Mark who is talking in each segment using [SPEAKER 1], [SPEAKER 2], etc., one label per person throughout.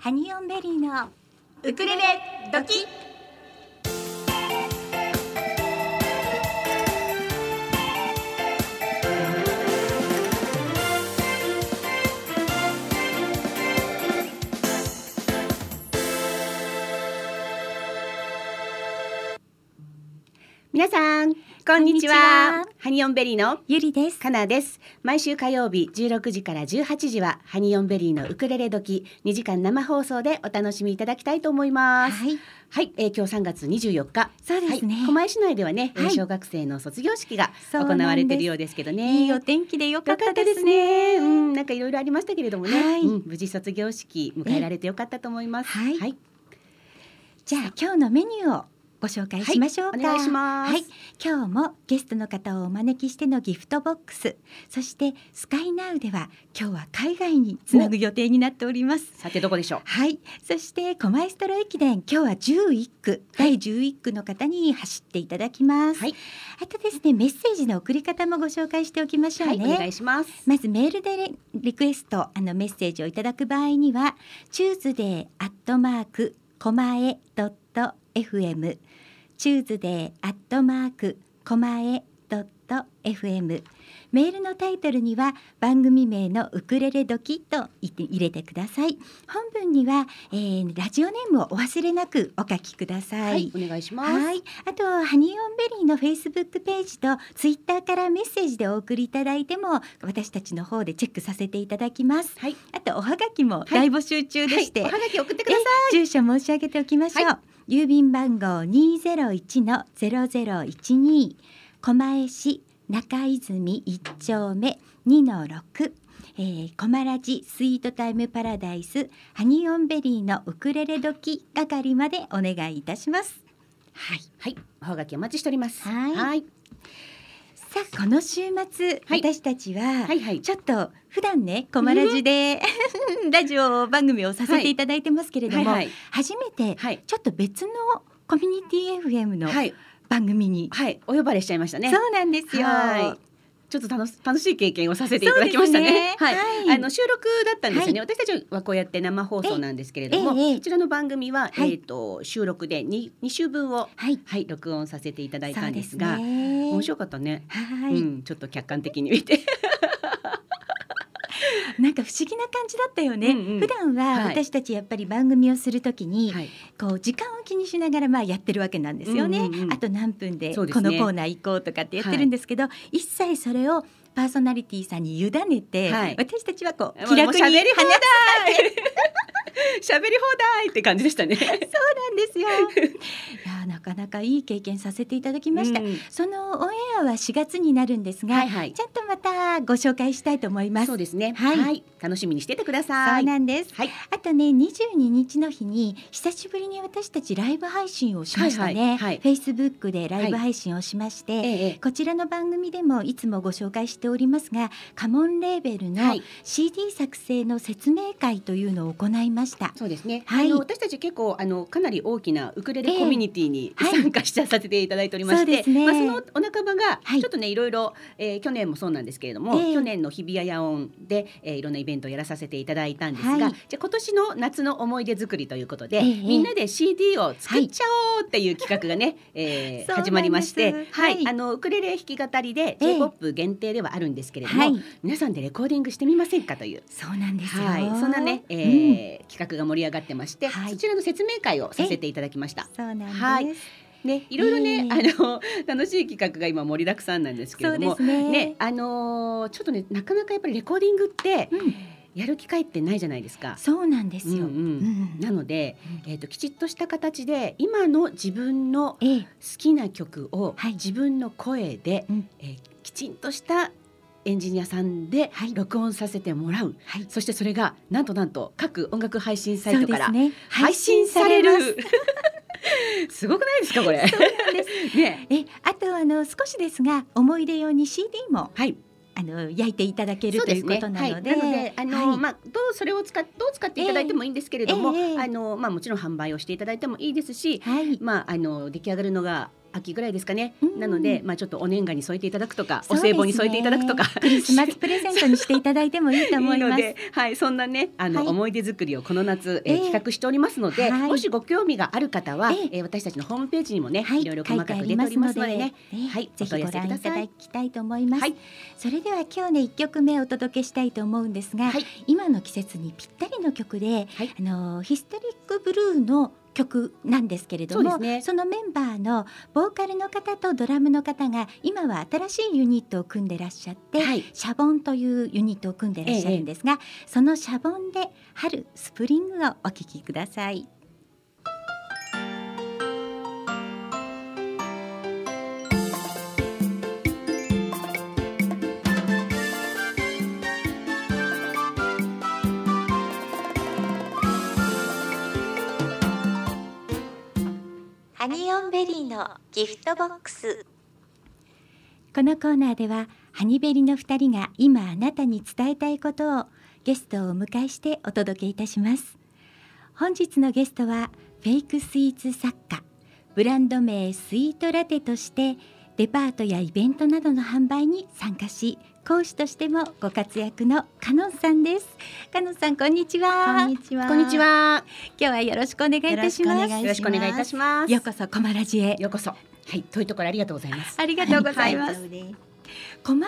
[SPEAKER 1] ハニオンベリーの
[SPEAKER 2] ウクレレ時
[SPEAKER 3] 皆さんこんにちは。ハニオンベリーの
[SPEAKER 1] ゆりです。
[SPEAKER 3] かなです。毎週火曜日16時から18時はハニオンベリーのウクレレ時2時間生放送でお楽しみいただきたいと思います。
[SPEAKER 1] はい。
[SPEAKER 3] はい、えー、今日3月24日
[SPEAKER 1] そうですね。
[SPEAKER 3] はい、狛江市内ではね、
[SPEAKER 1] はい。
[SPEAKER 3] 小学生の卒業式が行われているようですけどね。
[SPEAKER 1] いいお天気でよか
[SPEAKER 3] よ
[SPEAKER 1] ったで
[SPEAKER 3] すす
[SPEAKER 1] ね。
[SPEAKER 3] ね。うん、なんかいろいろありましたけれどもね、
[SPEAKER 1] はい。
[SPEAKER 3] うん、無事卒業式迎えられてよかったと思います。
[SPEAKER 1] はい。
[SPEAKER 3] はい、
[SPEAKER 1] じゃあ今日のメニューをご紹介しましょうか、
[SPEAKER 3] はいお願いします。
[SPEAKER 1] はい、今日もゲストの方をお招きしてのギフトボックス。そしてスカイナウでは今日は海外につなぐ予定になっております。
[SPEAKER 3] さてどこでしょう？
[SPEAKER 1] はい、そして狛江ストロ駅伝今日は11区、第11区の方に走っていただきます、
[SPEAKER 3] はい、
[SPEAKER 1] あとですねメッセージの送り方もご紹介しておきましょう
[SPEAKER 3] はい、
[SPEAKER 1] ね、
[SPEAKER 3] お願いします。
[SPEAKER 1] まずメールでレリクエストあのメッセージをいただく場合にはチューズデーアットマークコマエドット FM チューズデーアットマークコマエ FM メールのタイトルには番組名のウクレレドキと入れてください。本文には、えーラジオネームをお忘れなくお書きくださ
[SPEAKER 3] はい、お願いします。
[SPEAKER 1] はい、あとハニーオンベリーのフェイスブックページとツイッターからメッセージでお送りいただいても私たちの方でチェックさせていただきます。
[SPEAKER 3] はい、
[SPEAKER 1] あとおはがきも大募集中でして、
[SPEAKER 3] はい、おはがき送ってくださ
[SPEAKER 1] え住所申し上げておきましょう。
[SPEAKER 3] は
[SPEAKER 1] 郵便番号二ゼロ一のゼロゼロ一二狛江市中泉一丁目二の六。えー、コマラジスイートタイムパラダイスハニオンベリーのウクレレ時係までお願いいたします。はい。
[SPEAKER 3] い。はい、おはがきお待ちしております。
[SPEAKER 1] はい
[SPEAKER 3] はい、
[SPEAKER 1] さあこの週末、
[SPEAKER 3] はい
[SPEAKER 1] 私たちは、
[SPEAKER 3] はい、はい。
[SPEAKER 1] ちょっと普段ねコマラジで ラジオ番組をさせていただいてますけれども、
[SPEAKER 3] はい、はい、
[SPEAKER 1] 初めて
[SPEAKER 3] はい、
[SPEAKER 1] ちょっと別のコミュニティ FM の
[SPEAKER 3] はい、
[SPEAKER 1] 番組に、
[SPEAKER 3] はい、お呼ばれしちゃいましたね。
[SPEAKER 1] そうなんですよ。
[SPEAKER 3] はいちょっと楽し楽しい経験をさせていただきましたね。
[SPEAKER 1] ね
[SPEAKER 3] はい、
[SPEAKER 1] はい
[SPEAKER 3] あの収録だったんですよね、
[SPEAKER 1] は
[SPEAKER 3] 私たちはこうやって生放送なんですけれども、
[SPEAKER 1] ええええ
[SPEAKER 3] こちらの番組は、
[SPEAKER 1] はい
[SPEAKER 3] えっ、と収録で二二週分を
[SPEAKER 1] はい、
[SPEAKER 3] はい録音させていただいたんですすが、
[SPEAKER 1] ね。
[SPEAKER 3] 面白かったね。
[SPEAKER 1] はい、
[SPEAKER 3] うん、ちょっと客観的に見て。
[SPEAKER 1] なんか不思感じだったよね。
[SPEAKER 3] うんうん。
[SPEAKER 1] 普段は
[SPEAKER 3] はい。
[SPEAKER 1] 私たちやっぱり番組をするときに、
[SPEAKER 3] はい、
[SPEAKER 1] こう時間を気にしながらまあやってるわけなんですよね。
[SPEAKER 3] うんうんうん。
[SPEAKER 1] あと何分でこのコーナー行こうとかってやってるんですけど、一切それをパーソナリティさんに委ねて、
[SPEAKER 3] はい。
[SPEAKER 1] 私たちはこう気楽に
[SPEAKER 3] もう喋り放
[SPEAKER 1] 話
[SPEAKER 3] 喋り放題って感じでしたね。
[SPEAKER 1] そうなんですよ。いやなかなかいい経験させていただきました。
[SPEAKER 3] うん
[SPEAKER 1] そのオンエアは4月になるんですが、
[SPEAKER 3] はいはい
[SPEAKER 1] ちょっとまたご紹介したいと思います。
[SPEAKER 3] そうですね。
[SPEAKER 1] はい
[SPEAKER 3] はい、楽しみにしててくださ
[SPEAKER 1] そう
[SPEAKER 3] い。
[SPEAKER 1] なんです。
[SPEAKER 3] はい、
[SPEAKER 1] あとね22日の日に久しぶりに私たちライブ配信をしましたね。
[SPEAKER 3] はいはいはい
[SPEAKER 1] Facebook でライブ配信をしまして、
[SPEAKER 3] ええ
[SPEAKER 1] こちらの番組でもいつもご紹介しておりますがカモンレーベルの
[SPEAKER 3] はい
[SPEAKER 1] CD 作成の説明会というのを行いました。
[SPEAKER 3] そうですね。
[SPEAKER 1] はい。
[SPEAKER 3] あの私たち結構あのかなり大きなウクレレ
[SPEAKER 1] ええ。
[SPEAKER 3] コミュニティに
[SPEAKER 1] はい。
[SPEAKER 3] 参加しさせていただいておりまして、
[SPEAKER 1] そうですね。
[SPEAKER 3] まあそのお仲間が
[SPEAKER 1] はい。
[SPEAKER 3] ちょっとねいろいろ、えー去年もそうなんですけれども、
[SPEAKER 1] ええ。
[SPEAKER 3] 去年の日比谷野音で、えーいろんなイベントをやらさせていただいたんですが、
[SPEAKER 1] はい。
[SPEAKER 3] じゃあ今年の夏の思い出作りということで、
[SPEAKER 1] ええ。
[SPEAKER 3] みんなで CD を作っちゃおうっていう企画がね、えー 始まりまして、はい、
[SPEAKER 1] はい。
[SPEAKER 3] あのウクレレ弾き語りで
[SPEAKER 1] ええ。
[SPEAKER 3] J-POP 限定ではあるんですけれども、
[SPEAKER 1] はい。
[SPEAKER 3] 皆さんでレコーディングしてみませんかという。
[SPEAKER 1] そうなんですよ。
[SPEAKER 3] はい、そんなね、え
[SPEAKER 1] うん。
[SPEAKER 3] ー企画が盛り上がってまして、
[SPEAKER 1] はい。
[SPEAKER 3] そちらの説明会をさせていただきました。
[SPEAKER 1] そうなんです。
[SPEAKER 3] はい。ね、いろいろね、
[SPEAKER 1] え
[SPEAKER 3] あの楽しい企画が今盛りだくさんなんですけれども、
[SPEAKER 1] そうですね。
[SPEAKER 3] あのーちょっとねなかなかやっぱりレコーディングって
[SPEAKER 1] うん、
[SPEAKER 3] やる機会ってないじゃないですか。
[SPEAKER 1] そうなんですよ。
[SPEAKER 3] うんうん。
[SPEAKER 1] うん
[SPEAKER 3] なので、えっ、ときちっとした形で今の自分の好
[SPEAKER 1] え。え、
[SPEAKER 3] きな曲を
[SPEAKER 1] はい。
[SPEAKER 3] 自分の声で、
[SPEAKER 1] うん。
[SPEAKER 3] えーきちんとしたエンジニアさんで
[SPEAKER 1] はい
[SPEAKER 3] 録音させてもらう、
[SPEAKER 1] はい。
[SPEAKER 3] そしてそれがなんとなんと各音楽配信サイトから。配信される。すごくないですかこれ？
[SPEAKER 1] そうなんです。
[SPEAKER 3] ね。
[SPEAKER 1] え、あとあの少しですが思い出用に CD も
[SPEAKER 3] はい。
[SPEAKER 1] あの焼いていただけるということなので、
[SPEAKER 3] はい、なのであの、
[SPEAKER 1] はい
[SPEAKER 3] まあどうそれを使っどう使っていただいてもいいんですけれども、
[SPEAKER 1] ええええ
[SPEAKER 3] あのまあもちろん販売をしていただいてもいいですし、
[SPEAKER 1] はい、
[SPEAKER 3] まああの出来上がるのが秋ぐらいですかね、
[SPEAKER 1] うん。
[SPEAKER 3] なのでまあちょっとお年賀に添えていただくとか、
[SPEAKER 1] ね。
[SPEAKER 3] 歳暮に添えていただくとか。
[SPEAKER 1] クリスマスプレゼントにしていただいてもいいと思います。
[SPEAKER 3] はい、そんなね、あの、
[SPEAKER 1] はい。
[SPEAKER 3] 思い出作りをこの夏、えー
[SPEAKER 1] ええ。
[SPEAKER 3] 企画しておりますので、
[SPEAKER 1] はい。
[SPEAKER 3] もしご興味がある方は、
[SPEAKER 1] ええ。
[SPEAKER 3] えー私たちのホームページにもね、
[SPEAKER 1] はい、
[SPEAKER 3] いろいろ細かく出てお
[SPEAKER 1] りますので
[SPEAKER 3] ね。
[SPEAKER 1] ね
[SPEAKER 3] はい
[SPEAKER 1] ぜひご覧いただきたい。と思います。
[SPEAKER 3] はい。
[SPEAKER 1] それでは今日ね一曲目お届けしたいと思うんですが、
[SPEAKER 3] はい。
[SPEAKER 1] 今の季節にぴったりの曲で、
[SPEAKER 3] はい。
[SPEAKER 1] あのヒステリックブルーの曲なんですけれども
[SPEAKER 3] ね。
[SPEAKER 1] のメンバーのボーカルの方とドラムの方が今は新しいユニットを組んでらっしゃって、
[SPEAKER 3] はい。
[SPEAKER 1] シャボンというユニットを組んでらっしゃるんですが、そのシャボンで春スプリングをお聴きください。ニオンベリーのギフトボックス。このコーナーではハニベリの2人が今あなたに伝えたいことをゲストをお迎えしてお届けいたします。本日のゲストはフェイクスイーツ作家ブランド名スイートラテとしてデパートやイベントなどの販売に参加し講師としてもご活躍のカノンさんですカノンさんこんにちは
[SPEAKER 2] こんにちは。
[SPEAKER 3] こんにち。は。
[SPEAKER 1] 今日はよろしくお願いいたします
[SPEAKER 2] よろしくお願い
[SPEAKER 3] よろしくお願いいたします。
[SPEAKER 1] ようこそコマラジへ
[SPEAKER 3] ようこそ。はい、遠いところありがとうございます。
[SPEAKER 1] ありがとうございます、
[SPEAKER 2] はい。
[SPEAKER 1] 狛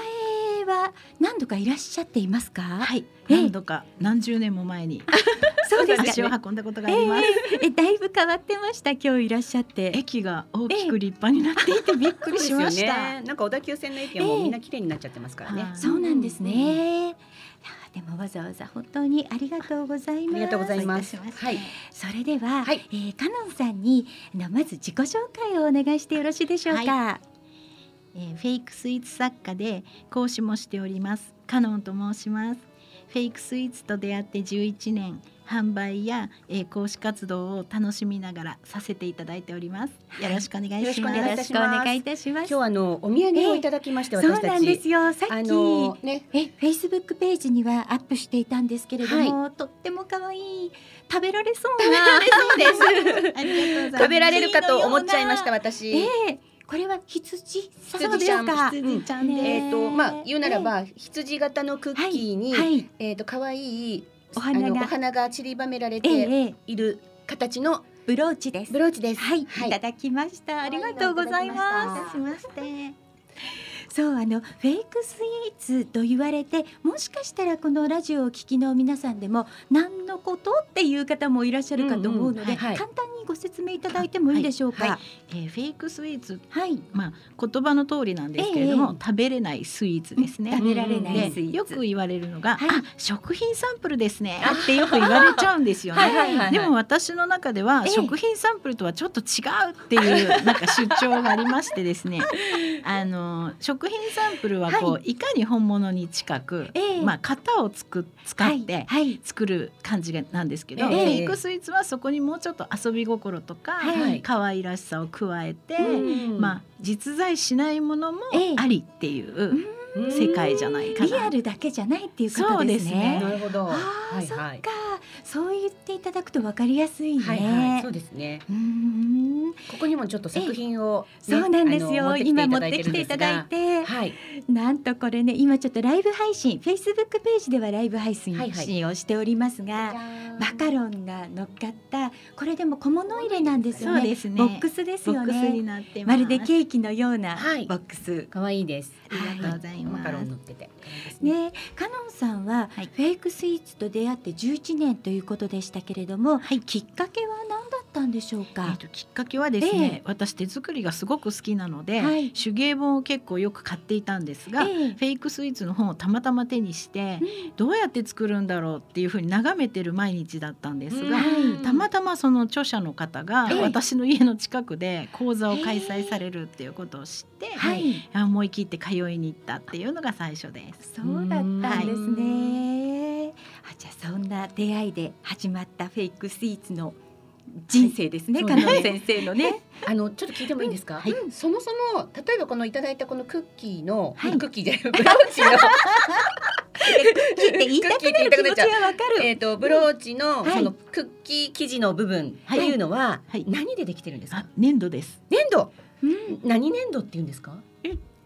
[SPEAKER 1] 江は何度かいらっしゃっていますか？
[SPEAKER 2] はい。
[SPEAKER 1] ええ
[SPEAKER 2] 何度か何十年も前に
[SPEAKER 1] そうです
[SPEAKER 2] 足を。運んだことがあります。
[SPEAKER 1] ええだいぶ変わってました。今日いらっしゃって。
[SPEAKER 2] 駅が大きく立派になっていてびっくりしました。
[SPEAKER 3] ね。なんか小田急線の駅はもうみんな綺麗になっちゃってますからね。
[SPEAKER 2] はい
[SPEAKER 1] そうなんですね。でもわざわざ本当にありがとうございます。
[SPEAKER 3] ありがとうございます。はい。
[SPEAKER 1] それでは、
[SPEAKER 3] はい
[SPEAKER 1] えー、カノンさんにあのまず自己紹介をお願いしてよろしいでしょうか？
[SPEAKER 2] はえーフェイクスイーツ作家で講師もしておりますカノンと申しますフェイクスイーツと出会って11年販売や、えー講師活動を楽しみながらさせていただいておりますよろしくお願いします、
[SPEAKER 3] よろしくお願いい
[SPEAKER 1] よろしくお
[SPEAKER 3] たします
[SPEAKER 1] 願いいたします。
[SPEAKER 3] 今日はあのお土産をいただきまして、
[SPEAKER 1] そう
[SPEAKER 3] 私たち。
[SPEAKER 1] なんですよ。さっき、
[SPEAKER 3] あのね。
[SPEAKER 1] え、フェイスブックページにはアップしていたんですけれども、とっても可愛い食べられそうな。
[SPEAKER 3] 食べられるかと思っちゃいました私。
[SPEAKER 1] ええこれは羊さんですか？
[SPEAKER 2] 羊ちゃんです、
[SPEAKER 1] ね
[SPEAKER 3] えっ、とまあ言うならば、羊型のクッキーに、
[SPEAKER 1] はい、
[SPEAKER 3] えっ、と可愛い
[SPEAKER 1] お花が
[SPEAKER 3] お花が散りばめられ
[SPEAKER 1] ええ
[SPEAKER 3] て
[SPEAKER 1] ええ
[SPEAKER 3] いる形の
[SPEAKER 1] ブローチです。
[SPEAKER 3] ブローチです。
[SPEAKER 1] はい、
[SPEAKER 3] はい
[SPEAKER 1] い、ただきました。ありがとうございます。
[SPEAKER 3] ま
[SPEAKER 2] して
[SPEAKER 1] そうあのフェイクスイーツと言われてもしかしたらこのラジオをお聞きの皆さんでも何のことっていう方もいらっしゃるかと思うので、簡単にご説明いただいてもいいでしょうか？
[SPEAKER 3] は
[SPEAKER 1] はい。
[SPEAKER 2] えーフェイクスイーツ。
[SPEAKER 1] はい、
[SPEAKER 2] まあ言葉の通りなんですけれども、
[SPEAKER 1] ええ
[SPEAKER 2] 食べれないスイーツですね。
[SPEAKER 1] 食べられない
[SPEAKER 2] で
[SPEAKER 1] スイーツ。
[SPEAKER 2] よく言われるのが、
[SPEAKER 1] はい。
[SPEAKER 2] あ食品サンプルですね。ってよく言われちゃうんですよね。
[SPEAKER 3] はい
[SPEAKER 2] でも私の中では
[SPEAKER 1] ええ。
[SPEAKER 2] 食品サンプルとはちょっと違うっていう なんか主張がありましてですね。あの食品サンプルはこう、、
[SPEAKER 1] はい。
[SPEAKER 2] かに本物に近く、
[SPEAKER 1] ええ。
[SPEAKER 2] まあ型をつく使って、作る感じがなんですけど、
[SPEAKER 3] ええ。
[SPEAKER 2] フェイクスイーツはそこにもうちょっと遊び心とか、
[SPEAKER 1] はい。
[SPEAKER 2] 可愛らしさを加えて、
[SPEAKER 3] うん。
[SPEAKER 2] まあ実在しないものも
[SPEAKER 1] ええ。
[SPEAKER 2] ありっていう。
[SPEAKER 3] うん
[SPEAKER 2] 世界じゃないかな。
[SPEAKER 1] リアルだけじゃないっていうこと
[SPEAKER 2] そう
[SPEAKER 1] で
[SPEAKER 2] ですすね
[SPEAKER 1] ね。
[SPEAKER 3] なるほど。
[SPEAKER 1] ああ、
[SPEAKER 3] はいはい
[SPEAKER 1] そっか。そう言っていただくとわかりやすいね。
[SPEAKER 3] はいはい。そうですね。
[SPEAKER 1] うーん、
[SPEAKER 3] ここにもちょっと作品を、ね
[SPEAKER 1] そうなんですよ。今持ってきていただいて、
[SPEAKER 3] はい。
[SPEAKER 1] なんとこれね、今ちょっとライブ配信、フェイスブックページではライブ配信
[SPEAKER 3] はいはい
[SPEAKER 1] をしておりますが、マカロンが乗っかった、これでも小物入れなんですよね。
[SPEAKER 2] そうですね
[SPEAKER 1] ボックスですよ
[SPEAKER 2] ボックスに
[SPEAKER 1] ね。
[SPEAKER 2] なってます。
[SPEAKER 1] まるでケーキのような
[SPEAKER 3] はい
[SPEAKER 1] ボックス。
[SPEAKER 3] 可愛いです。
[SPEAKER 2] ありがとうございます。
[SPEAKER 3] マカロン乗ってて。ね。
[SPEAKER 1] ね、カノンさんは
[SPEAKER 2] はい
[SPEAKER 1] フェイクスイーツと出会って11年ということでしたけれども、
[SPEAKER 2] はい
[SPEAKER 1] きっかけは何だったんでしょう
[SPEAKER 2] え
[SPEAKER 1] か
[SPEAKER 2] ー。ときっかけはですね、
[SPEAKER 1] え
[SPEAKER 2] 私手作りがすごく好きなので、
[SPEAKER 1] はい。
[SPEAKER 2] 手芸本を結構よく買っていたんですが、
[SPEAKER 1] ええ。
[SPEAKER 2] フェイクスイーツの本をたまたま手にして、どうやって作るんだろうっていうふうに眺めてる毎日だったんですが、
[SPEAKER 1] はい。
[SPEAKER 2] たまたまその著者の方が
[SPEAKER 1] ええ。
[SPEAKER 2] 私の家の近くで講座を開催されるっていうことを知って、
[SPEAKER 1] はい、
[SPEAKER 2] あ思い切って通いに行ったっていうのが最初です。
[SPEAKER 1] そうだったんですね。あ、じゃあそんな出会いで始まったフェイクスイーツの人生ですね、
[SPEAKER 3] はい
[SPEAKER 1] カノン先生のね。
[SPEAKER 3] あのちょっと聞いてもいいですか？
[SPEAKER 2] はい
[SPEAKER 3] そもそも例えばこのいただいたこのクッキーの、
[SPEAKER 1] はい
[SPEAKER 3] クッキーじゃない ブローチの
[SPEAKER 1] って言いたくなる気持ちはわかる。
[SPEAKER 3] えっとブローチの
[SPEAKER 1] はい
[SPEAKER 3] そのクッキー生地の部分っていうのは
[SPEAKER 2] はい
[SPEAKER 3] 何でできてるんですか？
[SPEAKER 2] あ粘土です。
[SPEAKER 3] 粘土。
[SPEAKER 1] うん
[SPEAKER 3] 何粘土って言うんですか？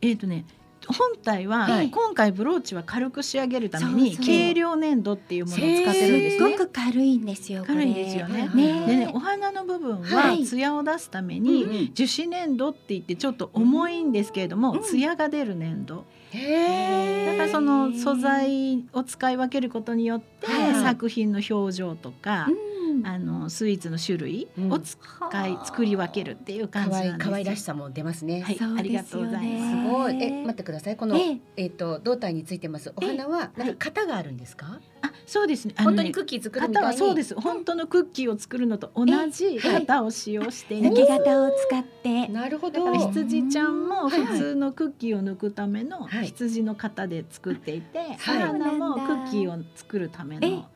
[SPEAKER 2] えっ、とね本体は、
[SPEAKER 3] はい。
[SPEAKER 2] 今回ブローチは軽く仕上げるために軽量粘土っていうものを使ってるんですね。
[SPEAKER 1] すごく軽いんですよ。
[SPEAKER 2] 軽いですよね。
[SPEAKER 3] はい
[SPEAKER 1] ね。
[SPEAKER 2] でねお花の部分
[SPEAKER 1] は
[SPEAKER 2] はい。艶を出すために、樹脂粘土って言ってちょっと重いんですけれども、
[SPEAKER 1] うん
[SPEAKER 2] 艶が出る粘土。
[SPEAKER 3] へ
[SPEAKER 2] だからその素材を使い分けることによって、
[SPEAKER 3] はい。
[SPEAKER 2] 作品の表情とか、
[SPEAKER 1] うん
[SPEAKER 2] あのスイーツの種類を使い、作り分けるっていう感じ
[SPEAKER 3] 可愛らしさも出ますね。
[SPEAKER 2] はいありがとうござい
[SPEAKER 1] ね
[SPEAKER 2] ます。
[SPEAKER 3] すごい。え、待ってください。この
[SPEAKER 1] ええ。
[SPEAKER 3] えっと胴体についてます。お花はなんか型があるんですか？
[SPEAKER 2] あそうですね。
[SPEAKER 3] 本当にクッキー作るみたい
[SPEAKER 2] そうです。本当のクッキーを作るのと同じ型を使用してい
[SPEAKER 1] 抜き型を使って。
[SPEAKER 3] なるほど。
[SPEAKER 2] 羊ちゃんも
[SPEAKER 3] はい。
[SPEAKER 2] 普通のクッキーを抜くための
[SPEAKER 3] はい。
[SPEAKER 2] 羊の型で作っていて、
[SPEAKER 3] はい。
[SPEAKER 2] 花もクッキーを作るため
[SPEAKER 1] え
[SPEAKER 2] の
[SPEAKER 1] え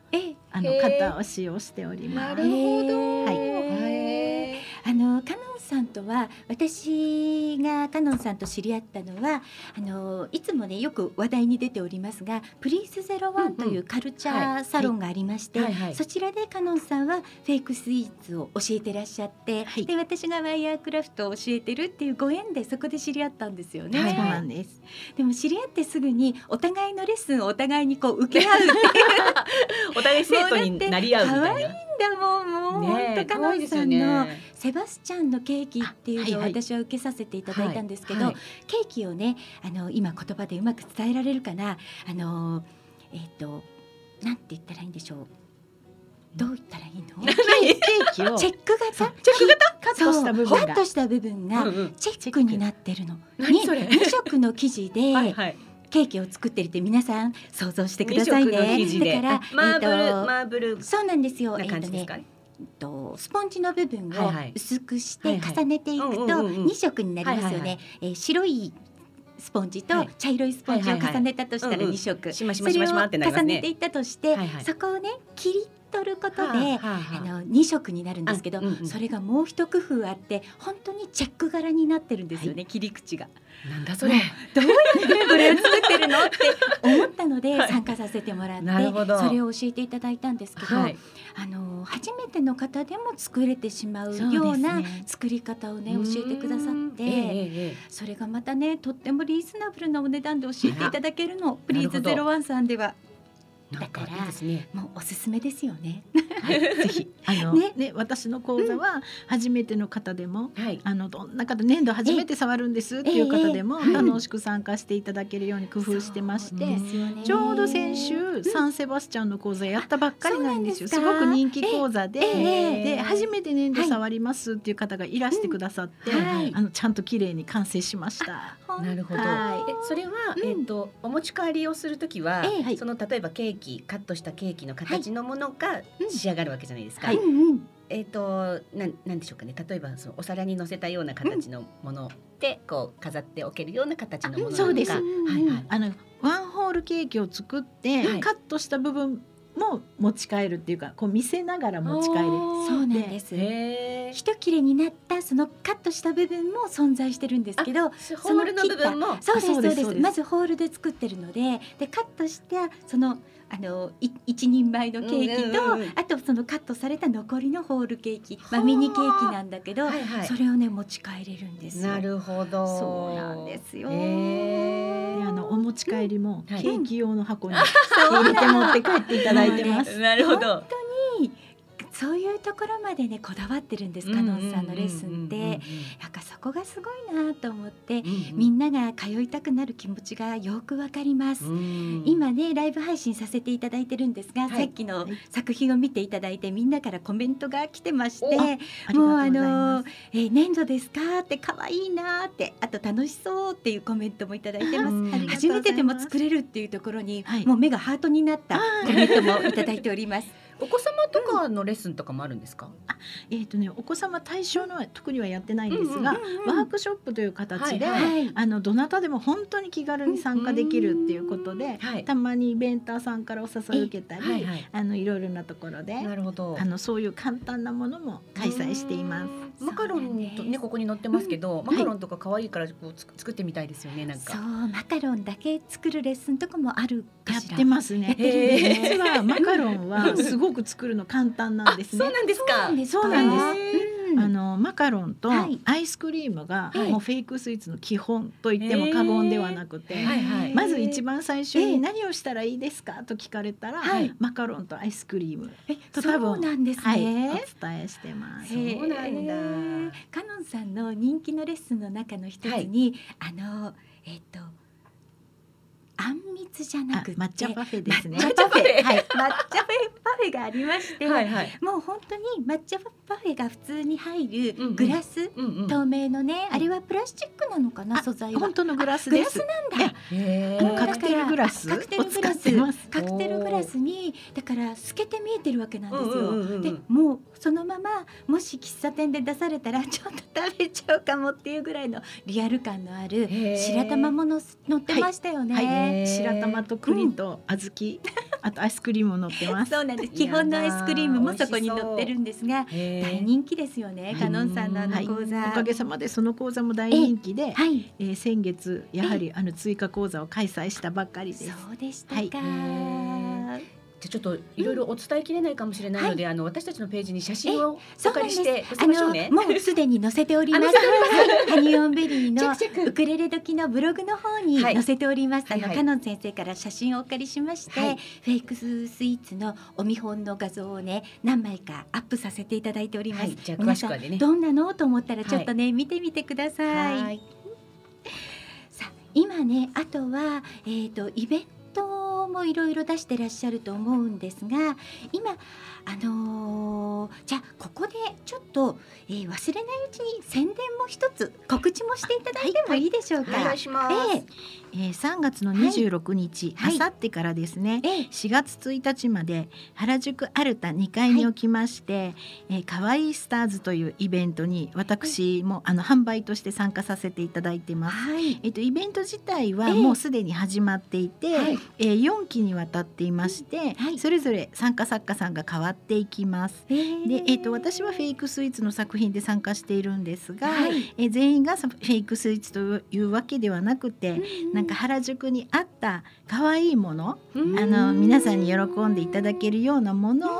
[SPEAKER 2] あの
[SPEAKER 3] へー
[SPEAKER 2] 型を使用しております。
[SPEAKER 3] なるほど。
[SPEAKER 2] はい
[SPEAKER 1] さんとは私がカノンさんと知り合ったのはあのいつもねよく話題に出ておりますがプリースゼロワンというカルチャーサロンがありまして、
[SPEAKER 3] はい。はい
[SPEAKER 1] そちらでカノンさんはフェイクスイーツを教えてらっしゃって、
[SPEAKER 2] はい。
[SPEAKER 1] で私がワイヤークラフトを教えてるっていうご縁でそこで知り合ったんですよね。
[SPEAKER 2] そうなんです。
[SPEAKER 1] でも知り合ってすぐにお互いのレッスンをお互いにこう受け合うっていう。
[SPEAKER 3] お互い生徒になり合うみたいな。
[SPEAKER 1] もうだってだもうもう
[SPEAKER 3] ねえ
[SPEAKER 1] 本当カノン
[SPEAKER 3] 可愛いですよ
[SPEAKER 1] さんの
[SPEAKER 3] ね。
[SPEAKER 1] セバスチャンのケーキっていうのを私は受けさせていただいたんですけど、
[SPEAKER 3] はい
[SPEAKER 1] ケーキをねあの今言葉でうまく伝えられるかなあのえっ、となんて言ったらいいんでしょう。どう言ったらいいの？
[SPEAKER 2] ケーキを
[SPEAKER 1] チェック型？
[SPEAKER 2] チェック型カットした部分が。
[SPEAKER 1] カットした部分が
[SPEAKER 3] うんうん。
[SPEAKER 1] チェックになってるの。
[SPEAKER 3] 何それ？
[SPEAKER 1] に二色の生地で
[SPEAKER 3] はいはい。
[SPEAKER 1] ケーキを作ってるって皆さん想像してくださいね。だから
[SPEAKER 3] マーブル、
[SPEAKER 1] えっと
[SPEAKER 3] マーブル
[SPEAKER 1] そうなんですよ。
[SPEAKER 3] な
[SPEAKER 1] えっとね
[SPEAKER 3] 感じですか？
[SPEAKER 1] えっとスポンジの部分を薄くして重ねていくと
[SPEAKER 3] うんうんうんうん
[SPEAKER 1] 2色になりますよね。えー白いスポンジと
[SPEAKER 3] はい
[SPEAKER 1] 茶色いスポンジを重ねたとしたら
[SPEAKER 3] うんうん
[SPEAKER 1] 2色。それを重ねてい。ったとして、そこをね切り取ることで、
[SPEAKER 3] はあはあはあ。
[SPEAKER 1] あの2色になるんですけど、
[SPEAKER 3] あうんうん。
[SPEAKER 1] それがもう一工夫あって本当にチェック柄になってるんですよね、切り口が。
[SPEAKER 3] なんだそれ。
[SPEAKER 1] どうやってこれを作ってるのって思ったので
[SPEAKER 3] はい。
[SPEAKER 1] 参加させてもらって、
[SPEAKER 3] なるほど。
[SPEAKER 1] それを教えていただいたんですけど、
[SPEAKER 3] はい。
[SPEAKER 1] あの初めての方でも作れてしまうような作り方をね教えてくださって、
[SPEAKER 3] ええええ
[SPEAKER 1] それがまたねとってもリーズナブルなお値段で教えていただけるの。プリーズゼロワンさんではだから
[SPEAKER 3] ね。
[SPEAKER 1] もうおすすめですよね。
[SPEAKER 2] はい、ぜひあの
[SPEAKER 1] ね
[SPEAKER 2] ね私の講座は初めての方でも、
[SPEAKER 3] はい。
[SPEAKER 2] あのどんな方粘土初めて触るんですっていう方でも楽しく参加していただけるように工夫してまして。
[SPEAKER 1] ね
[SPEAKER 2] ちょうど先週サンセバスチャンの講座やったばっかりなんですよ。
[SPEAKER 1] すか
[SPEAKER 2] すごく人気講座で、
[SPEAKER 1] ええ
[SPEAKER 2] で初めて粘土触りますっていう方がいらしてくださって、
[SPEAKER 1] うんはい
[SPEAKER 2] あのちゃんと綺麗に完成しました。
[SPEAKER 3] なるほど。それは、
[SPEAKER 1] うん
[SPEAKER 3] えっ、とお持ち帰りをするときは、その例えばケーキカットしたケーキの形のものが
[SPEAKER 1] うん
[SPEAKER 3] 仕上がるわけじゃないですか。
[SPEAKER 2] はい
[SPEAKER 1] うんうん
[SPEAKER 3] えっ、となんなんでしょうかね。例えばそのお皿に乗せたような形のもので、こう飾っておけるような形のものなのか。
[SPEAKER 2] そうです
[SPEAKER 3] はいはい。
[SPEAKER 2] あのワンホールケーキを作って、
[SPEAKER 3] はい
[SPEAKER 2] カットした部分も持ち帰るっていうかこう見せながら持ち帰る。
[SPEAKER 1] そうなんです。一切れになったそのカットした部分も存在してるんですけど
[SPEAKER 3] ホールの部分も。
[SPEAKER 1] そうですそうです
[SPEAKER 2] そうです
[SPEAKER 1] まずホールで作ってるのででカットしたそのあのい一人前のケーキと、
[SPEAKER 3] うんうんうん
[SPEAKER 1] あとそのカットされた残りのホールケーキ、まあ、
[SPEAKER 3] はあ
[SPEAKER 1] ミニケーキなんだけど、
[SPEAKER 3] はいはい。
[SPEAKER 1] それをね持ち帰れるんですよ。
[SPEAKER 3] なるほど。
[SPEAKER 1] そうなんですよ。
[SPEAKER 3] へ
[SPEAKER 2] であのお持ち帰りもケ
[SPEAKER 3] はい
[SPEAKER 2] ーキ用の箱に 入れて持って帰っていただいてます。
[SPEAKER 3] なるほど。
[SPEAKER 1] そういうところまでねこだわってるんですカノンさんのレッスンって。なんかそこがすごいなと思って、みんなが通いたくなる気持ちがよくわかります。今ねライブ配信させていただいてるんですが、
[SPEAKER 3] はい
[SPEAKER 1] さっきの
[SPEAKER 2] はい
[SPEAKER 1] 作品を見ていただいてみんなからコメントが来てましてもうあの。えー粘土ですかって可愛いなってあと楽しそうっていうコメントもいただいてます。
[SPEAKER 3] うん
[SPEAKER 1] 初めてでも作れるっていうところに、
[SPEAKER 2] はい
[SPEAKER 1] もう目がハートになったコメントもいただいております。
[SPEAKER 3] お子様とかのレッスンとかもあるんですか？
[SPEAKER 2] えっ、とねお子様対象のは特にはやってないんですが、
[SPEAKER 1] うん
[SPEAKER 2] ワークショップという形で、
[SPEAKER 3] はい
[SPEAKER 1] はい
[SPEAKER 2] あのどなたでも本当に気軽に参加できるっていうことで、
[SPEAKER 3] はい
[SPEAKER 2] たまにイベンターさんからお誘い受けたり、
[SPEAKER 3] はいはい。
[SPEAKER 2] あのいろいろなところで
[SPEAKER 3] なるほど
[SPEAKER 2] あ。のそういう簡単なものも開催しています。
[SPEAKER 3] マカロンとねここに載ってますけど、マカロンとか可愛いからこうつく作ってみたいですよねなんか。
[SPEAKER 1] そうマカロンだけ作るレッスンとかもあるか
[SPEAKER 2] やっ
[SPEAKER 1] しら。
[SPEAKER 2] てますね。実はマカロンはすごく作るの簡単なんですね。
[SPEAKER 3] そう。なんですか。
[SPEAKER 1] そうなんです。
[SPEAKER 2] あのマカロンと
[SPEAKER 1] はい。
[SPEAKER 2] アイスクリームが
[SPEAKER 1] はい。
[SPEAKER 2] もうフェイクスイーツの基本と言っても過言ではなくて、まず一番最初
[SPEAKER 1] ええ。
[SPEAKER 2] に何をしたらいいですかと聞かれたら、
[SPEAKER 1] はい。
[SPEAKER 2] マカロンとアイスクリーム
[SPEAKER 1] え
[SPEAKER 2] と多
[SPEAKER 1] そう
[SPEAKER 2] 分
[SPEAKER 1] なんです
[SPEAKER 2] はい、お
[SPEAKER 1] ね。
[SPEAKER 2] 伝えしてます。
[SPEAKER 3] へそうなんだ。
[SPEAKER 1] カノンさんの人気のレッスンの中の一つに、あのえっ、とあんみつじゃな
[SPEAKER 2] あ
[SPEAKER 1] くて
[SPEAKER 2] 抹茶パフェですね。
[SPEAKER 1] 抹茶パフェ。
[SPEAKER 3] はい。
[SPEAKER 1] 抹茶パフェがありまして、
[SPEAKER 3] はいはい。
[SPEAKER 1] もう本当に抹茶パフェが普通に入るグラス、
[SPEAKER 3] うんうん。
[SPEAKER 1] 透明のね、あれはプラスチックなのかな
[SPEAKER 2] あ
[SPEAKER 1] 素材は。
[SPEAKER 2] 本当のグラス
[SPEAKER 1] グ
[SPEAKER 2] です。
[SPEAKER 1] ラスなんだ。
[SPEAKER 3] へー。
[SPEAKER 2] あのカクテルグラス？
[SPEAKER 1] カクテルグラス。カクテルグラスにだから透けて見えてるわけなんですよ、
[SPEAKER 3] うんうんうんうん。
[SPEAKER 1] でもうそのままもし喫茶店で出されたらちょっと食べちゃうかもっていうぐらいのリアル感のある白玉もの乗ってましたよね、
[SPEAKER 2] はい、
[SPEAKER 3] へー
[SPEAKER 2] 白玉と栗と小豆、あとアイスクリームも乗ってます。
[SPEAKER 1] そうなんです。基本のアイスクリームもそこに乗ってるんですが大人気ですよね、
[SPEAKER 3] はい。
[SPEAKER 1] カノンさんのあの講座、
[SPEAKER 2] おかげさまでその講座も大人気で、
[SPEAKER 1] はい。
[SPEAKER 2] えー先月やはりあの追加講座を開催したばっかりです。
[SPEAKER 1] そうでしたか、
[SPEAKER 2] はい。
[SPEAKER 3] へじゃあちょっといろいろお伝えきれないかもしれないので、あの私たちのページに写真をお借りして
[SPEAKER 1] あ。のもうすでに載せております。はい。ハニオンベリーのウクレレ時のブログの方に
[SPEAKER 3] はい。
[SPEAKER 1] 載せております。あの、カノン先生から写真をお借りしまして、
[SPEAKER 3] はい。
[SPEAKER 1] フェイクススイーツのお見本の画像をね何枚かアップさせていただいております。
[SPEAKER 3] はい。じゃ詳しくはね。
[SPEAKER 1] どんなのと思ったらちょっとね、見てみてください。さあ今ねあとはえっ、とイベントもいろいろ出してらっしゃると思うんですが今あのーじゃあここでちょっと、えー忘れないうちに宣伝も一つ告知もしていただいてもいいでしょうか？
[SPEAKER 3] お願いします。
[SPEAKER 1] え
[SPEAKER 2] え。ー、3月の26日、
[SPEAKER 1] はい。
[SPEAKER 2] あさってからですね、
[SPEAKER 1] ええ。え
[SPEAKER 2] 4月1日まで原宿アルタ2階におきまして、えーかわいいスターズというイベントに私もあの販売として参加させていただいてます。
[SPEAKER 1] はい。
[SPEAKER 2] えっと、イベント自体は
[SPEAKER 1] ええ。
[SPEAKER 2] もうすでに始まっていて、
[SPEAKER 1] はい。
[SPEAKER 2] えー4期にわたっていまして、
[SPEAKER 1] はい。
[SPEAKER 2] それぞれ参加作家さんが変わっていきます。
[SPEAKER 1] えー。
[SPEAKER 2] で、えっと、私はフェイクスイーツの作品で参加しているんですが、
[SPEAKER 1] はい。
[SPEAKER 2] えー全員がフェイクスイーツというわけではなくて、なんか原宿にあった可愛いもの、あの皆さんに喜んでいただけるようなものを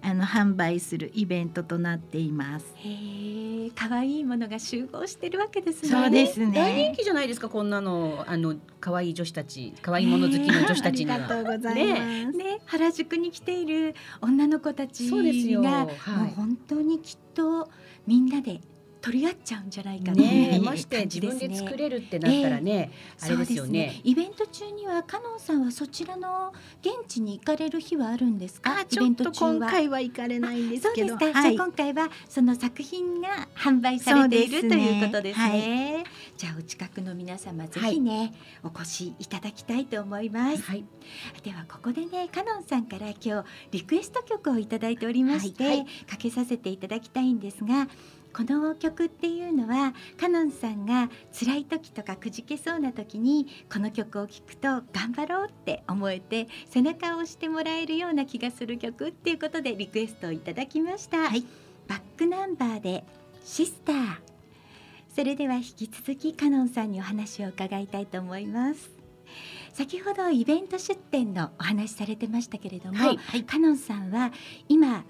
[SPEAKER 2] あの販売するイベントとなっています。
[SPEAKER 1] へえ、可愛いものが集合してるわけですね。
[SPEAKER 2] そうですね
[SPEAKER 3] 大人気じゃないですかこんなのあの可愛い女子たち可愛いもの好きの女子たちには。
[SPEAKER 2] ありがとうございます。
[SPEAKER 1] ね、原宿に来ている女の子たち
[SPEAKER 3] そうですよ
[SPEAKER 1] が、
[SPEAKER 3] はい
[SPEAKER 1] もう本当にきっとみんなで取り合っちゃうんじゃないかな
[SPEAKER 3] ねまして自分で作れるってな
[SPEAKER 1] る
[SPEAKER 3] ったらね、あれですよね。
[SPEAKER 1] イベント中にはカノンさんはそちらの現地に行かれる日はあるんですか？
[SPEAKER 2] あ、ち
[SPEAKER 1] イベント中は
[SPEAKER 2] 今回は行かれないんですけど、
[SPEAKER 1] そうですか。
[SPEAKER 2] はい
[SPEAKER 1] じゃあ今回はその作品が販売されている、ということですね。じゃあお近くの皆様ぜひね、お越しいただきたいと思います。
[SPEAKER 3] はい。
[SPEAKER 1] ではここでねカノンさんから今日リクエスト曲をいただいておりまして、かけさせていただきたいんですがこの曲っていうのはカノンさんが辛い時とかくじけそうな時にこの曲を聴くと頑張ろうって思えて背中を押してもらえるような気がする曲っていうことでリクエストをいただきました、
[SPEAKER 2] はい。
[SPEAKER 1] バックナンバーでシスター。それでは引き続きカノンさんにお話を伺いたいと思います。先ほどイベント出店のお話されてましたけれども、
[SPEAKER 3] はい。
[SPEAKER 1] カノンさんは今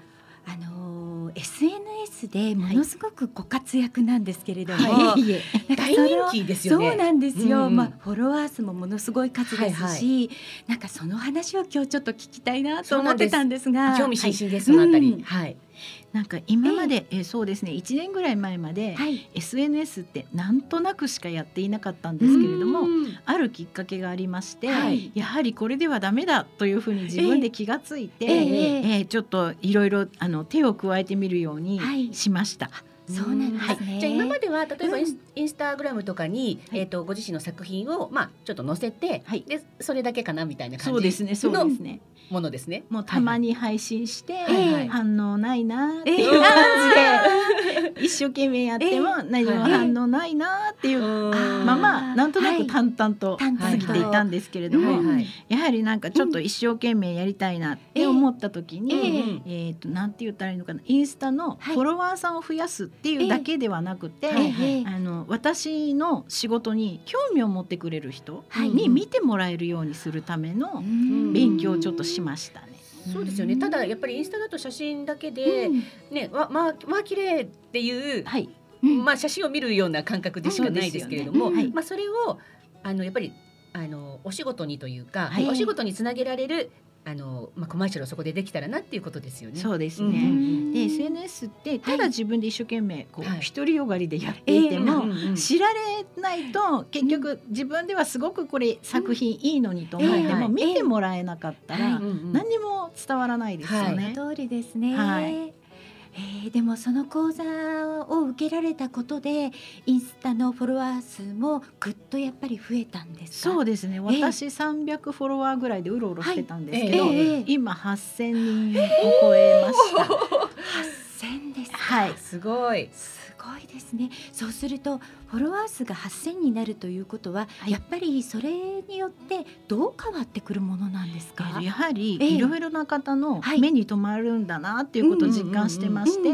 [SPEAKER 1] あのー SNS でものすごくご活躍なんですけれども、
[SPEAKER 3] はい。
[SPEAKER 2] い。え。
[SPEAKER 1] なんか
[SPEAKER 3] 大人気ですよね。
[SPEAKER 1] そうなんですよ、
[SPEAKER 3] うんうん。
[SPEAKER 1] まあフォロワー数もものすごい数ですし、なんかその話を今日ちょっと聞きたいなと思ってたんですが。
[SPEAKER 3] 興味津々です、そのあたり。
[SPEAKER 1] うん。
[SPEAKER 3] はい。
[SPEAKER 2] なんか今まで、えーそうですね1年ぐらい前まで、
[SPEAKER 1] はい、
[SPEAKER 2] SNS ってなんとなくしかやっていなかったんですけれども
[SPEAKER 3] うん。
[SPEAKER 2] あるきっかけがありまして、
[SPEAKER 3] はい。
[SPEAKER 2] やはりこれではダメだというふうに自分で気がついて、
[SPEAKER 1] ええ
[SPEAKER 2] えーちょっといろいろあの手を加えてみるように
[SPEAKER 1] はい。
[SPEAKER 2] しました。
[SPEAKER 1] そうなんですね、
[SPEAKER 3] じゃあ今までは例えばインス,、タグラムとかに、
[SPEAKER 2] はい。
[SPEAKER 3] えっ、とご自身の作品をまあちょっと載せて、
[SPEAKER 2] はい。
[SPEAKER 3] でそれだけかなみたいな感じ
[SPEAKER 2] そうですね、そうですね。
[SPEAKER 3] ものですね。
[SPEAKER 2] もうたまに配信して、反応ないなって
[SPEAKER 1] ええ
[SPEAKER 2] いう感じで、一生懸命やっても
[SPEAKER 1] え
[SPEAKER 2] 何も反応ないなっていう
[SPEAKER 3] うん
[SPEAKER 2] ままなんとなく淡々と過ぎていたんですけれども、やはりなんかちょっと一生懸命やりたいなって思った時に、
[SPEAKER 3] ええ
[SPEAKER 2] えっ、となんて言ったらいいのかなインスタの
[SPEAKER 1] はい。
[SPEAKER 2] フォロワーさんを増やすっていうだけではなくて、あの私の仕事に興味を持ってくれる人
[SPEAKER 1] はい。
[SPEAKER 2] に見てもらえるようにするための
[SPEAKER 1] うん。
[SPEAKER 2] 勉強をちょっとしましたね。
[SPEAKER 3] そうですよね。ただやっぱりインスタだと写真だけで、ね、わまあまあ綺麗っていう、
[SPEAKER 2] はい。
[SPEAKER 3] まあ写真を見るような感覚でしかないですけれども、
[SPEAKER 2] そうですよね。
[SPEAKER 3] まあそれをあのやっぱりあのお仕事にというか、
[SPEAKER 2] はい。
[SPEAKER 3] お仕事につなげられるあのまあコマーシャルをそこでできたらなっていうことですよね。
[SPEAKER 2] そうですね。で SNS ってただ自分で一生懸命こう
[SPEAKER 3] はい。
[SPEAKER 2] 独りよがりでやっていて
[SPEAKER 3] うん
[SPEAKER 2] も知られないと結局自分ではすごくこれ作品いいのにと思って
[SPEAKER 3] ええ
[SPEAKER 2] も見てもらえなかったら何にも伝わらないですよ
[SPEAKER 3] はい。
[SPEAKER 2] ね。
[SPEAKER 1] 通りですね。
[SPEAKER 2] はい
[SPEAKER 1] えーでもその講座を受けられたことでインスタのフォロワー数もぐっとやっぱり増えたんですか？
[SPEAKER 2] そうですね。私300フォロワーぐらいでうろうろしてたんですけど、
[SPEAKER 3] はい
[SPEAKER 1] ええ
[SPEAKER 2] 今8000人を超えました。
[SPEAKER 1] 千ですか？
[SPEAKER 2] はい
[SPEAKER 3] すごい。
[SPEAKER 1] すごいですね。そうするとフォロワー数が8000になるということは、
[SPEAKER 2] はい。
[SPEAKER 1] やっぱりそれによってどう変わってくるものなんですか？
[SPEAKER 2] やはり
[SPEAKER 1] ええ。
[SPEAKER 2] いろいろな方の
[SPEAKER 1] はい。
[SPEAKER 2] 目に留まるんだなっていうことを実感してまして、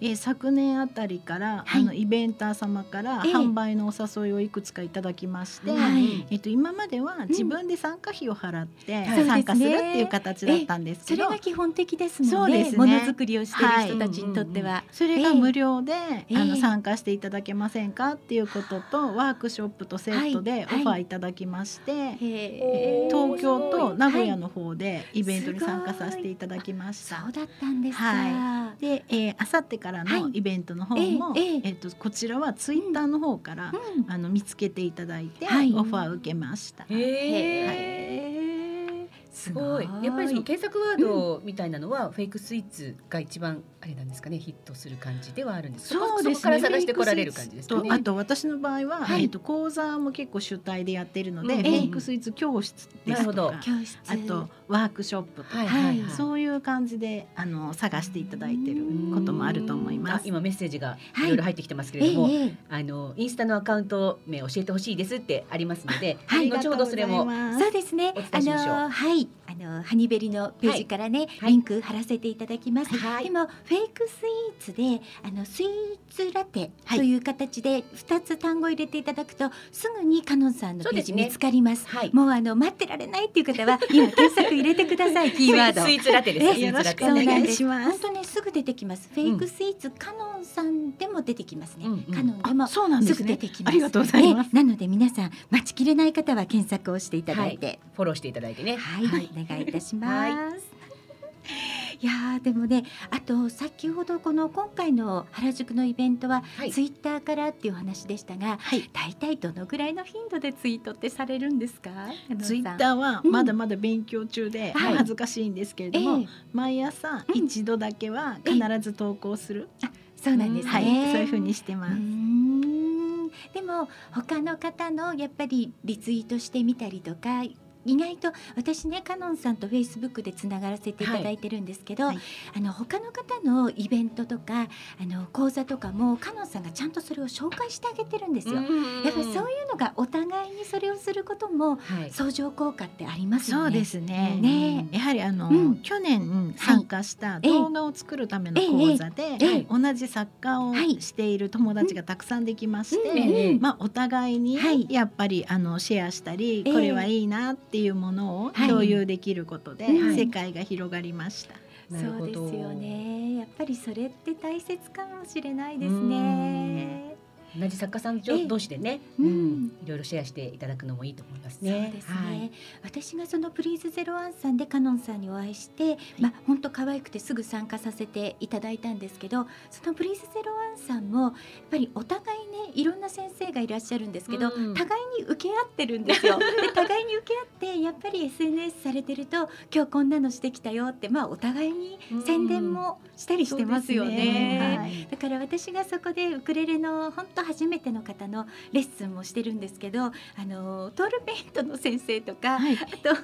[SPEAKER 2] えー昨年あたりから、
[SPEAKER 1] はい。
[SPEAKER 2] あのイベンター様から
[SPEAKER 1] ええ。
[SPEAKER 2] 販売のお誘いをいくつかいただきまして、
[SPEAKER 1] はい。
[SPEAKER 2] えっと今までは自分で参加費を払って
[SPEAKER 3] はい。
[SPEAKER 2] 参加するっていう形だったんですけど、
[SPEAKER 1] それが基本的ですも
[SPEAKER 2] そうですね。
[SPEAKER 1] んね。ものづくりをしている人たちにとっては。
[SPEAKER 2] それが無料で、
[SPEAKER 1] ええ。
[SPEAKER 2] あの参加していただけませんかっていうこととワークショップとセットでオ
[SPEAKER 1] はい。
[SPEAKER 2] ファーいただきまして、
[SPEAKER 1] へー。
[SPEAKER 2] 東京と名古屋
[SPEAKER 1] はい
[SPEAKER 2] の方でイベントに参加させていただきました。
[SPEAKER 1] そうだったんですか。
[SPEAKER 2] はで、えー、あさってからの
[SPEAKER 1] はい。
[SPEAKER 2] イベントの方も、
[SPEAKER 1] ええええ
[SPEAKER 2] えっとこちらはツイッターの方から、
[SPEAKER 1] うん。
[SPEAKER 2] あの見つけていただいて、
[SPEAKER 1] はい。
[SPEAKER 2] オファー受けました。
[SPEAKER 3] へえ。すごい。やっぱりその検索ワードみたいなのは、フェイクスイーツが一番あれなんですかねヒットする感じではあるんですか？
[SPEAKER 2] そうですね。
[SPEAKER 3] こから探してこられる感じですかね？
[SPEAKER 2] とあと私の場合は、
[SPEAKER 1] はい
[SPEAKER 2] えっと講座も結構主体でやっているので、
[SPEAKER 3] うん
[SPEAKER 2] フェイクスイーツ教室ですと
[SPEAKER 3] なるほど
[SPEAKER 2] か、
[SPEAKER 1] 教室。
[SPEAKER 2] あとワークショップとか、
[SPEAKER 3] はいはいはい。
[SPEAKER 2] そういう感じであの探していただいてることもあると思います。
[SPEAKER 3] あ今メッセージが
[SPEAKER 1] はい
[SPEAKER 3] いろいろ入ってきてますけ
[SPEAKER 1] え
[SPEAKER 3] れども、
[SPEAKER 1] えええ
[SPEAKER 3] あのインスタのアカウント名教えてほしいですってありますので、
[SPEAKER 1] はい
[SPEAKER 3] 後ほどそれも
[SPEAKER 1] そうですね。あのはい、あのハニベリのページからね、
[SPEAKER 3] はい
[SPEAKER 1] リンク貼らせていただきます。
[SPEAKER 3] はい
[SPEAKER 1] でもフェイクスイーツであのスイーツラテ
[SPEAKER 2] はい
[SPEAKER 1] という形で二つ単語入れていただくとすぐにカノンさんのページ見つかります。
[SPEAKER 3] はい。
[SPEAKER 1] もうあの待ってられないっていう方は今検索入れてくださいキーワード。
[SPEAKER 3] スイーツラテです。
[SPEAKER 2] よろしくお願いします
[SPEAKER 1] 本当ねすぐ出てきます。フェイクスイーツ、カノンさんでも出てきますね。カノンでも
[SPEAKER 2] あそうなんですす
[SPEAKER 1] ぐ出
[SPEAKER 2] ね。
[SPEAKER 1] てきます。
[SPEAKER 2] ありがとうございます。
[SPEAKER 1] ええなので皆さん待ちきれない方は検索をしていただいて、
[SPEAKER 3] フォローしていただいてね。
[SPEAKER 1] はい、
[SPEAKER 2] はい
[SPEAKER 1] お願いいたします。いやーでもねあと先ほどこの今回の原宿のイベントは、
[SPEAKER 3] はい。
[SPEAKER 1] ツイッターからっていう話でしたが
[SPEAKER 2] はい。
[SPEAKER 1] 大体どのぐらいの頻度でツイートってされるんですか？
[SPEAKER 2] ツイッ
[SPEAKER 1] ー
[SPEAKER 2] ターはまだまだ勉強中で
[SPEAKER 1] はい。
[SPEAKER 2] 恥ずかしいんですけれども、
[SPEAKER 1] ええ。
[SPEAKER 2] 毎朝
[SPEAKER 1] うん。
[SPEAKER 2] 一度だけは必ず投稿する、
[SPEAKER 1] そうなんですね、
[SPEAKER 2] はい、そういう風にしてます。
[SPEAKER 1] うーん。でも他の方のやっぱりリツイートしてみたりとか意外と私ねカノンさんとフェイスブックでつながらせていただいてるんですけど、
[SPEAKER 2] はい。
[SPEAKER 1] あの他の方のイベントとかあの講座とかもカノンさんがちゃんとそれを紹介してあげてるんですよ。やっぱりそういうのがお互いにそれをすることも
[SPEAKER 3] はい。
[SPEAKER 1] 相乗効果ってありますよね。
[SPEAKER 2] そうですね。
[SPEAKER 1] ね。
[SPEAKER 2] やはりあの、
[SPEAKER 1] うん。
[SPEAKER 2] 去年参加した動画を作るための講座で、
[SPEAKER 1] ええ。え
[SPEAKER 2] 同じ作家を
[SPEAKER 1] はい
[SPEAKER 2] している友達がたくさんできまして、まあお互いに
[SPEAKER 1] はい。
[SPEAKER 2] やっぱりあのシェアしたり、
[SPEAKER 1] ええ。
[SPEAKER 2] これはいいなっていうものを
[SPEAKER 1] はい
[SPEAKER 2] 共有できることで、
[SPEAKER 1] はい
[SPEAKER 2] 世界が広がりました。
[SPEAKER 1] そうですよ。ね。やっぱりそれって大切かもしれないですね。
[SPEAKER 3] 同じ作家さん
[SPEAKER 1] ええ。
[SPEAKER 3] 同士でね、
[SPEAKER 1] う
[SPEAKER 3] うん。ん、いろいろシェアしていただくのもいいと思います
[SPEAKER 1] そう
[SPEAKER 3] ね。
[SPEAKER 1] ですね、
[SPEAKER 3] はい。
[SPEAKER 1] 私がそのプリーズゼロワンさんでカノンさんにお会いして、まあ本当可愛くてすぐ参加させていただいたんですけどそのプリーズゼロワンさんもやっぱりお互いねいろんな先生がいらっしゃるんですけど、
[SPEAKER 3] うん。
[SPEAKER 1] 互いに受け合ってるんですよ。で互いに受け合ってやっぱり SNS されてると今日こんなのしてきたよってまあお互いに宣伝もしたりしてますよね。
[SPEAKER 2] ねはい。
[SPEAKER 1] だから私がそこでウクレレの本当初めての方のレッスンもしてるんですけどあのトールペイントの先生とか、
[SPEAKER 2] はい
[SPEAKER 1] あと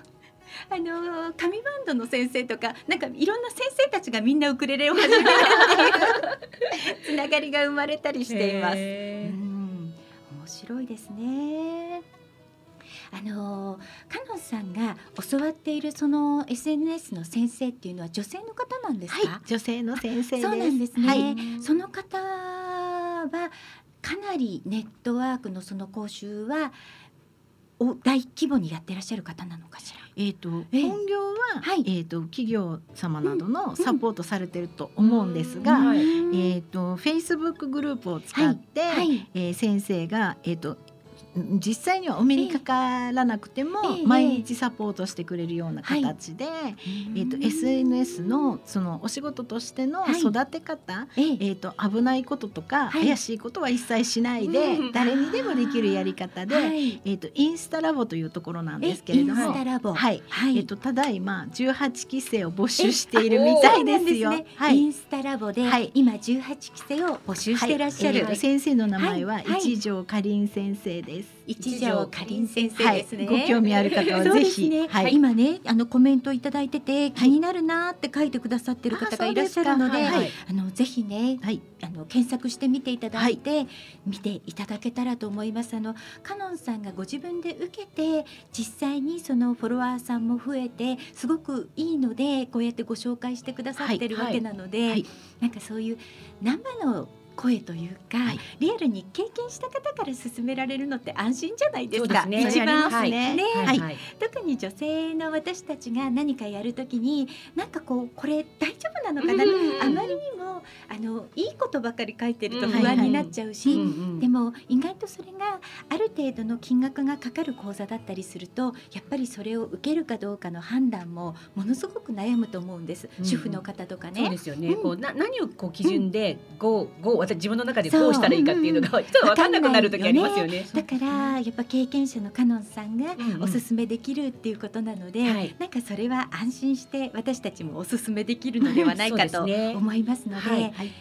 [SPEAKER 1] あの紙バンドの先生とかなんかいろんな先生たちがみんなウクレレを始めるっていうつながりが生まれたりしています。うん面白いですね。あのカノンさんが教わっているその SNS の先生っていうのは女性の方なんですか？
[SPEAKER 2] はい、女性の先生です。
[SPEAKER 1] そうなんですね。
[SPEAKER 2] はい、
[SPEAKER 1] その方はかなりネットワークのその講習はお大規模にやってらっしゃる方なのかしら？
[SPEAKER 2] えっ、と
[SPEAKER 1] ええ。
[SPEAKER 2] 本業は、
[SPEAKER 1] はい。
[SPEAKER 2] えっ、と企業様などのサポートされてると思うんですが、
[SPEAKER 3] うん。はい。
[SPEAKER 2] えっ、とフェイスブックグループを使って、
[SPEAKER 1] はい。
[SPEAKER 2] えー先生がえっ、とん実際にはお目にかからなくても、
[SPEAKER 1] ええ
[SPEAKER 2] 毎日サポートしてくれるような形で、えっ、と SNS のそのお仕事としての
[SPEAKER 1] はい。
[SPEAKER 2] 育て方、
[SPEAKER 1] ええ。
[SPEAKER 2] えー、と危ないこととか、
[SPEAKER 1] はい。
[SPEAKER 2] 怪しいことは一切しないで、
[SPEAKER 3] うん。
[SPEAKER 2] 誰にでもできるやり方で、
[SPEAKER 1] はい。
[SPEAKER 2] えー、とインスタラボというところなん
[SPEAKER 1] え
[SPEAKER 2] ですけれどもはい。
[SPEAKER 1] はい。
[SPEAKER 2] えー、とただいま18期生を募集しているみたいですよ。はい。
[SPEAKER 1] インスタラボで、
[SPEAKER 2] はい。
[SPEAKER 1] 今18期生を募集してらっしゃる、
[SPEAKER 2] 先生の名前は一条かりん先生です。
[SPEAKER 1] 一条かりん先生ですね、
[SPEAKER 2] はい、ご興味ある方は ぜひ、
[SPEAKER 1] ですね、
[SPEAKER 2] はい、
[SPEAKER 1] 今ねあのコメントいただいてて気になるなーって書いてくださってる方がいらっしゃるので、
[SPEAKER 2] はい。
[SPEAKER 1] あのぜひね
[SPEAKER 2] はい、
[SPEAKER 1] あの検索してみていただいて、見ていただけたらと思います。あのカノンさんがご自分で受けて実際にそのフォロワーさんも増えてすごくいいのでこうやってご紹介してくださってるわけなので、
[SPEAKER 2] はい。
[SPEAKER 1] なんかそういう生の声というか、
[SPEAKER 2] はい。
[SPEAKER 1] リアルに経験した方から勧められるのって安心じゃないですか。
[SPEAKER 3] すね。
[SPEAKER 1] 一番。
[SPEAKER 2] ね。
[SPEAKER 1] ね。
[SPEAKER 2] はい。
[SPEAKER 3] はい。
[SPEAKER 1] 特に女性の私たちが何かやるときになんかこうこれ大丈夫なのかな、
[SPEAKER 3] うん
[SPEAKER 1] あまりにもあのいいことばかり書いてると
[SPEAKER 3] うん。
[SPEAKER 1] 不安になっちゃうし、
[SPEAKER 3] うんうん
[SPEAKER 1] でも意外とそれがある程度の金額がかかる講座だったりするとやっぱりそれを受けるかどうかの判断もものすごく悩むと思うんです、
[SPEAKER 3] うん
[SPEAKER 1] 主婦の方とか
[SPEAKER 3] そうで
[SPEAKER 1] ね。
[SPEAKER 3] すよね。
[SPEAKER 1] うん。
[SPEAKER 3] こうな何をこう基準でゴーゴー私自分の中で
[SPEAKER 1] そう
[SPEAKER 3] したらいいかっていうのがちょっと分かんなくなる時ありますよね。
[SPEAKER 1] だからやっぱ経験者のカノンさんがおすすめできるっていうことなので、
[SPEAKER 3] はい。
[SPEAKER 1] なんかそれは安心して私たちもおすすめできるのではないかと思いますので、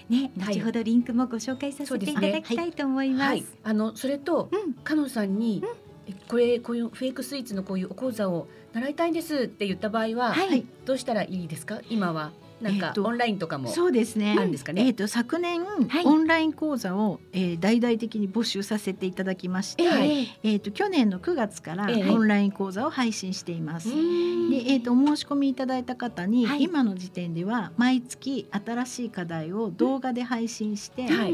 [SPEAKER 1] ね、
[SPEAKER 3] はい。
[SPEAKER 1] 後ほどリンクもご紹介させていただきたいと思います。
[SPEAKER 3] はい、あのそれと
[SPEAKER 1] うん。
[SPEAKER 3] カノンさんに、えこれこういうフェイクスイーツのこういうお講座を習いたいんですって言った場合は、
[SPEAKER 1] はい。
[SPEAKER 3] どうしたらいいですか？今はなんかオンラインとかも
[SPEAKER 2] そうですね。
[SPEAKER 3] あるんですかね？
[SPEAKER 2] えっ、と昨年、
[SPEAKER 1] はい。
[SPEAKER 2] オンライン講座を、えー、大々的に募集させていただきまして、
[SPEAKER 3] はい
[SPEAKER 2] えっ、と去年の9月から
[SPEAKER 3] ええ
[SPEAKER 2] オンライン講座を配信しています。
[SPEAKER 3] うん。
[SPEAKER 2] で、えー、とお申し込みいただいた方に、
[SPEAKER 1] はい。
[SPEAKER 2] 今の時点では毎月新しい課題を動画で配信して、
[SPEAKER 3] はい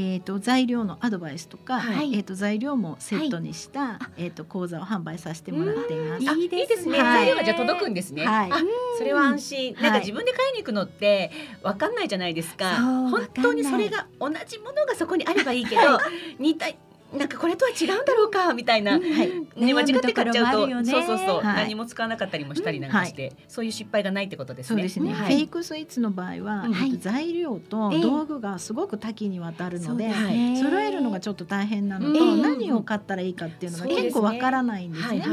[SPEAKER 2] えー、と材料のアドバイスとか、
[SPEAKER 3] はい
[SPEAKER 2] えー、と材料もセットにした、えー、と講座を販売させてもらっています。
[SPEAKER 3] あ
[SPEAKER 1] いいですね
[SPEAKER 3] 材料がじゃあ届くんですね。
[SPEAKER 2] はい
[SPEAKER 3] あそれは安心。
[SPEAKER 2] はい
[SPEAKER 3] なんか自分で買いに行くのってわかんないじゃないですか。本当にそれが同じものがそこにあればいいけど、似たなんかこれとは違うんだろうかみたいな。
[SPEAKER 1] はい。
[SPEAKER 3] ね、間違って買っちゃうとそうそうそう、
[SPEAKER 2] はい。
[SPEAKER 3] 何も使わなかったりもしたりなんかして、そういう失敗がないってことですね。
[SPEAKER 2] そうですね、
[SPEAKER 3] はい。
[SPEAKER 2] フェイクスイーツの場合は、材料と
[SPEAKER 1] ええ
[SPEAKER 2] 道具がすごく多岐にわたるので、揃えるのがちょっと大変なのと、
[SPEAKER 3] うん。
[SPEAKER 2] 何を買ったらいいかっていうのが結構わからないんですね。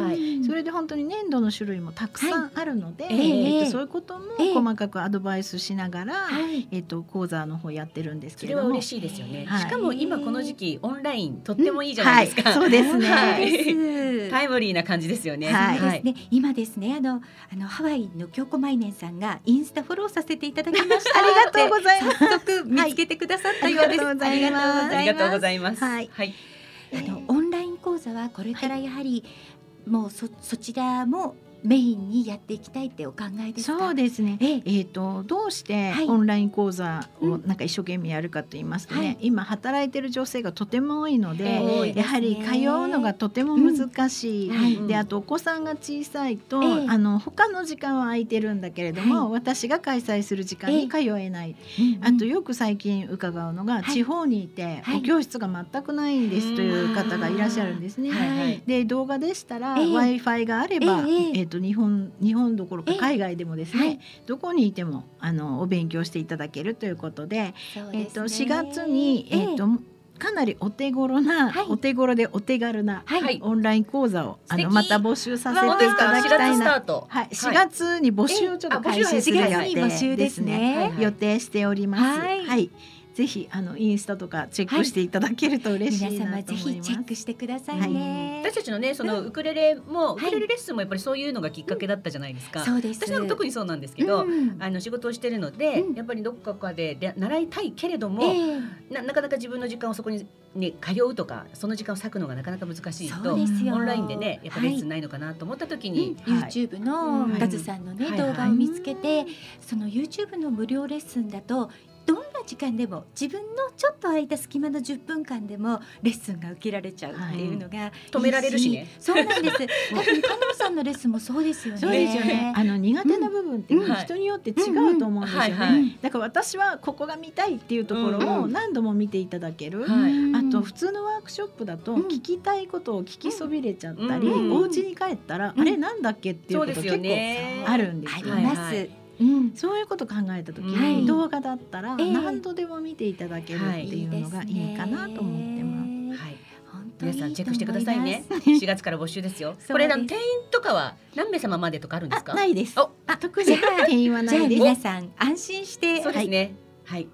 [SPEAKER 2] それで本当に粘土の種類もたくさんあるので、
[SPEAKER 3] ええ
[SPEAKER 2] えっとそういうことも
[SPEAKER 1] ええ
[SPEAKER 2] 細かくアドバイスしながら、
[SPEAKER 1] はい。
[SPEAKER 2] えっと講座の方やってるんです
[SPEAKER 3] そ
[SPEAKER 2] けれども。
[SPEAKER 3] れは嬉しいですよね。
[SPEAKER 2] はい。
[SPEAKER 3] しかも今この時期オンラインとってもいいじゃないですか。
[SPEAKER 2] はい。そうですね。
[SPEAKER 3] タイムリーな感じですよね。
[SPEAKER 2] はい。
[SPEAKER 1] ですね、今ですねあのあのハワイの京子マイネンさんがインスタフォローさせていただきました。
[SPEAKER 2] ありがとうございます。
[SPEAKER 1] 早速見つけてくださったようです、
[SPEAKER 2] はい。ありがとうございます。
[SPEAKER 3] ありがとうございます。
[SPEAKER 2] はい。
[SPEAKER 3] はい。
[SPEAKER 1] あのオンライン講座はこれからやはり、もうそそちらもメインにやっていきたいってお考えですか？
[SPEAKER 2] そうですね。
[SPEAKER 1] ええ。
[SPEAKER 2] えー、とどうして
[SPEAKER 1] はい。
[SPEAKER 2] オンライン講座を
[SPEAKER 1] うん
[SPEAKER 2] なんか一生懸命やるかと言いますとね、
[SPEAKER 1] はい
[SPEAKER 2] 今働いてる女性がとても多いので、
[SPEAKER 3] 多い
[SPEAKER 2] やはり通うのがとても難しい、
[SPEAKER 1] うん。はい。
[SPEAKER 2] であとお子さんが小さいと、
[SPEAKER 1] ええ。
[SPEAKER 2] あの他の時間は空いてるんだけれども、
[SPEAKER 1] は
[SPEAKER 2] 私が開催する時間に通えない、
[SPEAKER 1] うん
[SPEAKER 2] あとよく最近伺うのが、
[SPEAKER 1] はい
[SPEAKER 2] 地方にいて、
[SPEAKER 1] はい。
[SPEAKER 2] お教室が全くないんですという方がいらっしゃるんですね。で動画でしたら、
[SPEAKER 1] ええ。
[SPEAKER 2] W i f i があれば、
[SPEAKER 1] ええ。
[SPEAKER 2] えーと日本日本どころか
[SPEAKER 1] え。え
[SPEAKER 2] 海外でもですね、
[SPEAKER 1] はい。
[SPEAKER 2] どこにいてもあのお勉強していただけるということで、
[SPEAKER 1] ですね。
[SPEAKER 2] と4月にえっ、と、かなりお手頃な、
[SPEAKER 1] はい。
[SPEAKER 2] お手頃でお手軽な
[SPEAKER 1] はい、
[SPEAKER 3] はい。
[SPEAKER 2] オンライン講座をあのまた募集させてい
[SPEAKER 3] 本当ですか？4
[SPEAKER 2] ただきたいな。はい、4月に募集をちょっと開始する予
[SPEAKER 1] 4月に募集
[SPEAKER 2] 定
[SPEAKER 1] で
[SPEAKER 2] ですす
[SPEAKER 1] ね。
[SPEAKER 2] ね。
[SPEAKER 3] はいはい。
[SPEAKER 2] 予定しております。
[SPEAKER 1] はい。
[SPEAKER 2] はい、ぜひあのインスタとかチェックしていただけると嬉しい
[SPEAKER 1] 皆
[SPEAKER 2] な
[SPEAKER 1] 様ぜひ
[SPEAKER 2] と思います。
[SPEAKER 1] チェックしてくださいね、
[SPEAKER 3] 私たちのねそのウクレレも、
[SPEAKER 1] はい。
[SPEAKER 3] ウクレレレッスンもやっぱりそういうのがきっかけだったじゃないですか。
[SPEAKER 1] そうです。
[SPEAKER 3] 私なんか特にそうなんですけど、
[SPEAKER 1] うん。
[SPEAKER 3] あの仕事をしてるので、
[SPEAKER 1] うん。
[SPEAKER 3] やっぱりどっかかでで習いたいけれども、
[SPEAKER 1] ええ。
[SPEAKER 3] ななかなか自分の時間をそこにね通うとかその時間を割くのがなかなか難しいとオンラインでねやっぱレッスン
[SPEAKER 1] はい
[SPEAKER 3] ないのかなと思った時
[SPEAKER 1] うん。
[SPEAKER 3] に、
[SPEAKER 2] はい。
[SPEAKER 1] YouTube の
[SPEAKER 3] うん。
[SPEAKER 1] ガズさんのね、
[SPEAKER 3] はい。
[SPEAKER 1] 動画を見つけて、その YouTube の無料レッスンだと時間でも自分のちょっと空いた隙間の10分間でもレッスンが受けられちゃうっていうのが、
[SPEAKER 3] 止められるしね。
[SPEAKER 1] そうなんです。多分加納さんのレッスンもそうですよね。
[SPEAKER 2] そうですよね。あの苦手な部分って
[SPEAKER 1] うん。
[SPEAKER 2] 人によって違うと思うんですよ
[SPEAKER 3] はいはい。
[SPEAKER 2] ね。だから私はここが見たいっていうところ
[SPEAKER 3] うんうん。
[SPEAKER 2] を何度も見ていただける。
[SPEAKER 3] はい。
[SPEAKER 2] あと普通のワークショップだと
[SPEAKER 1] うん。
[SPEAKER 2] 聞きたいことを聞きそびれちゃったり、
[SPEAKER 3] うん。
[SPEAKER 2] お家に帰ったら、
[SPEAKER 1] うん。
[SPEAKER 2] あれなんだっけっていうこと結構
[SPEAKER 3] ね。
[SPEAKER 2] あるんです
[SPEAKER 1] あ
[SPEAKER 2] よね。
[SPEAKER 1] ります、
[SPEAKER 3] はいはい
[SPEAKER 1] うん。
[SPEAKER 2] そういうこと考えた時
[SPEAKER 3] はい。
[SPEAKER 2] に動画だったら
[SPEAKER 1] ええ。
[SPEAKER 2] 何度でも見ていただけるっていうのがい。いかなと思ってます。
[SPEAKER 1] す
[SPEAKER 3] はい皆さんチェックしてくださいね。
[SPEAKER 1] と思ます
[SPEAKER 3] 4月から募集ですよ。
[SPEAKER 1] す。
[SPEAKER 3] これあの定員とかは何名様までとかあるんですか？
[SPEAKER 2] あないです。
[SPEAKER 3] お
[SPEAKER 2] あ特に定員はないです。
[SPEAKER 1] 皆さん安心して。
[SPEAKER 3] そうですね。はい。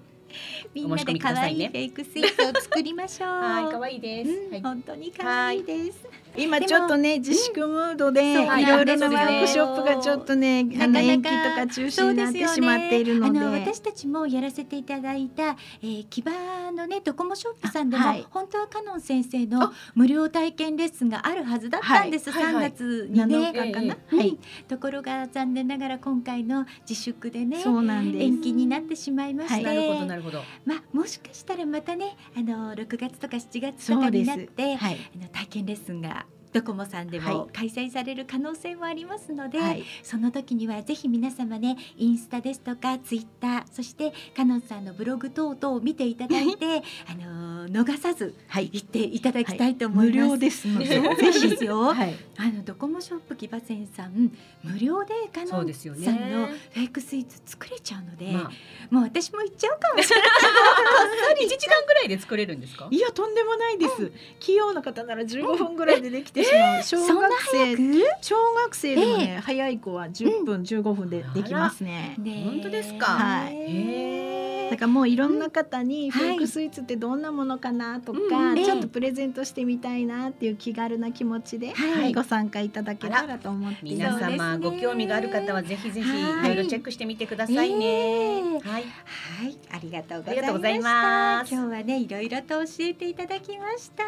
[SPEAKER 1] みんなで可愛いフェイクスイーツを作りましょう。
[SPEAKER 3] はい可愛いです。
[SPEAKER 1] 本当に可愛いです。
[SPEAKER 2] 今ちょっとね自粛ムードでいろいろなワークショップがちょっとねあの延期とか中止になってしまっているので。
[SPEAKER 1] 私たちもやらせていただいた、えー、木場のねドコモショップさんでも、本当はカノン先生の無料体験レッスンがあるはずだったんです、3
[SPEAKER 3] はいはいはい。
[SPEAKER 1] 月にね、
[SPEAKER 2] 7日かな、
[SPEAKER 1] うん
[SPEAKER 2] はい。
[SPEAKER 1] ところが残念ながら今回の自粛でね
[SPEAKER 2] そうなんです。
[SPEAKER 1] 延期になってしまいまして、
[SPEAKER 3] なるほどなるほど。
[SPEAKER 1] まあもしかしたらまたねあの6月とか7月とかになって
[SPEAKER 2] はい。
[SPEAKER 1] あの体験レッスンがドコモさんでも開催される可能性もありますので、
[SPEAKER 2] はい。
[SPEAKER 1] その時にはぜひ皆様ねインスタですとかツイッターそしてカノンさんのブログ等々を見ていただいてあのー逃さず
[SPEAKER 2] はい。
[SPEAKER 1] 行っていただきたいと思います。
[SPEAKER 2] 無料ですので
[SPEAKER 1] ぜひ。ですよ、
[SPEAKER 2] はい。
[SPEAKER 1] あのドコモショップ木場線さん無料でカノン
[SPEAKER 3] そうですよね。
[SPEAKER 1] さんのフェイクスイーツ作れちゃうので、
[SPEAKER 3] まあ。
[SPEAKER 1] もう私も行っちゃうかもしれない。
[SPEAKER 3] 1時間ぐらいで作れるんですか？
[SPEAKER 2] いやとんでもないです、器用な方なら15分ぐらいでできてしまう、小
[SPEAKER 1] そんな
[SPEAKER 2] 学生
[SPEAKER 1] 早く？
[SPEAKER 2] 小学生でもね、早い子は10分、15分でできますね、
[SPEAKER 1] ね
[SPEAKER 3] 本当ですか？
[SPEAKER 2] はい。
[SPEAKER 3] へ
[SPEAKER 2] だからもういろんな方に
[SPEAKER 1] はい
[SPEAKER 2] フェイクスイーツってどんなものかなとか、ちょっとプレゼントしてみたいなっていう気軽な気持ちで、
[SPEAKER 1] はい。
[SPEAKER 2] ご参加いただけたらと思っています。
[SPEAKER 3] 皆様、ご興味がある方はぜひぜひい
[SPEAKER 1] はい。
[SPEAKER 3] ろいろチェックしてみてくださいね。
[SPEAKER 1] ええ。
[SPEAKER 3] はい。
[SPEAKER 1] はい、ありがとうございました。
[SPEAKER 3] ありがとうございます。
[SPEAKER 1] 今日はね、いろいろと教えていただきました。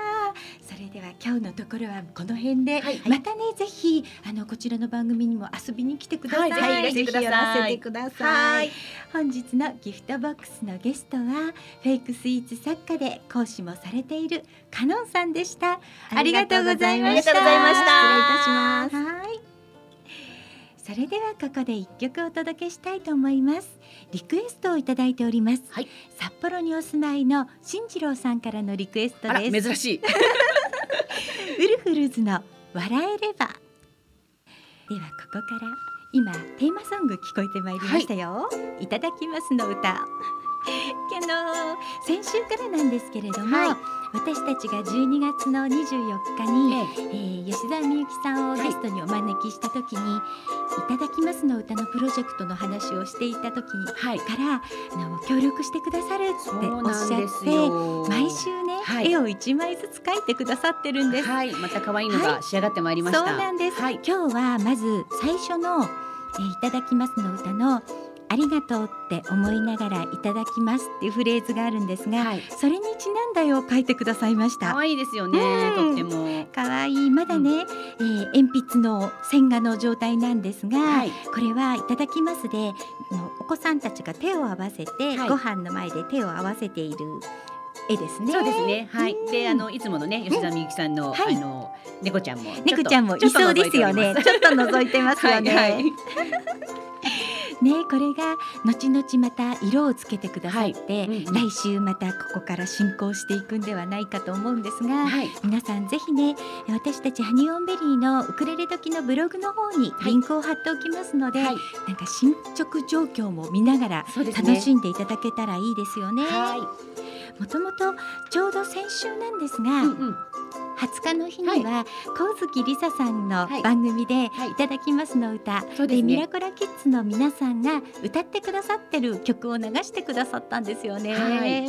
[SPEAKER 1] それでは今日のところはこの辺で、
[SPEAKER 3] はい
[SPEAKER 1] またね、ぜひあのこちらの番組にも遊びに来てください。
[SPEAKER 3] はいぜひいらしてください
[SPEAKER 2] ぜひやらせてくださ。
[SPEAKER 3] はいい。
[SPEAKER 1] 本日のギフトボックスのゲストはフェイクスイーツ作家で講師もされているカノンさんでした。ありがとうございました。
[SPEAKER 2] 失礼いたします。
[SPEAKER 1] はい。それではここで一曲お届けしたいと思います。リクエストをいただいております。
[SPEAKER 3] はい
[SPEAKER 1] 札幌にお住まいの新次郎さんからのリクエストです。
[SPEAKER 3] 珍しい。
[SPEAKER 1] ウルフルズの笑えれば。ではここから今テーマソング聞こえてまいりましたよ。い、ただきますの歌。けど先週からなんですけれども、
[SPEAKER 3] はい
[SPEAKER 1] 私たちが12月の24日に、
[SPEAKER 3] え
[SPEAKER 1] えー吉澤美由紀さんをゲストにお招きした時に、い、ただきますの歌のプロジェクトの話をしていた時に
[SPEAKER 3] はい。
[SPEAKER 1] からあの協力してくださるっておっしゃって
[SPEAKER 3] よ。
[SPEAKER 1] 毎週ね、
[SPEAKER 3] はい
[SPEAKER 1] 絵を一枚ずつ描いてくださってるんです。
[SPEAKER 3] はい。また可愛いのが仕上がってまいりました。
[SPEAKER 1] そうなんです、
[SPEAKER 3] はい。
[SPEAKER 1] 今日はまず最初の、えーいただきますの歌のありがとうって思いながらいただきますっていうフレーズがあるんですが、
[SPEAKER 3] はい。
[SPEAKER 1] それにちなんだ絵を描いてくださいました。
[SPEAKER 3] 可愛いですよね。
[SPEAKER 1] うん
[SPEAKER 3] とっても。
[SPEAKER 1] かわいいまだね、えー鉛筆の線画の状態なんですが、
[SPEAKER 3] はい。
[SPEAKER 1] これはいただきますでお子さんたちが手を合わせて、
[SPEAKER 3] はい
[SPEAKER 1] ご飯の前で手を合わせている絵ですね。
[SPEAKER 3] そうですね。はい。
[SPEAKER 1] うん
[SPEAKER 3] で、あのいつものね、吉田美由紀さんの、
[SPEAKER 1] はい
[SPEAKER 3] あの猫ちゃんも。
[SPEAKER 1] 猫ちゃんもいそうですよね。ちょっと覗いてますよね。
[SPEAKER 3] はいはい。
[SPEAKER 1] ねこれが後々また色をつけてくださって、
[SPEAKER 3] はいうんうん
[SPEAKER 1] 来週またここから進行していくんではないかと思うんですが、
[SPEAKER 3] はい。
[SPEAKER 1] 皆さんぜひね私たちハニオンベリーのウクレレ時のブログの方に
[SPEAKER 3] はい
[SPEAKER 1] リンクを貼っておきますので、
[SPEAKER 3] はい。
[SPEAKER 1] なんか進捗状況も見ながら。楽しんでいただけたらいいですよね。
[SPEAKER 3] はい。
[SPEAKER 1] もともとちょうど先週なんですが、
[SPEAKER 3] うんうん。
[SPEAKER 1] 20日の日には神月梨沙さんの
[SPEAKER 3] はい。
[SPEAKER 1] 番組で
[SPEAKER 3] はい。
[SPEAKER 1] いただきますの歌、
[SPEAKER 3] そうですね。
[SPEAKER 1] ミラコラキッズの皆さんが歌ってくださってる曲を流してくださったんですよね。
[SPEAKER 3] はい。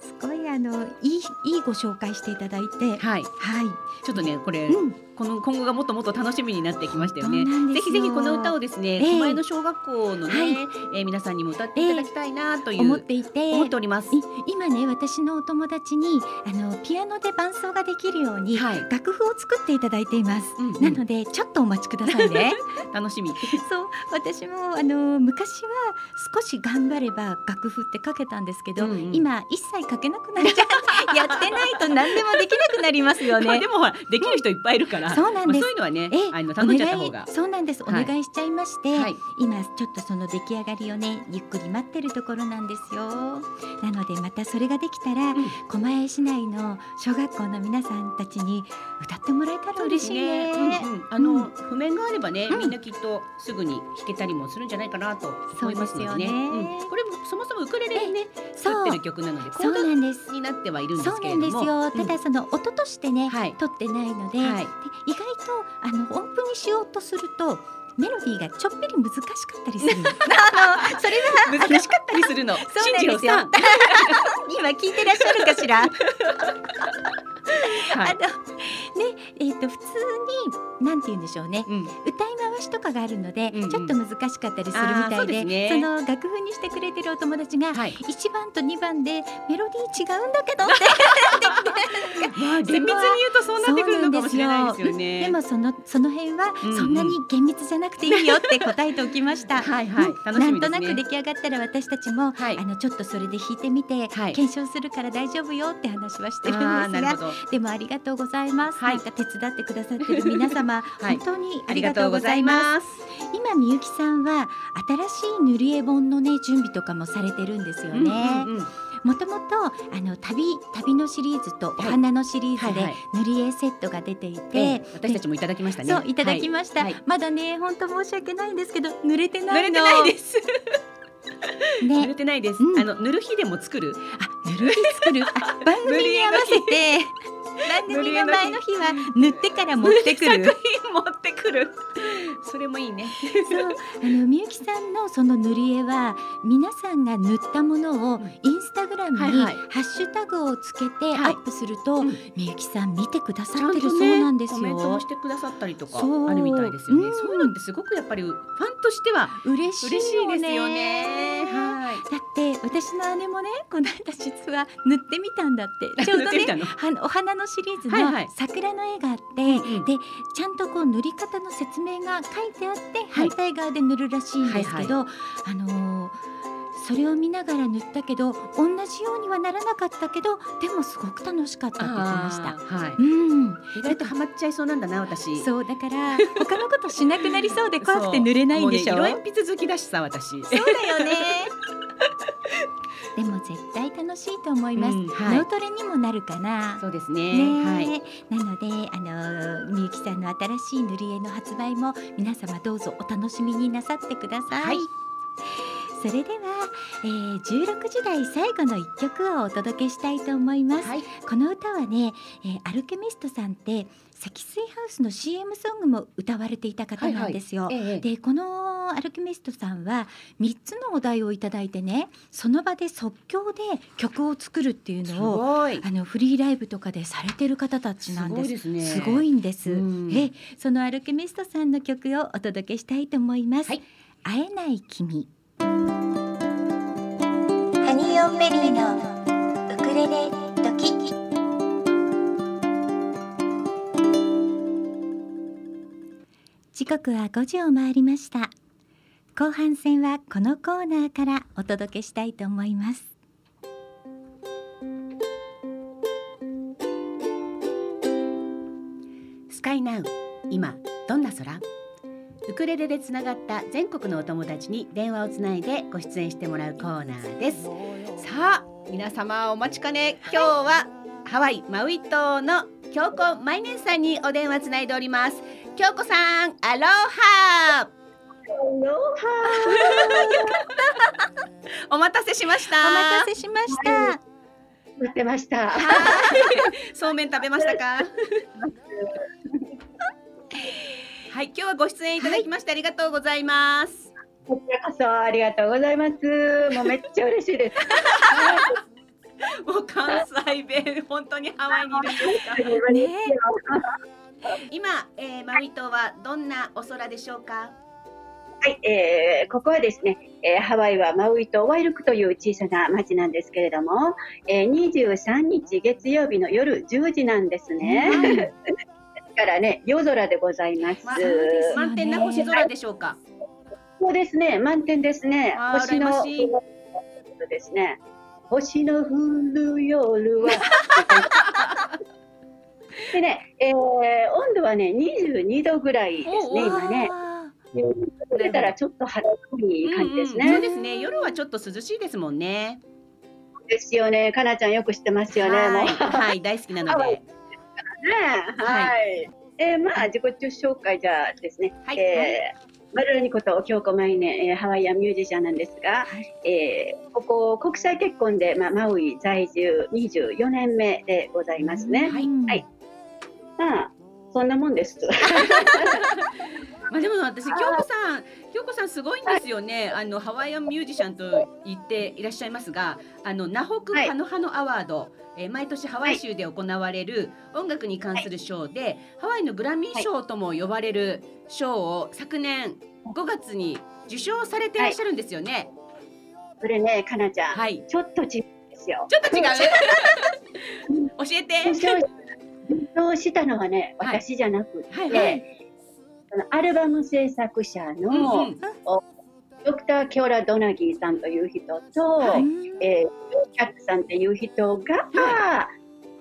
[SPEAKER 1] すごいあのいいいいご紹介していただいて、はい、
[SPEAKER 3] はい。ちょっとねこれ、
[SPEAKER 1] うん、
[SPEAKER 3] この今後がもっともっと楽しみになってきましたよね。ぜひぜひこの歌をですね、
[SPEAKER 1] ええ。
[SPEAKER 3] 狛江の小学校のね、
[SPEAKER 1] はい。
[SPEAKER 3] えー皆さんにも歌っていただきたいなという、
[SPEAKER 1] 思っていて。
[SPEAKER 3] 思っております。
[SPEAKER 1] い今ね私のお友達にあのピアノで伴奏ができるように、
[SPEAKER 3] はい。
[SPEAKER 1] 楽譜を作っていただいています、
[SPEAKER 3] うんうん。
[SPEAKER 1] なのでちょっとお待ちくださいね。
[SPEAKER 3] 楽しみ。
[SPEAKER 1] そう私もあの昔は少し頑張れば楽譜って書けたんですけど、
[SPEAKER 3] うんうん。
[SPEAKER 1] 今一切書けなくなっちゃうやってないと何でもできなくなりますよね。
[SPEAKER 3] ま あでもほらできる人いっぱいいるから、
[SPEAKER 1] そうなんです。
[SPEAKER 3] まあそういうのはね、
[SPEAKER 1] え
[SPEAKER 3] あの頼んじゃった方が。
[SPEAKER 1] お願い。そうなんです。お
[SPEAKER 3] はい。
[SPEAKER 1] 願いしちゃいまして、
[SPEAKER 3] はい。
[SPEAKER 1] 今ちょっとその出来上がりをねゆっくり待ってるところなんですよ。なのでまたそれができたら、
[SPEAKER 3] うん。
[SPEAKER 1] 狛江市内の小学校の皆さんたちに歌ってもらえたら嬉しいね。
[SPEAKER 3] あの、
[SPEAKER 1] うん。
[SPEAKER 3] 譜面があればね、
[SPEAKER 1] うん。
[SPEAKER 3] みんなきっとすぐに弾けたりもするんじゃないかなと思います
[SPEAKER 1] よね。
[SPEAKER 3] うん。これもそもそもウクレレでね作ってる曲なのでコ
[SPEAKER 1] そう
[SPEAKER 3] ー
[SPEAKER 1] なんです。
[SPEAKER 3] ドになってはいるんで
[SPEAKER 1] そうなんです
[SPEAKER 3] すけれども。
[SPEAKER 1] よ。た
[SPEAKER 3] うん。
[SPEAKER 1] だその音としてね、
[SPEAKER 3] はい。
[SPEAKER 1] 取ってないので意外とあの音符にしようとするとメロディーがちょっぴり難しかったりする の。あのそれは
[SPEAKER 3] 難しかったりするの。
[SPEAKER 1] そうなんですよ。今聞いてらっしゃるかしら？
[SPEAKER 3] はい。
[SPEAKER 1] あのねえっ、と普通になんて言うんでしょうね。
[SPEAKER 3] うん。
[SPEAKER 1] 歌い回しとかがあるので、
[SPEAKER 3] うんうん。
[SPEAKER 1] ちょっと難しかったりするみたいで
[SPEAKER 3] ね。
[SPEAKER 1] その楽譜にしてくれてるお友達が、
[SPEAKER 3] はい。
[SPEAKER 1] 1番と2番でメロディー違うんだけどって。
[SPEAKER 3] まあ 厳密に言うとそうなってくるのかもしれないですよね。
[SPEAKER 1] でもそのその辺はそんなに厳密じゃなくていいよって答えておきました。
[SPEAKER 3] はいはい。ね。
[SPEAKER 1] なんとなく出来上がったら私たちも、
[SPEAKER 3] はい。
[SPEAKER 1] あのちょっとそれで弾いてみて、
[SPEAKER 3] はい。
[SPEAKER 1] 検証するから大丈夫よって話はしてるんですが。
[SPEAKER 3] なるほど。
[SPEAKER 1] でもありがとうございます、
[SPEAKER 3] はい。
[SPEAKER 1] なんか手伝ってくださってる皆様、
[SPEAKER 3] はい。
[SPEAKER 1] 本当にあ
[SPEAKER 3] ありが
[SPEAKER 1] とうご
[SPEAKER 3] ざい
[SPEAKER 1] ます。今みゆきさんは新しい塗り絵本のね準備とかもされてるんですよね、
[SPEAKER 3] うんうんうん。
[SPEAKER 1] もともとあの旅旅のシリーズとお花のシリーズで塗り絵セットが出ていて、
[SPEAKER 3] ええ私たちもいただきましたね。
[SPEAKER 1] そういただきました、
[SPEAKER 3] はい。はい。
[SPEAKER 1] まだね本当申し訳ないんですけど濡れてないの。
[SPEAKER 3] 濡れてないです。濡れ
[SPEAKER 1] ね
[SPEAKER 3] てないです。
[SPEAKER 1] うん。
[SPEAKER 3] あの塗る日でも作る。
[SPEAKER 1] あ塗る日作る。あ番組に合わせて 番組の前の日は塗ってから持ってくる。
[SPEAKER 3] 作品持ってくる。それもいいね。
[SPEAKER 1] そう。あのみゆきさんのその塗り絵は皆さんが塗ったものをインスタグラムにハッシュタグをつけてア
[SPEAKER 3] はい。
[SPEAKER 1] ップすると、
[SPEAKER 3] うん。
[SPEAKER 1] みゆきさん見てくださってるそうなんです
[SPEAKER 3] コメントも
[SPEAKER 1] よ
[SPEAKER 3] してくださったりとかあるみたいですよね。
[SPEAKER 1] うん。
[SPEAKER 3] そういうのってすごくやっぱりファンとしては
[SPEAKER 1] 嬉しい
[SPEAKER 3] ですよね。はい。
[SPEAKER 1] だって私の姉もねこの間実は塗ってみたんだって。ちょうどね
[SPEAKER 3] 塗ってみたの
[SPEAKER 1] はお花のシリーズ
[SPEAKER 3] はいはい。
[SPEAKER 1] の桜の絵があって、
[SPEAKER 3] うん
[SPEAKER 1] でちゃんとこう塗り方の説明が書いてあって、
[SPEAKER 3] はい。
[SPEAKER 1] 反対側で塗るらしいんですけど、あのーそれを見ながら塗ったけど同じようにはならなかったけどでもすごく楽しかったって言ってました。
[SPEAKER 3] はい。
[SPEAKER 1] うん、
[SPEAKER 3] 意外とハマっちゃいそうなんだな私。
[SPEAKER 1] そうだから他のことしなくなりそうで怖くて塗れないんでしょ？
[SPEAKER 3] もうね色鉛筆好きだしさ私。
[SPEAKER 1] そうだよね。でも絶対楽しいと思います。
[SPEAKER 3] うんはい
[SPEAKER 1] 脳トレにもなるかな。
[SPEAKER 3] そうですね。
[SPEAKER 1] ね
[SPEAKER 3] はい。
[SPEAKER 1] なのであのみゆきさんの新しい塗り絵の発売も皆様どうぞお楽しみになさってください。
[SPEAKER 3] はい
[SPEAKER 1] それでは、えー、16時台最後の一曲をお届けしたいと思います。
[SPEAKER 3] はい。
[SPEAKER 1] この歌はね、えーアルケミストさんって積水ハウスの CM ソングも歌われていた方なんですよ。
[SPEAKER 3] ええ
[SPEAKER 1] でこのアルケミストさんは3つのお題をいただいてねその場で即興で曲を作るっていう
[SPEAKER 3] す
[SPEAKER 1] のを。あのフリーライブとかでされてる方たちなんです。
[SPEAKER 3] すごいですね
[SPEAKER 1] すごいんです。
[SPEAKER 3] うん
[SPEAKER 1] えそのアルケミストさんの曲をお届けしたいと思います。
[SPEAKER 3] はい
[SPEAKER 1] 会えない君。ハニーオンベリーのウクレレ時。時刻は5時を回りました。後半戦はこのコーナーからお届けしたいと思います。
[SPEAKER 3] スカイナウ今どんな空？ウクレレでつながった全国のお友達に電話をつないでご出演してもらうコーナーです。さあ皆様お待ちかね。今日はハワイマウイ島の京子マイネンさんにお電話つないでおります。京子さんアロハ お待たせしました。
[SPEAKER 1] お待たせしました。
[SPEAKER 4] 待ってました。
[SPEAKER 3] そうめん食べましたか？はい今日はご出演いただきましてありがとうございます、
[SPEAKER 4] こちらこそありがとうございます。もうめっちゃ嬉しいです。
[SPEAKER 3] もう関西弁本当にハワイにいるんですか
[SPEAKER 1] ね
[SPEAKER 3] 今、えー、マウイ島はどんなお空でしょうか？
[SPEAKER 4] はい、えーここはですね、えーハワイはマウイ島ワイルクという小さな町なんですけれども、えー、23日月曜日の夜10時なんですね。ですからね、夜空でございます。
[SPEAKER 3] ま
[SPEAKER 1] そうですよね
[SPEAKER 3] 満天な星空でしょうか。
[SPEAKER 4] そうですね、満点ですね。星のですね。星の降る夜は。でね、えー温度はね、22度ぐらいですね、今ね。
[SPEAKER 1] あ
[SPEAKER 4] 出たらちょっと肌寒い感じですね。
[SPEAKER 3] うんうんそうですね。夜はちょっと涼しいですもんね。
[SPEAKER 4] ですよね。かなちゃんよく知ってますよね。
[SPEAKER 3] はい、
[SPEAKER 4] ね
[SPEAKER 3] はい、大好きなので。
[SPEAKER 4] はい。えーまあ自己紹介じゃあですね。
[SPEAKER 3] はい
[SPEAKER 4] えーマルラニこと京子マイネ、えーハワイアンミュージシャンなんですが、えーここ国際結婚で、まあ、マウイ在住24年目でございますね。
[SPEAKER 3] はい
[SPEAKER 1] うん
[SPEAKER 4] はいまあそんなもんです。
[SPEAKER 3] まあでも私京子さん京子さんすごいんですよね。あのハワイアンミュージシャンと言っていらっしゃいますが、あのナホク
[SPEAKER 4] はい
[SPEAKER 3] ハノハノアワード、えー毎年ハワイ州で行われる音楽に関する賞で、ハワイのグラミー賞とも呼ばれる賞を昨年5月に受賞されていらっしゃるんですよね。
[SPEAKER 4] それね、かなちゃん、
[SPEAKER 3] はい。
[SPEAKER 4] ちょっと違うんですよ。
[SPEAKER 3] ちょっと違う？教えて。
[SPEAKER 4] 受賞したのはね、
[SPEAKER 3] はい
[SPEAKER 4] 私じゃなくて、
[SPEAKER 3] はいはい。
[SPEAKER 4] そのアルバム制作者の、
[SPEAKER 3] うんうん、
[SPEAKER 4] ドクター・キョラ・ドナギーさんという人と、
[SPEAKER 3] はい、
[SPEAKER 4] えー、キャッツさんという人が、は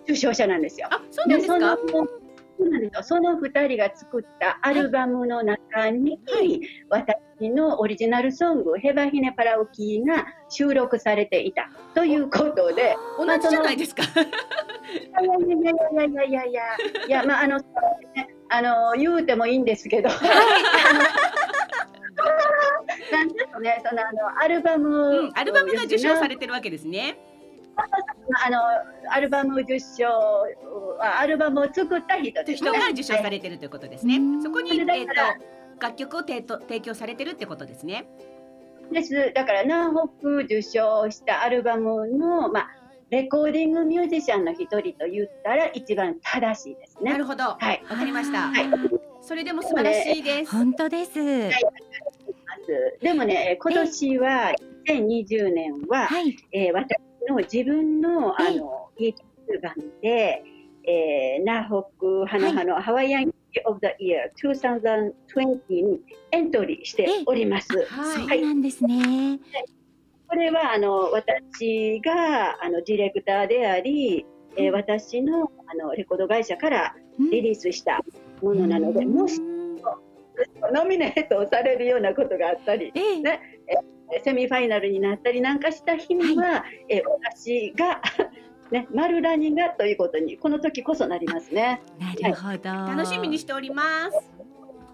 [SPEAKER 4] い、受賞者なんですよ。
[SPEAKER 3] あそうなんですか？
[SPEAKER 4] その2人が作ったアルバムの中に、
[SPEAKER 3] はい、
[SPEAKER 4] 私のオリジナルソング「ヘバヒネパラオキー」が収録されていたということで
[SPEAKER 3] 同じじゃないですか。
[SPEAKER 4] いやいやいやいやいやいやいやまああの、ね、あの、言うてもいいんですけど。なんですかね、その、あの、アルバム、
[SPEAKER 3] うん、アルバムが受賞されてるわけですね。
[SPEAKER 4] あの、アルバム受賞、あアルバムを作った人ね。
[SPEAKER 3] 人が受賞されてるということですね
[SPEAKER 1] うん。
[SPEAKER 3] そこに、えっ、と、楽曲を提と提供されてるってことですね。
[SPEAKER 4] です。だから、南北受賞したアルバムの、まあ、レコーディングミュージシャンの一人と言ったら一番正しいですね。
[SPEAKER 3] なるほど。わ、
[SPEAKER 4] はい。
[SPEAKER 3] かりました。
[SPEAKER 4] はい
[SPEAKER 3] それでも素晴らしいです。
[SPEAKER 1] 本当です。
[SPEAKER 4] でもね、今年は、2020年は、
[SPEAKER 1] はい。
[SPEAKER 4] えー私の自分のあ
[SPEAKER 1] ええ
[SPEAKER 4] の YouTube 版で、えー、ナホクハノハのハワイアンオブザイヤー2020にエントリーしております。
[SPEAKER 1] そう
[SPEAKER 3] はい。
[SPEAKER 1] なんですね。
[SPEAKER 4] これはあの私があのディレクターであり、えー私のあのレコード会社から
[SPEAKER 1] うん
[SPEAKER 4] リリースしたものなので、もしノミネートをされるようなことがあったり、
[SPEAKER 1] ええ
[SPEAKER 4] ねセミファイナルになったりなんかした日には、え私が、ね、マルラニがということにこの時こそなりますね。
[SPEAKER 1] なるほど。
[SPEAKER 3] 楽しみにしております。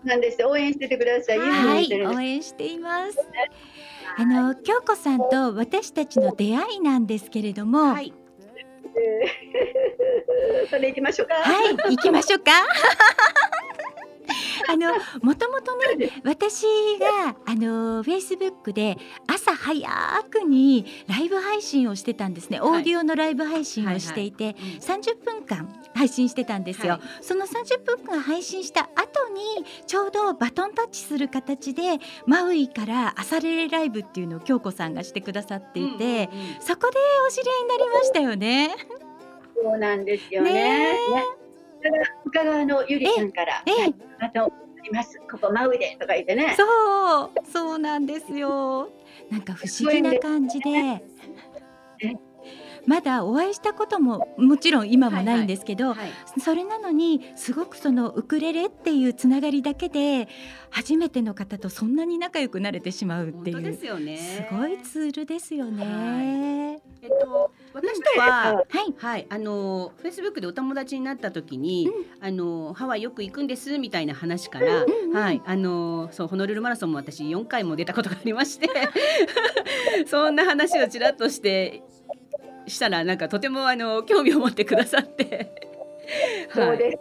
[SPEAKER 4] なんです応援しててください。
[SPEAKER 1] はい、応援しています。あの京子さんと私たちの出会いなんですけれども、は、
[SPEAKER 3] はいい。
[SPEAKER 4] それ行きましょうか。
[SPEAKER 1] 行きましょうか。あのもともとね私があのフェイスブックで朝早くにライブ配信をしてたんですね、
[SPEAKER 3] はい。
[SPEAKER 1] オーディオのライブ配信をしていて、
[SPEAKER 3] うん。
[SPEAKER 1] 30分間配信してたんですよ、
[SPEAKER 3] はい。
[SPEAKER 1] その30分間配信した後にちょうどバトンタッチする形でマウイから朝レレライブっていうのを京子さんがしてくださっていて、
[SPEAKER 3] うんうんうん。
[SPEAKER 1] そこでお知り合いになりましたよね。
[SPEAKER 4] そうなんですよね。
[SPEAKER 1] ね
[SPEAKER 4] ね深川のゆりさんから、
[SPEAKER 1] ええ
[SPEAKER 4] はいまたおります。ここマウイでとか言ってね。
[SPEAKER 1] そう、そうなんですよ。なんか不思議な感じで。まだお会いしたことももちろん今もないんですけど、
[SPEAKER 3] はい。
[SPEAKER 1] それなのにすごくそのウクレレっていうつながりだけで初めての方とそんなに仲良くなれてしまうっていう
[SPEAKER 3] 本当ですよね。
[SPEAKER 1] すごいツールですよね。
[SPEAKER 3] えっと私とは。
[SPEAKER 1] はい、
[SPEAKER 3] はい、あのフェイスブックでお友達になった時に、あのハワイよく行くんですみたいな話から、
[SPEAKER 1] うんうん
[SPEAKER 3] はい、あのそうホノルルマラソンも私4回も出たことがありまして、そんな話をちらっとしてしたらなんかとてもあの興味を持ってくださって、
[SPEAKER 4] そうですよ。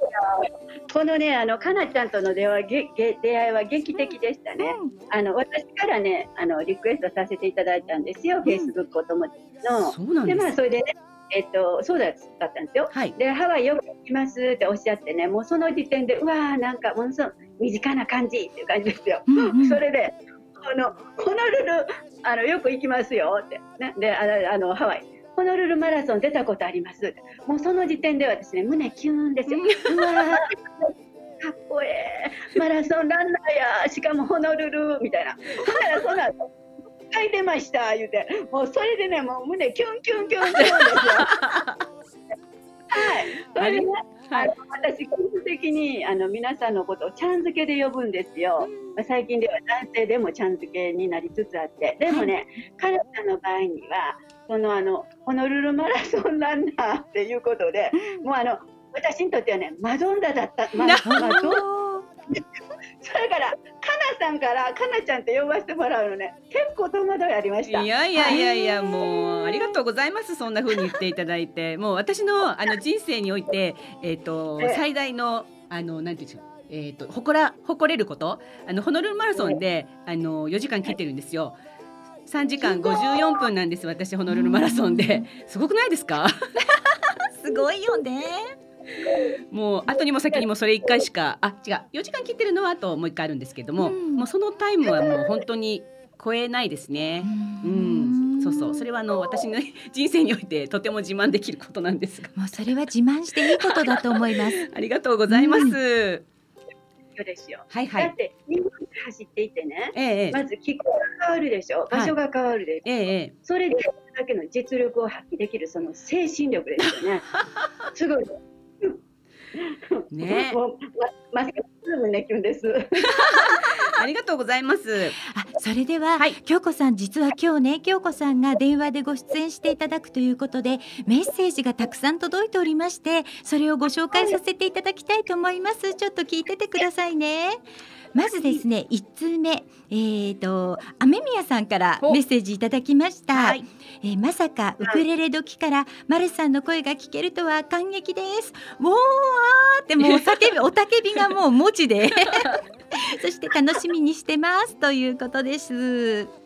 [SPEAKER 4] このね、あのかなちゃんとの出会いげげ出会いは劇的でしたね。あの私からね、あのリクエストさせていただいたんですよ。フェイスブックお友達の。
[SPEAKER 3] そうなんです。
[SPEAKER 4] でまあそれでね、えっと、そうだったんですよ。
[SPEAKER 3] はい。
[SPEAKER 4] で、ハワイよく行きますっておっしゃってね、もうその時点で、うわー、なんかものすごい身近な感じっていう感じですよ。
[SPEAKER 1] うんうん
[SPEAKER 4] それで、あの、ホノルル、あの、よく行きますよって。ね、で、あのハワイ。ホノルルマラソン出たことありますって。もうその時点で私ね、胸キューンですよ。うわー、かっこええ。マラソンランナーや、しかもホノルル、みたいな。ほんならその後書いてました、言うて。もうそれでね、もう胸キュンキュンキュンするんですよ。はい。それでね、
[SPEAKER 3] はい
[SPEAKER 4] あの私、個人的にあの皆さんのことをちゃん付けで呼ぶんですよ。まあ最近では男性でもちゃん付けになりつつあって。でもね、彼らの場合には、そのあの、ホノルルマラソンランナーっていうことで、もうあの、私にとってはね、マドンナだった。まマドンそれから、かなさんから、かなちゃんって呼ばせてもらうのね、結構戸惑いありました。
[SPEAKER 3] いやいやいやいやもうありがとうございますそんな風に言っていただいてもう私のあの人生においてえっ、と
[SPEAKER 4] ええ
[SPEAKER 3] 最大のあのなんていうんですかえー、と誇ら誇れることあのホノルルマラソンであの4時間切ってるんですよ。3時間54分なんです私ホノルルマラソンで。すごくないですか？
[SPEAKER 1] すごいよね。
[SPEAKER 3] もう後にも先にもそれ1回しかあ違う。4時間切ってるのはあともう1回あるんですけども、
[SPEAKER 1] うん。
[SPEAKER 3] もうそのタイムはもう本当に超えないですね。うん、そうそう、それはあの私の 人生においてとても自慢できることなんですが、
[SPEAKER 1] もうそれは自慢していいことだと思います。
[SPEAKER 3] ありがとうございます。
[SPEAKER 4] そうですよ。
[SPEAKER 3] はいはい。
[SPEAKER 4] だって、日本で走っていてね、
[SPEAKER 3] ええええ
[SPEAKER 4] まず気候が変わるでしょ、場所が変わるでしょ、
[SPEAKER 3] えええ
[SPEAKER 4] それでだけの実力を発揮できるその精神力ですよね。すごい。
[SPEAKER 3] ね
[SPEAKER 4] ままさかねキュンです。
[SPEAKER 3] えありがとうございます。
[SPEAKER 1] あ、それでは、
[SPEAKER 3] はい。
[SPEAKER 1] 京子さん実は今日ね京子さんが電話でご出演していただくということでメッセージがたくさん届いておりましてそれをご紹介させていただきたいと思います。ちょっと聞いててくださいねまずですね一通目えー、と雨宮さんから
[SPEAKER 3] お
[SPEAKER 1] メッセージいただきました、
[SPEAKER 3] はい。
[SPEAKER 1] えーまさかウクレレ時からマルさんの声が聞けるとは感激です。ウォーってもう お叫びおたけびがもう文字で そして楽しみにしてますということです。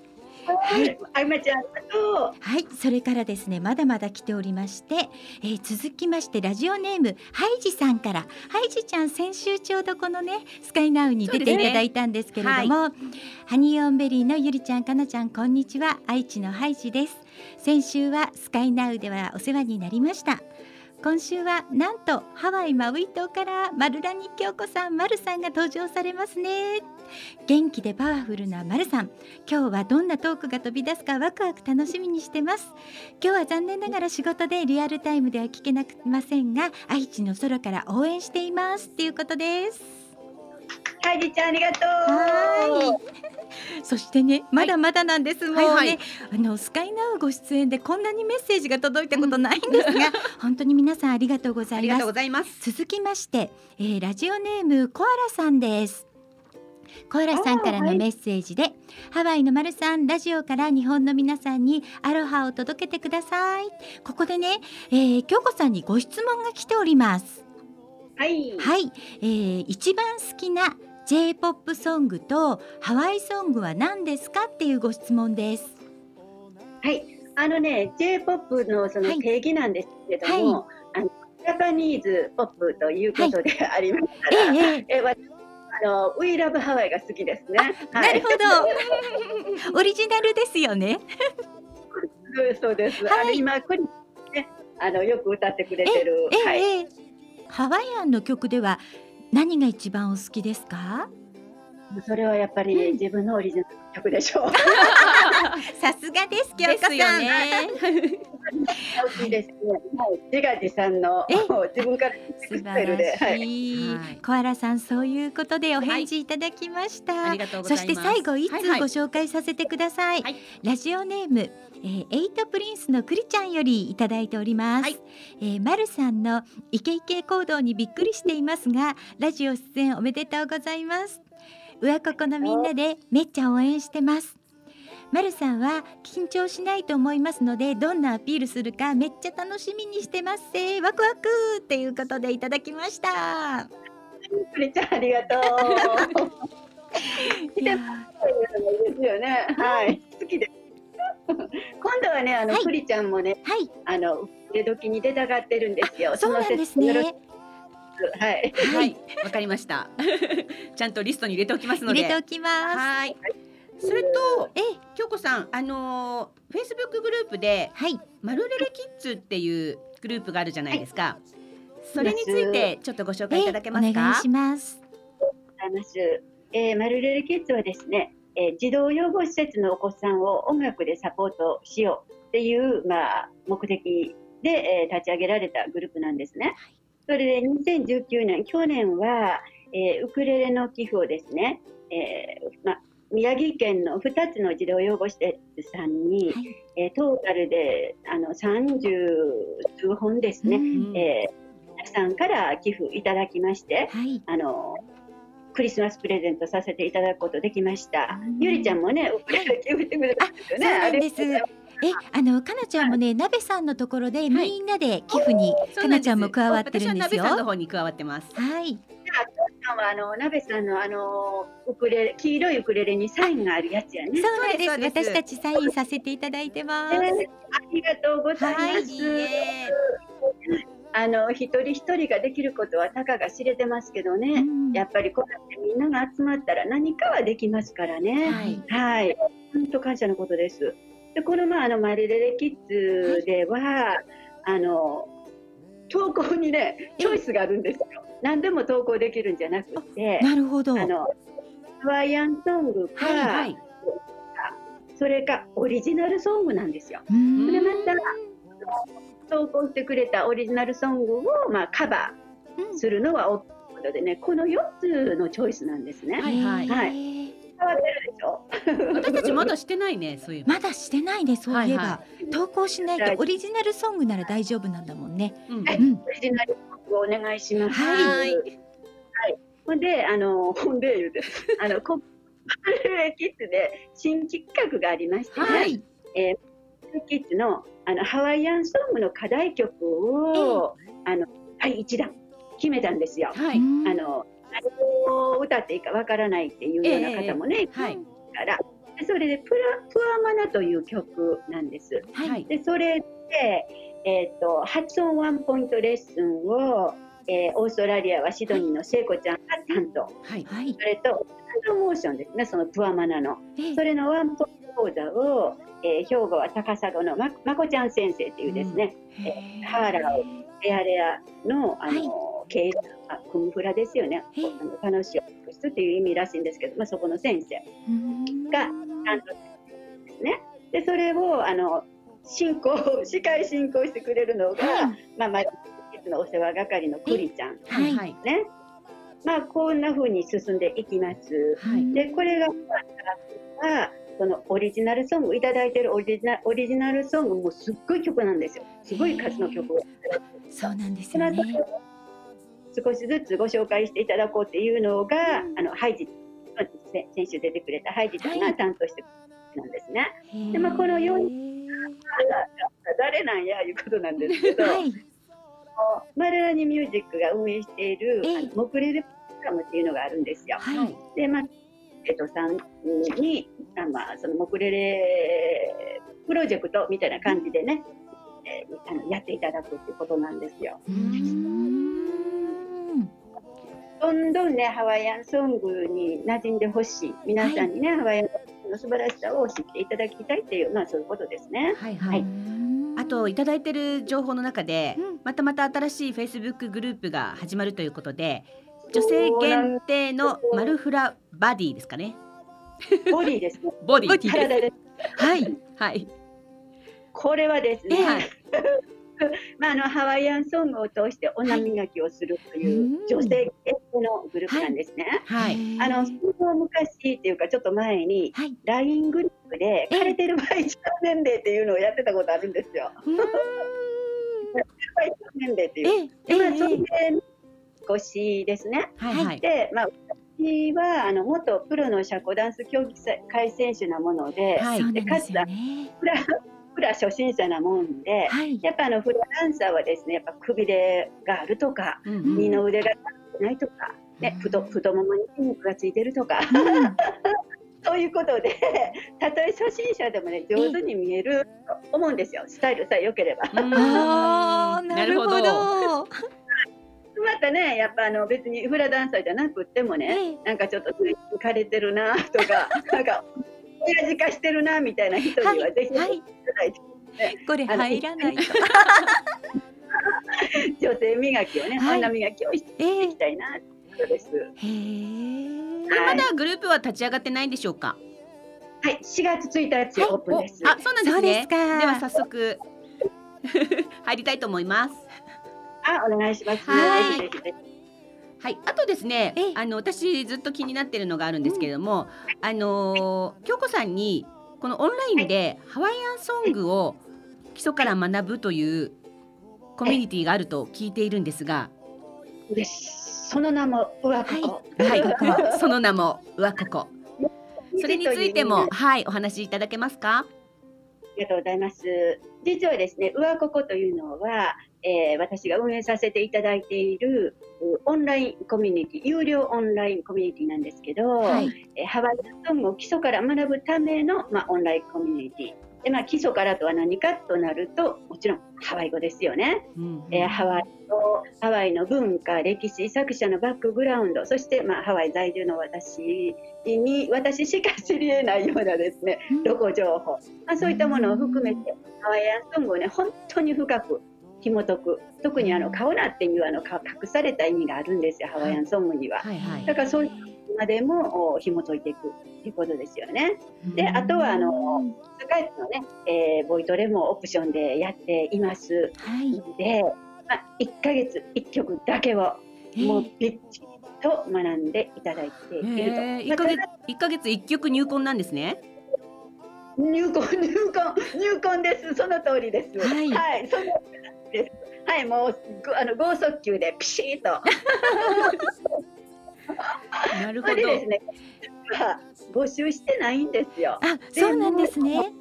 [SPEAKER 4] はい、あゆまちゃんと
[SPEAKER 1] はい、それからですねまだまだ来ておりまして、えー続きましてラジオネームハイジさんから。ハイジちゃん先週ちょうどこのねスカイナウに出ていただいたんですけれども、ハニーオンベリーのゆりちゃんかなちゃんこんにちは。愛知のハイジです。先週はスカイナウではお世話になりました今週はなんとハワイマウイ島からマルラニ京子さんマルさんが登場されますね。元気でパワフルなマルさん。今日はどんなトークが飛び出すかワクワク楽しみにしてます。今日は残念ながら仕事でリアルタイムでは聞けなくませんが愛知の空から応援しています。ということです。
[SPEAKER 4] う。はいじちゃんありがとう。
[SPEAKER 1] はい。そしてね、まだまだなんです。もうね、
[SPEAKER 3] はいはい
[SPEAKER 1] あのスカイナウご出演でこんなにメッセージが届いたことないんですが、本当に皆さんありがとうござ
[SPEAKER 3] ありがとう
[SPEAKER 1] います。
[SPEAKER 3] ございます。
[SPEAKER 1] 続きまして、えーラジオネームコアラさんです。コアラさんからのメッセージで、ハワイのマルさんラジオから日本の皆さんにアロハを届けてください。ここでね、えー、京子さんにご質問が来ております。
[SPEAKER 4] はい。
[SPEAKER 1] はい、えー、一番好きな J-POP ソングとハワイソングは何ですかっていうご質問です。
[SPEAKER 4] はい。あのね、J-POP のそ
[SPEAKER 1] はい
[SPEAKER 4] の定義なんですけれども、あのジャパニーズポップということでありますか
[SPEAKER 1] え
[SPEAKER 4] ら、
[SPEAKER 1] ええ
[SPEAKER 4] えわあの We Love Hawaii が好きですね。
[SPEAKER 1] え、なるほど。オリジナルですよね。
[SPEAKER 4] ど。そうです。
[SPEAKER 1] はい
[SPEAKER 4] あの今これね、あのよく歌ってくれてる。
[SPEAKER 1] ええ、
[SPEAKER 4] はい。
[SPEAKER 1] ええハワイアンの曲では何が一番お好きですか？
[SPEAKER 4] それはやっぱり
[SPEAKER 1] うん
[SPEAKER 4] 自分のオリジナルの曲でしょう。
[SPEAKER 1] さすがです、京子
[SPEAKER 3] ですよ
[SPEAKER 1] さん。
[SPEAKER 3] ね。
[SPEAKER 4] 大きいですね。はい。自画自賛の
[SPEAKER 1] え？
[SPEAKER 4] 自分から
[SPEAKER 1] 素晴ら。しい。
[SPEAKER 3] はい
[SPEAKER 1] コアラさん、そういうことでお返事いただきました。
[SPEAKER 3] ありがとうござ
[SPEAKER 1] そ
[SPEAKER 3] います。
[SPEAKER 1] して最後一
[SPEAKER 3] はいはい
[SPEAKER 1] 通ご紹介させてください。
[SPEAKER 3] はい
[SPEAKER 1] ラジオネーム、えー、エイトプリンスのクリちゃんよりいただいております。
[SPEAKER 3] はい
[SPEAKER 1] えー、マルさんのイケイケ行動にびっくりしていますが、ラジオ出演おめでとうございます。上ここのみんなでめっちゃ応援してます。マルさんは緊張しないと思いますのでどんなアピールするかめっちゃ楽しみにしてますせワクワクっていうことでいただきました。
[SPEAKER 4] クリちゃんありがとう。
[SPEAKER 1] いやー
[SPEAKER 4] ですよね。はい。好きです。今度はね、あの、
[SPEAKER 1] はい
[SPEAKER 4] クリちゃんもね、
[SPEAKER 1] はい
[SPEAKER 4] あの、出時に出たがってるんですよ。
[SPEAKER 1] そうなんですね。
[SPEAKER 4] くはい。
[SPEAKER 3] はい、わかりました。ちゃんとリストに入れておきますので。
[SPEAKER 1] 入れておきます。
[SPEAKER 3] はい。それと、
[SPEAKER 1] ええ、
[SPEAKER 3] 京子さん、あのフェイスブックグループで
[SPEAKER 1] はい。
[SPEAKER 3] マルレレキッズっていうグループがあるじゃないですか。それについてちょっとご紹介いただけますか？
[SPEAKER 1] えお願いし。ます。
[SPEAKER 4] ございます。えー、マルレレキッズはですね、えー児童養護施設のお子さんを音楽でサポートしようっていう、まあ、目的で、えー立ち上げられたグループなんですね。それで2019年、去年は、えーウクレレの寄付をですね、えーまあ、宮城県の2つの児童養護施設さんに、
[SPEAKER 1] はい
[SPEAKER 4] えートータルであの30数本ですね、
[SPEAKER 1] うん
[SPEAKER 4] えー皆さんから寄付いただきまして、
[SPEAKER 1] はい。
[SPEAKER 4] あのクリスマスプレゼントさせていただくことできました
[SPEAKER 1] うん。
[SPEAKER 4] ゆりちゃんもね、寄付してくれたんですよね。ありがとうござい
[SPEAKER 1] え、あのかなちゃんもね、なべさんのところでみんなで寄付にかなちゃんも加わってるんですよ。
[SPEAKER 3] 私は鍋さんの方に加わってます。
[SPEAKER 1] はい。
[SPEAKER 4] ますはあの鍋さんのあのウクレレ黄色いウクレレにサインがあるやつやね。
[SPEAKER 1] そうなんです。私たちサインさせていただいてます。
[SPEAKER 4] えーありがとうございます。
[SPEAKER 1] はい
[SPEAKER 4] あの一人一人ができることはたかが知れてますけどね。
[SPEAKER 1] うん
[SPEAKER 4] やっぱりこうやってみんなが集まったら何かはできますからね。
[SPEAKER 1] はい。
[SPEAKER 4] はい、本当感謝のことです。で、このまああのマリレレキッズでは、あの投稿にねチョイスがあるんですよ。何でも投稿できるんじゃなくて、
[SPEAKER 1] なるほど。
[SPEAKER 4] あのハワイアンソングか、
[SPEAKER 3] はいはい。
[SPEAKER 4] それかオリジナルソングなんですよ。それまた投稿してくれたオリジナルソングをまあカバーするのはことでね、この4つのチョイスなんですね。
[SPEAKER 3] はいはい
[SPEAKER 4] はい
[SPEAKER 1] へー
[SPEAKER 4] 変わってるでしょ？
[SPEAKER 3] 私たちまだしてないね、そういう。
[SPEAKER 1] まだしてないね、そういえば。
[SPEAKER 3] は
[SPEAKER 1] 投稿しない
[SPEAKER 4] はい
[SPEAKER 1] とオリジナルソングなら大丈夫なんだもんね。
[SPEAKER 3] うん。
[SPEAKER 4] オリジナル？お願いします。
[SPEAKER 3] はい
[SPEAKER 4] はい。ほんで、あの、ほんであの、こ、マルレキッズで新企画がありましてね、
[SPEAKER 1] はい。
[SPEAKER 4] えー、キッズの、あの、ハワイアンソングの課題曲を、あの、はい、一段決めたんですよ。
[SPEAKER 3] はい。
[SPEAKER 1] うん
[SPEAKER 4] あの、何を歌っていいかわからないっていうような方もね、い
[SPEAKER 3] はい。
[SPEAKER 4] から、でそれでプラ、プアマナという曲なんです。
[SPEAKER 1] はい。
[SPEAKER 3] はい。
[SPEAKER 4] でそれで、えー、と発音ワンポイントレッスンを、えーオーストラリアはシドニーの聖子ちゃんが担当、
[SPEAKER 3] はい。
[SPEAKER 1] はい。
[SPEAKER 4] それとハンドモーションですね。そのプアマナの。
[SPEAKER 1] え
[SPEAKER 4] それのワンポイント講座を、えー兵庫は高砂のままこちゃん先生っていうですね、
[SPEAKER 1] へー。
[SPEAKER 4] ハーラーレアレアのあの、経営者あクムフラですよね。
[SPEAKER 1] ええ。
[SPEAKER 4] あの楽しい教室っていう意味らしいんですけど、まあ、そこの先生
[SPEAKER 1] うーん
[SPEAKER 4] が担当ですね。でそれをあの進行司会進行してくれるのが、
[SPEAKER 1] はい
[SPEAKER 4] まあまあいつのお世話係のクリちゃん
[SPEAKER 1] はい
[SPEAKER 3] はい。
[SPEAKER 4] ね。まあこんな風に進んでいきます。
[SPEAKER 3] はい。
[SPEAKER 4] でこれがはそのオリジナルソングいただいてるオリジナオリジナルソングもすっごい曲なんですよ。すごい数の曲を。
[SPEAKER 1] そうなんです
[SPEAKER 4] その後
[SPEAKER 1] よね。
[SPEAKER 4] 少しずつご紹介していただこうっていうのが、あのハイジせ先週出てくれたハイジちゃんが担当してくれたんですね。でまあこのよう
[SPEAKER 1] に。
[SPEAKER 4] 誰なんやいうことなんですけど、
[SPEAKER 1] はい。
[SPEAKER 4] マルラニミュージックが運営している、モクレレプログラムっていうのがあるんですよ。
[SPEAKER 1] はい。
[SPEAKER 4] で、まあ、えっとさんに、あまあ、そのモクレレプロジェクトみたいな感じでね、えーあのやっていただくっていうことなんですよ。どんどんね、ハワイアンソングに馴染んでほしい。皆さんにね、ハワイアンソングの素晴らしさを知っていただきたいっていう、まあそういうことですね。
[SPEAKER 3] はい。
[SPEAKER 4] は
[SPEAKER 3] はいい。あといただいてる情報の中で、
[SPEAKER 1] うん
[SPEAKER 3] またまた新しいフェイスブックグループが始まるということで、女性限定のマルフラバディですかね。
[SPEAKER 4] ボディですね。
[SPEAKER 3] ボディ。
[SPEAKER 1] はい。
[SPEAKER 3] はい。
[SPEAKER 4] これはですね、
[SPEAKER 3] はい。
[SPEAKER 4] まあ、あのハワイアンソングを通して女磨きをするという
[SPEAKER 1] うん
[SPEAKER 4] 女性限定のグループなんですね。
[SPEAKER 3] はい。
[SPEAKER 4] あのその昔っていうかちょっと前に
[SPEAKER 1] はい。
[SPEAKER 4] LINE グループで
[SPEAKER 1] え
[SPEAKER 4] 枯れてる場合一番年齢っていうのをやってたことあるんですよ。一番年齢っていう。
[SPEAKER 1] ええ
[SPEAKER 4] でまあ、それ
[SPEAKER 1] え
[SPEAKER 4] で少しですね。
[SPEAKER 3] はい。はい。
[SPEAKER 4] で、まあ、私はあの元プロの社交ダンス競技会選手なもので、
[SPEAKER 3] はい
[SPEAKER 1] ですよね。
[SPEAKER 4] フラフラ初心者なもんで、
[SPEAKER 1] はい。
[SPEAKER 4] やっぱあのフラダンサーはですね、やっぱくびれがあるとか、
[SPEAKER 3] うん
[SPEAKER 1] うん
[SPEAKER 4] 二の腕が立ってないとか、ね、太太ももに筋肉がついてるとか、
[SPEAKER 1] うん
[SPEAKER 4] そういうことで、たとえ初心者でもね、上手に見えると思うんですよ。スタイルさえ良ければ。
[SPEAKER 1] なるほど。
[SPEAKER 4] またね、やっぱあの別にフラダンサーじゃなくってもね、なんかちょっと浮かれてるなとか、なんか親父化してるなみたいな人にはぜひ、はい、
[SPEAKER 1] これ入らないと。
[SPEAKER 4] 女性磨きをね、はい、女磨きをしていきたいなとです。へ
[SPEAKER 3] え。まだグループは立ち上がってないんでしょうか？
[SPEAKER 4] はい、4月1日オープンです。
[SPEAKER 3] あ、そうなんですね。では早速 入りたいと思います。
[SPEAKER 4] あ、お願いします。
[SPEAKER 3] はい。はい、あとですね、あの私ずっと気になっているのがあるんですけれども、うん、あの京子さんにこのオンラインでハワイアンソングを基礎から学ぶというコミュニティがあると聞いているんですが、
[SPEAKER 4] その名もうわここ。
[SPEAKER 3] はい、はい、その名もうわここ。それについてもはいお話しいただけますか？あ
[SPEAKER 4] りがとうございます。実はですね、うわここというのは、えー、私が運営させていただいているオンラインコミュニティ、有料オンラインコミュニティなんですけど、はい、えー、ハワイアンソングを基礎から学ぶための、まあ、オンラインコミュニティ。でまあ、基礎からとは何かとなるともちろんハワイ語ですよね、うん、えー、ハワイのハワイの文化歴史作者のバックグラウンドそして、まあ、ハワイ在住の私に私しか知りえないようなですね、ロコ情報、まあ、そういったものを含めてハワイアンソングをね本当に深く紐解く。特にあのカオナっていうあの隠された意味があるんですよハワイアンソングには、はいはい、だからそういうまでも紐解いていくということですよね。であとはあのスカイプのね、えー、ボイトレもオプションでやっています。ので、はい、まあ、1か月1曲だけをもうびっちりと学んでいただいていると。えー、1,
[SPEAKER 3] か月1ヶ月1曲入魂なんですね。
[SPEAKER 4] 入魂入魂入魂です。その通りです。はい、はい、そのです。はいもうあの剛速球でピシッと。
[SPEAKER 3] なるほど。ですね。
[SPEAKER 4] 募集してないんですよ。
[SPEAKER 1] あ、そうなんですね。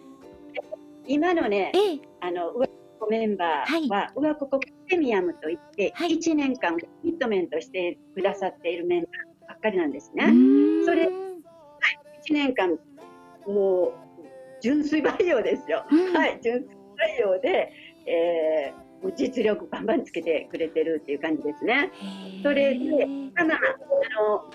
[SPEAKER 4] 今のね、ええ、あの上こメンバーは、はい、上ここプレミアムといって、はい、1年間コミットメントしてくださっているメンバーばっかりなんですね。それ、1年間もう純粋培養ですよ。はい、純粋培養で、えー、もう実力バンバンつけてくれてるっていう感じですね。それで、まあ、あの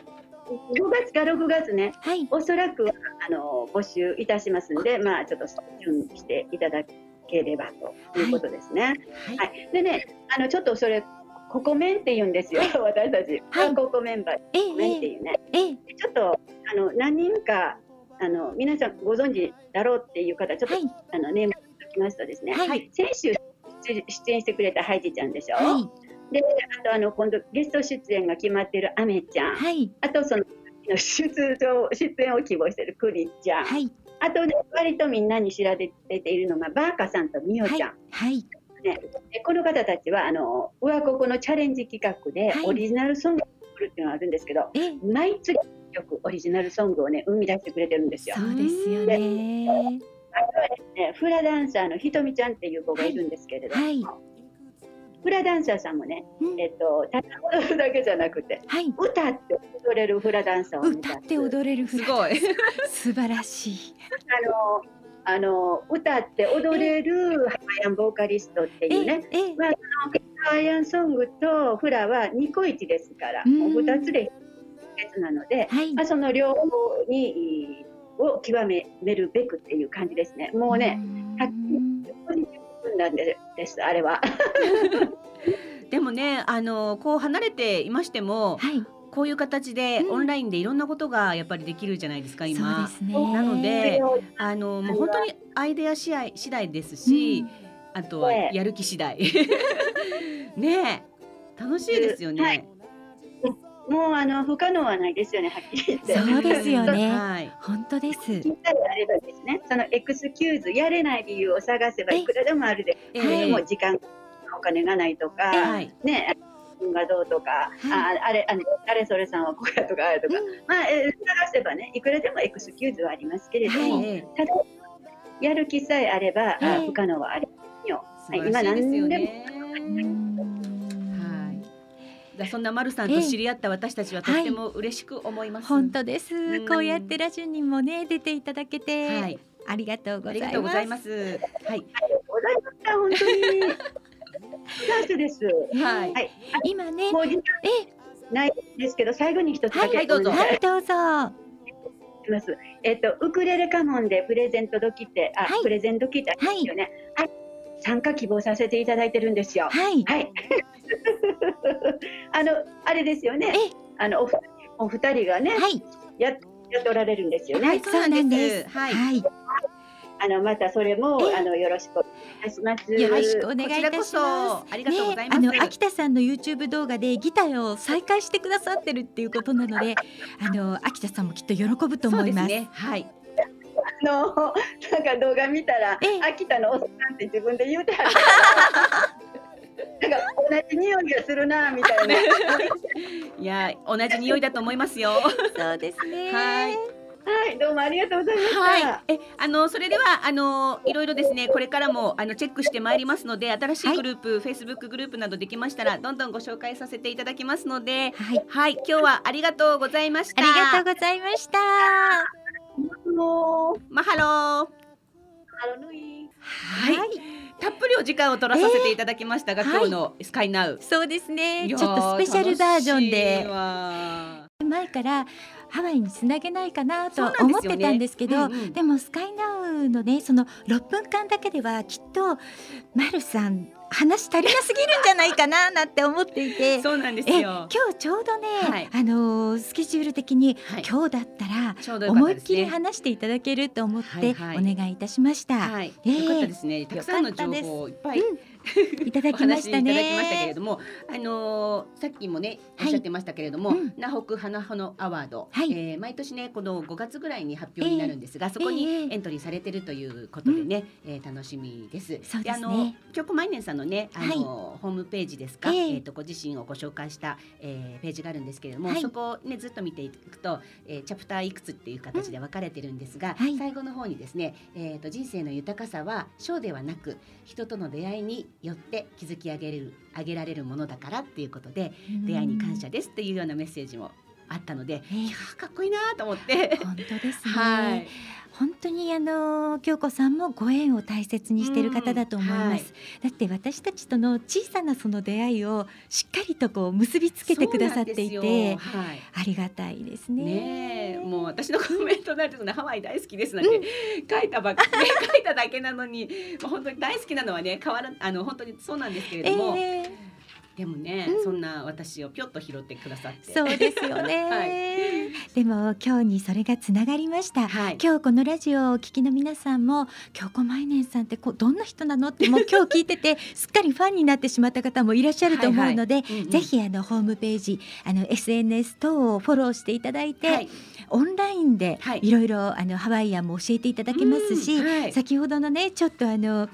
[SPEAKER 4] 5月か6月ね、はい、おそらくあの募集いたしますんで、まあ、ちょっと準備していただければということですね。はい、はい、でねあのちょっとそれココメンって言うんですよ、はい、私たち、はい、ココメンバー、ココメンっていうね、ええ、ちょっとあの何人かあの皆さんご存知だろうっていう方ちょっと、あのネームを書きますとですね、先週出演してくれたハイジちゃんでしょ、はい、であとあの今度ゲスト出演が決まってるアメちゃん、はい、あとその出場出演を希望してるクリちゃん、はい、あとね割とみんなに知られているのがバーカさんとミオちゃん。はい。ね、この方たちはあの上ここのチャレンジ企画でオリジナルソングを作るっていうのがあるんですけど、毎月曲オリジナルソングをね生み出してくれてるんですよ。
[SPEAKER 1] そうですよね。
[SPEAKER 4] ね、フラダンサーのひとみちゃんっていう子がいるんですけれども、はい、フラダンサーさんもね、えっと、ただ踊るだけじゃなくて、はい、歌って踊れるフラダンサーを
[SPEAKER 1] 歌って踊れる
[SPEAKER 3] すごい。
[SPEAKER 1] 素晴らしい。
[SPEAKER 4] あのあの歌って踊れるハワイアンボーカリストっていうね、まあ、ハワイアンソングとフラはニコイチですから、もう2つで別なので、はい、まあ、その両方にを極めるべくっていう感じですね。もうね、はっきりなんですあれは。
[SPEAKER 3] でもねあのこう離れていましても、はい、こういう形でオンラインでいろんなことがやっぱりできるじゃないですか、今。ね、なのであのもう本当にアイデア次第次第ですし、うん、あとはやる気次第。ね楽しいですよね。はい
[SPEAKER 4] もうあの不可能はないですよね、はっきり言って。
[SPEAKER 1] そうですよね。はい、本当です。
[SPEAKER 4] あればですね、そのエクスキューズやれない理由を探せばいくらでもあるで、えー、もう時間お金がないとか、はい、ね。がどうとか、はい、ああれあの誰それさんはこうやとかあれとか、うん、まあ、えー、探せばねいくらでもエクスキューズはありますけれども、はい、ただやる気さえあれば、はい、不可能はありますよ。
[SPEAKER 3] はい、今何でもそんな丸さんと知り合った私たちはとっても嬉しく思います。
[SPEAKER 1] 本当です、
[SPEAKER 3] うん。
[SPEAKER 1] こうやってラジオにもね出ていただけて、
[SPEAKER 3] はい、
[SPEAKER 1] ありがとうご
[SPEAKER 3] あ
[SPEAKER 1] ざいます。
[SPEAKER 3] りがとうございます。はい、
[SPEAKER 4] ございました本当に。感謝です。
[SPEAKER 3] はい。
[SPEAKER 4] はい。
[SPEAKER 1] 今ね
[SPEAKER 4] もう時間ないですけど最後に一つだけ、
[SPEAKER 3] はいはいどうぞ
[SPEAKER 1] はいどうぞ。
[SPEAKER 4] します。えっとウクレレ家紋でプレゼント時ってあ、
[SPEAKER 1] はい。
[SPEAKER 4] プレゼント聞いたんですよね。はい。参加希望させていただいてるんですよ。
[SPEAKER 1] はい
[SPEAKER 4] はい。あのあれですよね
[SPEAKER 1] え？
[SPEAKER 4] あのお二人がね、
[SPEAKER 1] はい
[SPEAKER 4] ややっておられるんですよね。
[SPEAKER 3] はいそうなんです
[SPEAKER 1] は
[SPEAKER 3] はい
[SPEAKER 1] い、
[SPEAKER 4] あのまたそれも
[SPEAKER 1] え？
[SPEAKER 4] あのよろしくお願いします。
[SPEAKER 1] よろしくお
[SPEAKER 3] こ
[SPEAKER 1] 願いいたします
[SPEAKER 3] ありがとうござい
[SPEAKER 1] ね、
[SPEAKER 3] ます。
[SPEAKER 1] あの秋田さんの YouTube 動画でギターを再開してくださってるっていうことなので、あの秋田さんもきっと喜ぶと思います。
[SPEAKER 3] そうですね。はい。
[SPEAKER 4] あのなんか動画見たら
[SPEAKER 1] ええ
[SPEAKER 4] 秋田のおっさんって自分で言うてはるから。なんか同じ匂いがするなみたいな。
[SPEAKER 3] いや同じ匂いだと思いますよ。
[SPEAKER 1] そうですね。
[SPEAKER 3] はい
[SPEAKER 4] はい、どうもありがとうございました。
[SPEAKER 3] はい。え、あのそれではあのいろいろですね、これからもあのチェックしてまいりますので、新しいグループ、Facebook グループなどできましたらどんどんご紹介させていただきますので、
[SPEAKER 1] はい、
[SPEAKER 3] はい、今日はありがとうございました。
[SPEAKER 1] ありがとうございました。
[SPEAKER 4] もう
[SPEAKER 3] マハロー。
[SPEAKER 4] ハロヌイ。
[SPEAKER 3] はいたっぷりお時間を取らさせていただきましたが、
[SPEAKER 1] えー
[SPEAKER 3] 今日のスカイナウ。
[SPEAKER 1] そうですね。ちょっとスペシャルバージョンで
[SPEAKER 3] わ
[SPEAKER 1] 前からハワイにつなげないかなと思ってたんですけど、
[SPEAKER 3] うんうん
[SPEAKER 1] でもスカイナウのねその6分間だけではきっとマルさん話足りなすぎるんじゃないかななんて思っていて。
[SPEAKER 3] そうなんです
[SPEAKER 1] え
[SPEAKER 3] よ
[SPEAKER 1] 今。日ちょうどね、
[SPEAKER 3] はい
[SPEAKER 1] あのースケジュール的に、
[SPEAKER 3] はい
[SPEAKER 1] 今日だったら思いっきり。話していただけると思って
[SPEAKER 3] はいはい
[SPEAKER 1] お願いいたしました。
[SPEAKER 3] はい、
[SPEAKER 1] えー
[SPEAKER 3] よかったですね。たくさんの情報をいっぱい
[SPEAKER 1] いただ
[SPEAKER 3] お
[SPEAKER 1] きました
[SPEAKER 3] 話しいただきましたけれ
[SPEAKER 1] ね。
[SPEAKER 3] ども、あのーさっきもねお
[SPEAKER 1] はい。
[SPEAKER 3] っしゃってましたけれども、
[SPEAKER 1] うん。
[SPEAKER 3] 南北花穂アワード、
[SPEAKER 1] はい。
[SPEAKER 3] えー毎年ねこの5月ぐらいに発表になるんですが、そこに
[SPEAKER 1] ええ
[SPEAKER 3] エントリーされてるということでね、えー楽しみです。
[SPEAKER 1] そうですね。
[SPEAKER 3] あの京子マイネンさんのねあの、ホームページですか、
[SPEAKER 1] え
[SPEAKER 3] え。
[SPEAKER 1] え
[SPEAKER 3] ーとご自身をご紹介した、えーページがあるんですけれども、
[SPEAKER 1] はい。
[SPEAKER 3] そこをねずっと見ていくと、えーチャプターいくつっていう形で分かれてるんですが、
[SPEAKER 1] はい。
[SPEAKER 3] 最後の方にですね、えーと人生の豊かさは賞ではなく人との出会いによって築き上げる上げられるものだからっていうことで出会いに感謝ですっていうようなメッセージもあったので、
[SPEAKER 1] え
[SPEAKER 3] いやーかっこいいなと思って。
[SPEAKER 1] 本当ですね。
[SPEAKER 3] はい、
[SPEAKER 1] 本当にあの京子さんもご縁を大切にしている方だと思います、
[SPEAKER 3] うんはい。
[SPEAKER 1] だって私たちとの小さなその出会いをしっかりとこう結びつけてくださっていて
[SPEAKER 3] よ。はい。
[SPEAKER 1] ありがたいですね。
[SPEAKER 3] ねえもう私のコメントなんですね ハワイ大好きですなんて書いたばっかり、ね、書いただけなのにもう本当に大好きなのはね変わらあの本当にそうなんですけれども、
[SPEAKER 1] えー
[SPEAKER 3] でもね、
[SPEAKER 1] うん。
[SPEAKER 3] そんな私をぴょっと拾ってくださって。
[SPEAKER 1] そうですよね、
[SPEAKER 3] はい。
[SPEAKER 1] でも今日にそれがつながりました。
[SPEAKER 3] はい。
[SPEAKER 1] 今日このラジオをお聞きの皆さんも京子マイネンさんってこうどんな人なのってもう 今日聞いててすっかりファンになってしまった方もいらっしゃると思うので、
[SPEAKER 3] うんうん。
[SPEAKER 1] ぜひあのホームページあの SNS 等をフォローしていただいて、
[SPEAKER 3] はい。
[SPEAKER 1] オンラインで
[SPEAKER 3] はい。
[SPEAKER 1] いろいろあのハワイアンも教えていただけますし、
[SPEAKER 3] うん。はい。
[SPEAKER 1] 先ほどのねちょっとあの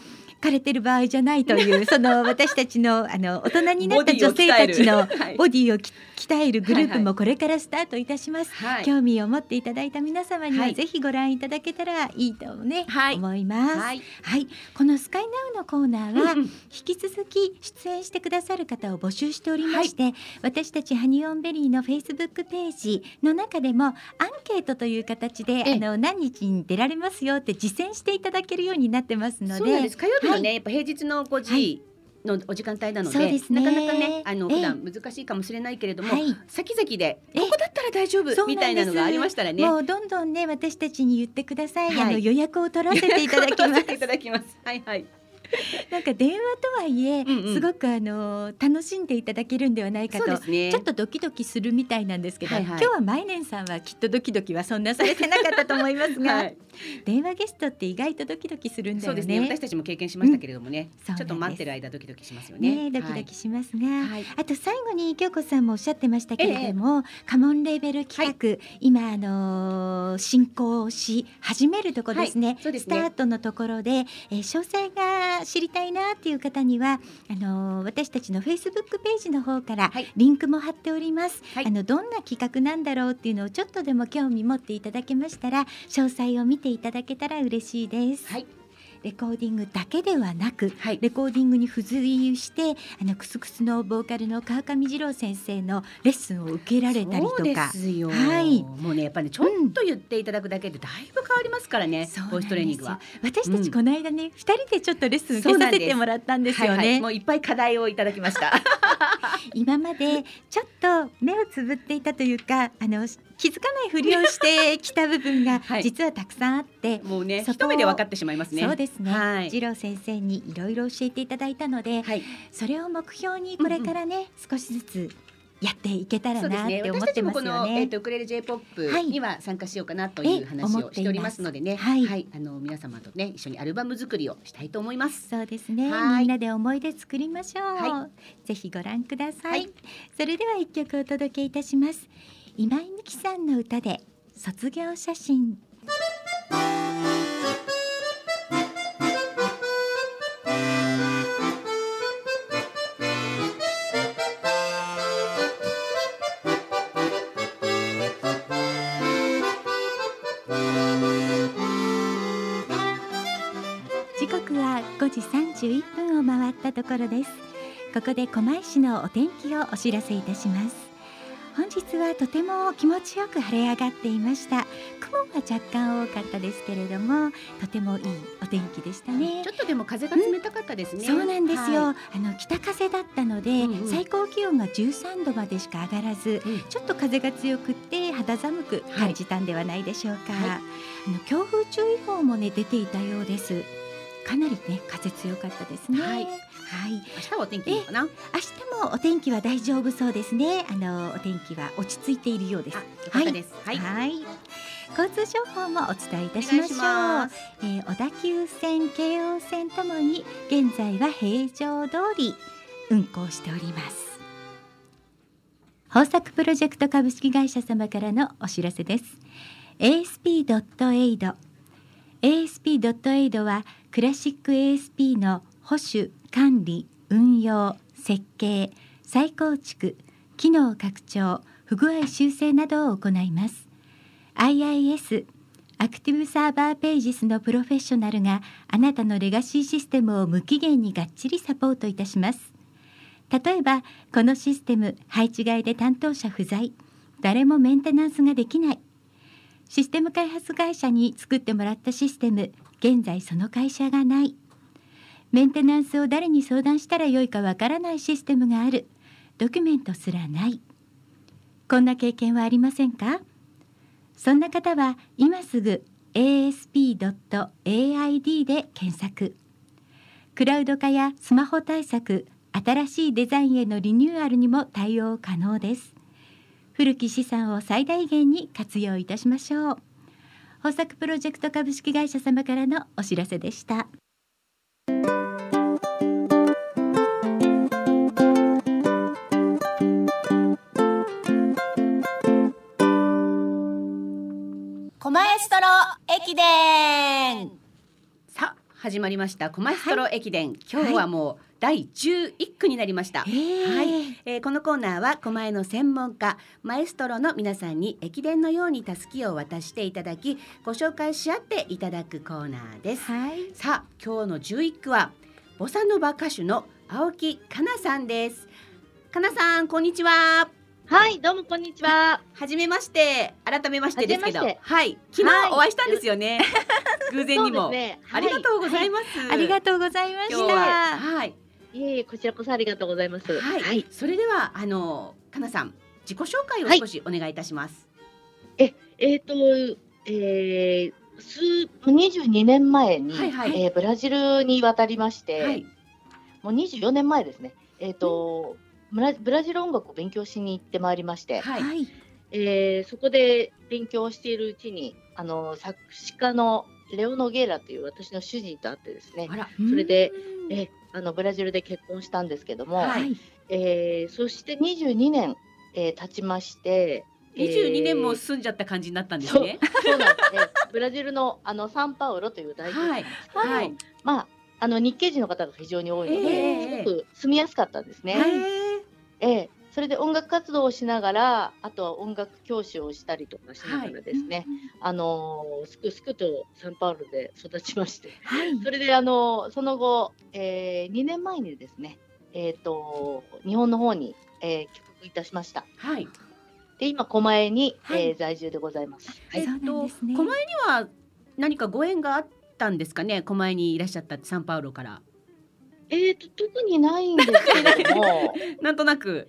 [SPEAKER 1] 枯れてる場合じゃないという その私たちのあの大人になった女性たちのボディをき鍛えるグループもこれからスタートいたします。
[SPEAKER 3] はい。
[SPEAKER 1] 興味を持っていただいた皆様に
[SPEAKER 3] は
[SPEAKER 1] はい。ぜひご覧いただけたらいいとね、
[SPEAKER 3] はい。
[SPEAKER 1] 思います。は、
[SPEAKER 3] はい。い
[SPEAKER 1] このスカイナウのコーナーは、引き続き出演してくださる方を募集しておりまして、私たちハニオンベリーのフェイスブックページの中でもアンケートという形で
[SPEAKER 3] ええ。
[SPEAKER 1] あの何日に出られますよって実践していただけるようになってますので。
[SPEAKER 3] そうなんです。火曜日のね、
[SPEAKER 1] は
[SPEAKER 3] やっぱ平日の5時のお時間帯なので,、
[SPEAKER 1] そうですね。
[SPEAKER 3] なかなかねあの
[SPEAKER 1] ええ。
[SPEAKER 3] 普段難しいかもしれないけれども、
[SPEAKER 1] はい。
[SPEAKER 3] 先々で
[SPEAKER 1] ええ。
[SPEAKER 3] ここだったら大丈夫
[SPEAKER 1] そうなんです。
[SPEAKER 3] みたいなのがありましたらね。
[SPEAKER 1] もうどんどんね私たちに言ってください、
[SPEAKER 3] はい。
[SPEAKER 1] あの予約を取らせていただきます。
[SPEAKER 3] ただきます。はいはい。
[SPEAKER 1] なんか電話とはいえ、
[SPEAKER 3] うんうん。
[SPEAKER 1] すごくあの楽しんでいただけるんではないかと
[SPEAKER 3] ね。
[SPEAKER 1] ちょっとドキドキするみたいなんですけど、
[SPEAKER 3] はいはい。
[SPEAKER 1] 今日はマイネンさんはきっとドキドキはそんなされてなかったと思いますが、
[SPEAKER 3] はい、
[SPEAKER 1] 電話ゲストって意外とドキドキするんだよね。
[SPEAKER 3] そうですね。私たちも経験しましたけれどもね、
[SPEAKER 1] うん。
[SPEAKER 3] ちょっと待ってる間ドキドキしますよね。
[SPEAKER 1] ねドキドキしますが、
[SPEAKER 3] はい、はい。
[SPEAKER 1] あと最後に京子さんもおっしゃってましたけれども、カモンレーベル企画、今あのー進行し始めるところですね,、
[SPEAKER 3] はい。すね。
[SPEAKER 1] スタートのところで、えー詳細が知りたいなっていう方にはあのー私たちのフェイスブックページの方から
[SPEAKER 3] はい。
[SPEAKER 1] リンクも貼っております、
[SPEAKER 3] はい。
[SPEAKER 1] あのどんな企画なんだろうっていうのをちょっとでも興味持っていただけましたら詳細を見ていただけたら嬉しいです。
[SPEAKER 3] はい
[SPEAKER 1] レコーディングだけではなく
[SPEAKER 3] はい
[SPEAKER 1] レコーディングに付随してあのクスクスのボーカルの川上二郎先生のレッスンを受けられたり
[SPEAKER 3] そうで
[SPEAKER 1] とか。
[SPEAKER 3] すよ。
[SPEAKER 1] はい
[SPEAKER 3] もうねやっぱりねちょっと言っていただくだけでだいぶ変わりますからね。ボイストレーニングは。
[SPEAKER 1] 私たち
[SPEAKER 3] うん
[SPEAKER 1] この間ね、二人でちょっとレッスン受けさせてもらったんですよね。
[SPEAKER 3] はいはい、もういっぱい課題をいただきました。
[SPEAKER 1] 今までちょっと目をつぶっていたというかあの気づかないふりをしてきた部分が
[SPEAKER 3] はい。
[SPEAKER 1] 実はたくさんあって、
[SPEAKER 3] もうね一目で分かってしまいますね。
[SPEAKER 1] そうですね、
[SPEAKER 3] はい。
[SPEAKER 1] 次郎先生にいろいろ教えていただいたので、
[SPEAKER 3] はい。
[SPEAKER 1] それを目標にこれからね、少しずつやっていけたら。なって思ってます
[SPEAKER 3] もこの、
[SPEAKER 1] よね。
[SPEAKER 3] えっ、とウクレレ J-POP
[SPEAKER 1] はい。
[SPEAKER 3] には参加しようかなという
[SPEAKER 1] え
[SPEAKER 3] 話をしておりますのでね。
[SPEAKER 1] はい。
[SPEAKER 3] あの皆様とね一緒にアルバム作りをしたいと思います。
[SPEAKER 1] そうですね、
[SPEAKER 3] はい。
[SPEAKER 1] みんなで思い出作りましょう、
[SPEAKER 3] は
[SPEAKER 1] ぜひご覧ください、
[SPEAKER 3] はい。
[SPEAKER 1] それでは一曲お届けいたします今井美樹さんの歌で卒業写真。時刻は5時31分を回ったところです。ここで狛江市のお天気をお知らせいたします。本日はとても気持ちよく晴れ上がっていました。雲が若干多かったですけれどもとてもいいお天気でしたね。
[SPEAKER 3] ちょっとでも風が冷たかったですね。
[SPEAKER 1] そうなんですよ、
[SPEAKER 3] は
[SPEAKER 1] あの北風だったので、
[SPEAKER 3] うんうん。
[SPEAKER 1] 最高気温が13度までしか上がらず、
[SPEAKER 3] うん。
[SPEAKER 1] ちょっと風が強くって肌寒く感じたんではないでしょうか、
[SPEAKER 3] はい。
[SPEAKER 1] あの強風注意報もね出ていたようです。かなりね風強かったですね
[SPEAKER 3] はい。
[SPEAKER 1] はい
[SPEAKER 3] 明日はお天気いいのかな？
[SPEAKER 1] 明日もお天気は大丈夫そうですね。あのお天気は落ち着いているようです。
[SPEAKER 3] あ、よかったです。はい。
[SPEAKER 1] はい。交通情報もお伝えいたしましょう。えー小田急線京王線ともに現在は平常通り運行しております。豊作プロジェクト株式会社様からのお知らせです。ASP.AID ASP.AID はクラシック ASP の保守管理運用設計再構築機能拡張不具合修正などを行います。IIS アクティブサーバーページスのプロフェッショナルがあなたのレガシーシステムを無期限にがっちりサポートいたします。例えばこのシステム配置外で担当者不在誰もメンテナンスができない。システム開発会社に作ってもらったシステム現在その会社がない。メンテナンスを誰に相談したらよいかわからないシステムがある。ドキュメントすらない。こんな経験はありませんか？そんな方は今すぐ asp.aid で検索。クラウド化やスマホ対策新しいデザインへのリニューアルにも対応可能です。古き資産を最大限に活用いたしましょう。豊作プロジェクト株式会社様からのお知らせでした。
[SPEAKER 5] コマエストロ駅伝。
[SPEAKER 3] さあ始まりました。コマエストロ駅伝、今日はもう第11区になりました、
[SPEAKER 1] えー。
[SPEAKER 3] はい、えーこのコーナーは狛江の専門家マエストロの皆さんに駅伝のようにたすきを渡していただきご紹介し合っていただくコーナーです。
[SPEAKER 1] はい。
[SPEAKER 3] さあ今日の11区はボサノバ歌手の青木かなさんです。かなさんこんにちは。
[SPEAKER 5] はい、どうもこんにちは。
[SPEAKER 3] はじめまして改めましてですけど。
[SPEAKER 5] は
[SPEAKER 3] い。昨
[SPEAKER 5] はい。
[SPEAKER 3] 日お会いしたんですよね、偶然にも、
[SPEAKER 5] そうですね。
[SPEAKER 3] ありがとうござい
[SPEAKER 5] ま
[SPEAKER 3] ます、
[SPEAKER 1] ありがとうございまし
[SPEAKER 3] 今日は。
[SPEAKER 1] た
[SPEAKER 3] はい。
[SPEAKER 5] す。いえいえ、こちらこそありがとうございます。
[SPEAKER 3] はい、
[SPEAKER 5] はい。
[SPEAKER 3] それではあのかなさん自己紹介を少しお願いいたします。
[SPEAKER 5] えっ、と、えー、数22年前に、
[SPEAKER 3] はいはい
[SPEAKER 5] えーブラジルに渡りまして、
[SPEAKER 3] はい、
[SPEAKER 5] もう24年前ですね。えっ、と、ブラブラジル音楽を勉強しに行ってまいりまして、
[SPEAKER 3] はい、
[SPEAKER 1] はい
[SPEAKER 5] えーそこで勉強しているうちに、あの作詞家のレオノゲーラという私の主人と会ってですねそれで
[SPEAKER 1] うん
[SPEAKER 5] えあのブラジルで結婚したんですけども、
[SPEAKER 3] はい
[SPEAKER 5] えーそして22年、えー経ちまして、えー
[SPEAKER 3] 22年も住んじゃった感じになったんですね。
[SPEAKER 5] そうなんですね。ブラジルのあのサンパウロという大都市なんですけども、
[SPEAKER 3] はい、
[SPEAKER 5] まああの日系人の方が非常に多いので、
[SPEAKER 3] ええ
[SPEAKER 5] すごく住みやすかったんですね。
[SPEAKER 3] へ
[SPEAKER 5] ええそれで音楽活動をしながら、あとは音楽教師をしたりとかしながらですね、あのーすくすくとサンパウロで育ちまして、
[SPEAKER 2] はい。
[SPEAKER 5] それであのその後、えー、2年前にですね、えっ、と日本の方に、えー帰国いたしました。
[SPEAKER 3] はい。
[SPEAKER 5] で今狛江に、
[SPEAKER 2] はい
[SPEAKER 5] えー在住でございます。はい。
[SPEAKER 2] そうなんですね
[SPEAKER 3] 狛江には何かご縁があったんですかね？狛江にいらっしゃったサンパウロから。
[SPEAKER 5] えっ、と特にないんですけれども、
[SPEAKER 3] なんとなく。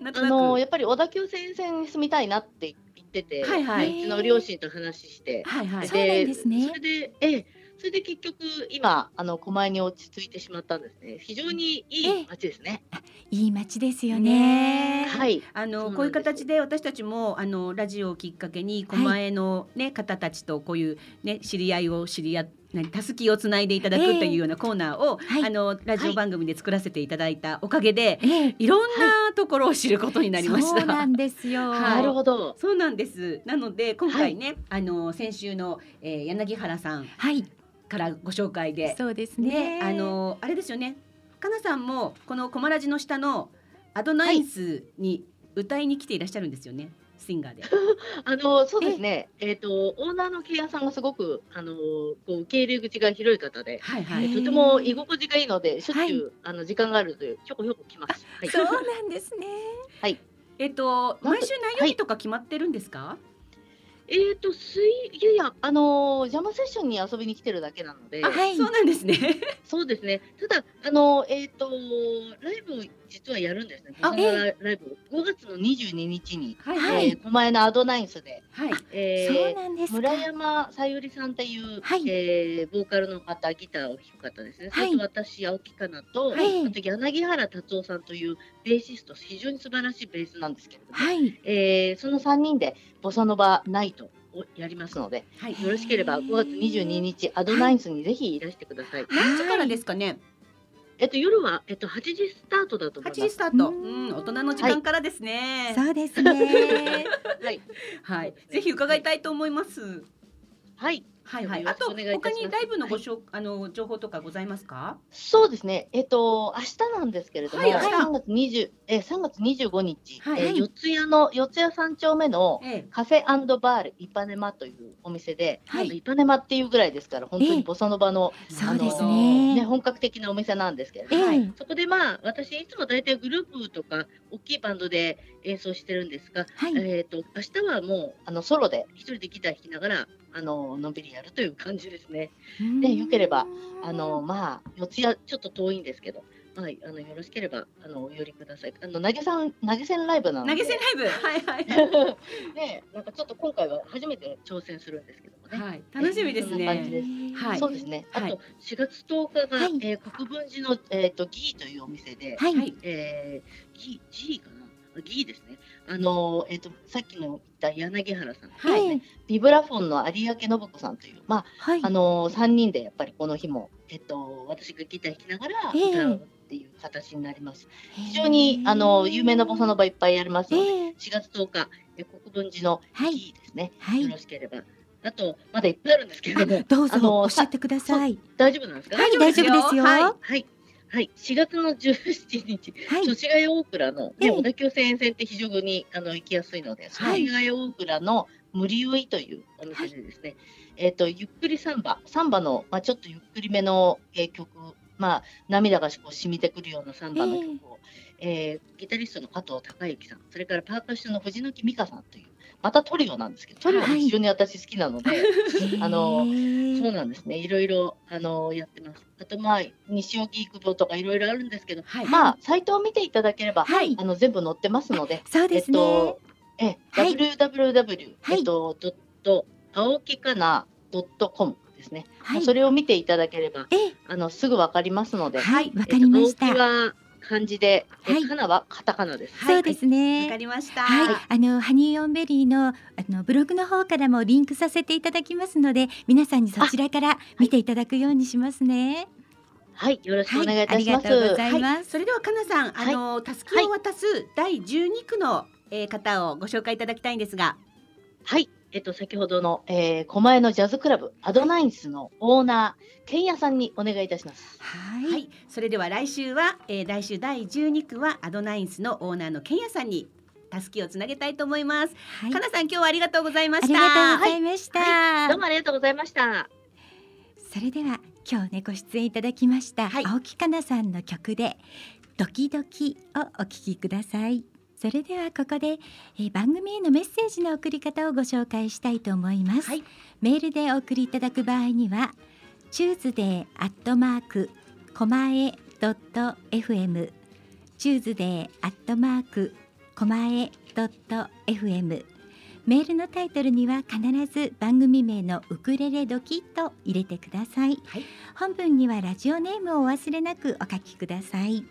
[SPEAKER 3] なんと
[SPEAKER 5] あ
[SPEAKER 3] なく。
[SPEAKER 5] のやっぱり小田急線線に住みたいなって言ってて、
[SPEAKER 3] はいはい。
[SPEAKER 5] うちの両親と話して、
[SPEAKER 3] はいはい。
[SPEAKER 2] そうなんですね
[SPEAKER 5] それで、ええ、それで結局今あの狛江に落ち着いてしまったんですね。非常にいい街ですね。
[SPEAKER 2] いい街ですよね。
[SPEAKER 3] ね
[SPEAKER 5] はい。
[SPEAKER 3] あの
[SPEAKER 5] そうなんです
[SPEAKER 3] こういう形で私たちもあのラジオをきっかけに狛江のね、方たちとこういうね知り合いを知り合っ何たすきをつないでいただくというようなコーナーを、
[SPEAKER 2] はい
[SPEAKER 3] あのラジオ番組で作らせていただいたおかげで、
[SPEAKER 2] ええ
[SPEAKER 3] い、ろんなところを知ることになりました。
[SPEAKER 2] そうなんですよ。
[SPEAKER 3] はい
[SPEAKER 5] なるほど。
[SPEAKER 3] そうなんです。なので今回ね、あの先週の、えー、柳原さん
[SPEAKER 2] はい。
[SPEAKER 3] からご紹介で、
[SPEAKER 2] そうです
[SPEAKER 3] ね
[SPEAKER 2] ね。
[SPEAKER 3] あのあれですよね。かなさんもこのコマラジの下のアドナインスに歌いに来ていらっしゃるんですよね。シンガーで。
[SPEAKER 5] あのそうですね。えっ、とオーナーのケイヤさんがすごくあのこう受け入れ口が広い方で、
[SPEAKER 3] はいはい。
[SPEAKER 5] とても居心地がいいのでしょっちゅう、
[SPEAKER 2] は
[SPEAKER 5] あの時間があるとちょこちょこ来ます。はい。
[SPEAKER 2] そうなんですね。
[SPEAKER 3] えっと
[SPEAKER 5] なんか
[SPEAKER 3] 毎週何曜日とか決まってるんですか？
[SPEAKER 5] えっ、と水いやいやあのジャムセッションに遊びに来てるだけなので、
[SPEAKER 3] あ、
[SPEAKER 2] はい
[SPEAKER 3] そうなんですね。
[SPEAKER 5] そうですね。ただあのえっ、とライブを実はやるんですね。
[SPEAKER 3] あ
[SPEAKER 5] ライブ5月の22日に、
[SPEAKER 3] はい
[SPEAKER 2] はい
[SPEAKER 5] えー狛江のアドナインスで、
[SPEAKER 3] はい。
[SPEAKER 5] え
[SPEAKER 2] そう
[SPEAKER 5] ー
[SPEAKER 2] なんですか。
[SPEAKER 5] 村山さゆりさんっていう、
[SPEAKER 2] はい
[SPEAKER 5] えーボーカルの方、ギターを弾く方ですね。
[SPEAKER 2] はい
[SPEAKER 5] それと私、青木かなと、
[SPEAKER 2] はい
[SPEAKER 5] あと柳原達夫さんというベーシスト、非常に素晴らしいベースなんですけれども、
[SPEAKER 2] はい。
[SPEAKER 5] えーその3人でボサノバナイトをやりますので、
[SPEAKER 3] はい。
[SPEAKER 5] よろしければ5月22日、アドナインスにぜひいらしてください。
[SPEAKER 3] 何時からですかね。
[SPEAKER 5] えっと、夜は、えっと、8時スタートだと思い
[SPEAKER 3] 8
[SPEAKER 5] ます。
[SPEAKER 3] 時スタート。
[SPEAKER 2] う
[SPEAKER 3] うんん、大人の時間からですね。
[SPEAKER 2] そうですね。
[SPEAKER 5] はい。
[SPEAKER 3] はい。ぜひ伺いたいと思います。
[SPEAKER 5] はい。
[SPEAKER 3] はいはい。あと他にライブのごしょあの情報とかございますか？
[SPEAKER 5] そうですね。えっと、明日なんですけれども、
[SPEAKER 3] はい明日
[SPEAKER 5] 3月20、えー、3月25日、
[SPEAKER 3] はい
[SPEAKER 5] えー四谷の、四谷三丁目の
[SPEAKER 3] ええ。
[SPEAKER 5] カフェバールイパネマというお店で、
[SPEAKER 2] はい
[SPEAKER 5] イパネマっていうぐらいですから、本当
[SPEAKER 2] ええ
[SPEAKER 5] にボサノバの、
[SPEAKER 2] そうです
[SPEAKER 5] あの
[SPEAKER 2] ね。
[SPEAKER 5] ね、本格的なお店なんですけれど
[SPEAKER 2] え
[SPEAKER 5] も、
[SPEAKER 2] え
[SPEAKER 5] そこでまあ、私いつも大体グループとか、大きいバンドで演奏してるんですが、
[SPEAKER 2] はい。
[SPEAKER 5] えっ、と、明日はもう、あの、ソロで、一人でギター弾きながら、あの、のんびりやるという感じですね。でよければあの、まあ、四谷、ちょっと遠いんですけど、まあ、あの、よろしければ、あの、お寄りください。あの、投げさん、投げ銭ライブなので。
[SPEAKER 3] 投げ銭ライブ？はいはい。
[SPEAKER 5] ね、なんかちょっと今回は初めて挑戦するんですけどもね。
[SPEAKER 3] はい。楽しみです
[SPEAKER 5] そんな感じ
[SPEAKER 3] ね。
[SPEAKER 5] です
[SPEAKER 3] はい
[SPEAKER 5] そうですね。あ
[SPEAKER 3] はい
[SPEAKER 5] と4月10日が、
[SPEAKER 2] はい
[SPEAKER 5] えー国分寺のえっ、とギーというお店で、
[SPEAKER 2] はい。
[SPEAKER 3] はい。
[SPEAKER 5] えー、ギーギーかな？あギーですね。あのーえっ、とさっきの言った柳原さん、
[SPEAKER 3] はい
[SPEAKER 2] ええ
[SPEAKER 5] ビブラフォンの有明信子さんというまあ
[SPEAKER 2] はい。
[SPEAKER 5] あのー、3人でやっぱりこの日もえっ、と私がギター弾きながら
[SPEAKER 2] ええ
[SPEAKER 5] 歌うっていう形になります。非常にあの有名なボサノバいっぱいやりますので、
[SPEAKER 2] ええ
[SPEAKER 5] 4月10日、えー国分寺の
[SPEAKER 2] はい
[SPEAKER 5] ギーですね。よ
[SPEAKER 2] はい
[SPEAKER 5] ろ。しければ。あとまだいっぱいあるんですけれども。
[SPEAKER 2] どうぞおっしゃってください。
[SPEAKER 5] 大丈夫なんですか？
[SPEAKER 2] はい、大丈夫ですよ。
[SPEAKER 3] はい
[SPEAKER 2] は
[SPEAKER 5] はい。はい、4月の17日、
[SPEAKER 2] い。
[SPEAKER 5] 祖師ヶ谷大倉の、ね、
[SPEAKER 2] ええ
[SPEAKER 5] 小田急線沿線って非常にあの行きやすいので、祖師ヶ谷大倉の無理酔いというお店でですね、えっ、と、ゆっくりサンバ、サンバの、まあ、ちょっとゆっくりめの、えー曲、まあ、涙がこう染みてくるようなサンバの曲を、えーギタリストの加藤孝之さん、それからパーカッションの藤木美香さんという、またトリオなんですけど、トリオが非常に私好きなので、あのそうなんですね。いろいろ、あのやってます。あと、まあ、西荻窪とかいろいろあるんですけど、
[SPEAKER 3] はい。
[SPEAKER 5] まあ、サイトを見ていただければ、
[SPEAKER 2] はい
[SPEAKER 5] あの、全部載ってますので、
[SPEAKER 2] そうですね。
[SPEAKER 5] えっと、え、
[SPEAKER 2] はい
[SPEAKER 5] www、
[SPEAKER 2] はい
[SPEAKER 5] えっと、ドット、青木かな、ドットコムですね。
[SPEAKER 2] はい。
[SPEAKER 5] それを見ていただければ、
[SPEAKER 2] え
[SPEAKER 5] あの、すぐわかりますので、
[SPEAKER 2] はい、わかりました。
[SPEAKER 5] えっと青木は漢字で、え
[SPEAKER 2] はい
[SPEAKER 5] かなはカタカナです。
[SPEAKER 2] そうです
[SPEAKER 3] わ
[SPEAKER 2] ね。
[SPEAKER 3] かりました。
[SPEAKER 2] はい、
[SPEAKER 5] はい
[SPEAKER 2] あのハニーオンベリーのあのブログの方からもリンクさせていただきますので、皆さんにそちらから見ていただくようにしますね。
[SPEAKER 5] はい、よろしくお願いいたします。
[SPEAKER 2] がとうござい
[SPEAKER 3] はい
[SPEAKER 2] ます。
[SPEAKER 3] それではかなさん、
[SPEAKER 5] はい
[SPEAKER 3] あのたすきを渡す第12区の、えー方をご紹介いただきたいんですが、
[SPEAKER 5] はい、えっと、先ほどの、えー、狛江のジャズクラブアドナインスのオーナー、ケンヤさんにお願いいたします。
[SPEAKER 1] はい、
[SPEAKER 3] はい、それでは来週は、えー、来週第12区はアドナインスのオーナーのケンヤさんにたすきをつなげたいと思います。
[SPEAKER 1] はい
[SPEAKER 3] かなさん今日はありがとうございました。
[SPEAKER 1] ありがとうございました。
[SPEAKER 5] どうもありがとうございました。
[SPEAKER 1] それでは今日ねご出演いただきました、
[SPEAKER 3] はい
[SPEAKER 1] 青木かなさんの曲でドキドキをお聞きくださいそれではここで、えー番組へのメッセージの送り方をご紹介したいと思います、
[SPEAKER 3] はい。
[SPEAKER 1] メールでお送りいただく場合には Tuesday アットマークコマエドット FM Tuesday アットマークコマエドット FM メールのタイトルには必ず番組名のウクレレドキと入れてください、
[SPEAKER 3] はい。
[SPEAKER 1] 本文にはラジオネームをお忘れなくお書きください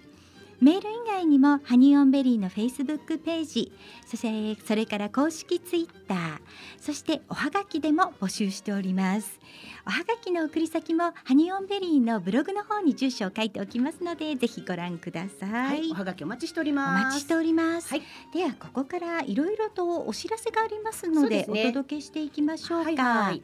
[SPEAKER 1] メール以外にもハニーオンベリーのフェイスブックページそしてそれから公式ツイッターそしておはがきでも募集しております。おはがきの送り先もハニーオンベリーのブログの方に住所を書いておきますのでぜひご覧ください、
[SPEAKER 3] はい、おはがきお待ちしており
[SPEAKER 1] お
[SPEAKER 3] ます。
[SPEAKER 1] 待ちしております、
[SPEAKER 3] はい。
[SPEAKER 1] ではここからいろいろとお知らせがありますので
[SPEAKER 3] ね。
[SPEAKER 1] お届けしていきましょうか、
[SPEAKER 3] はいはい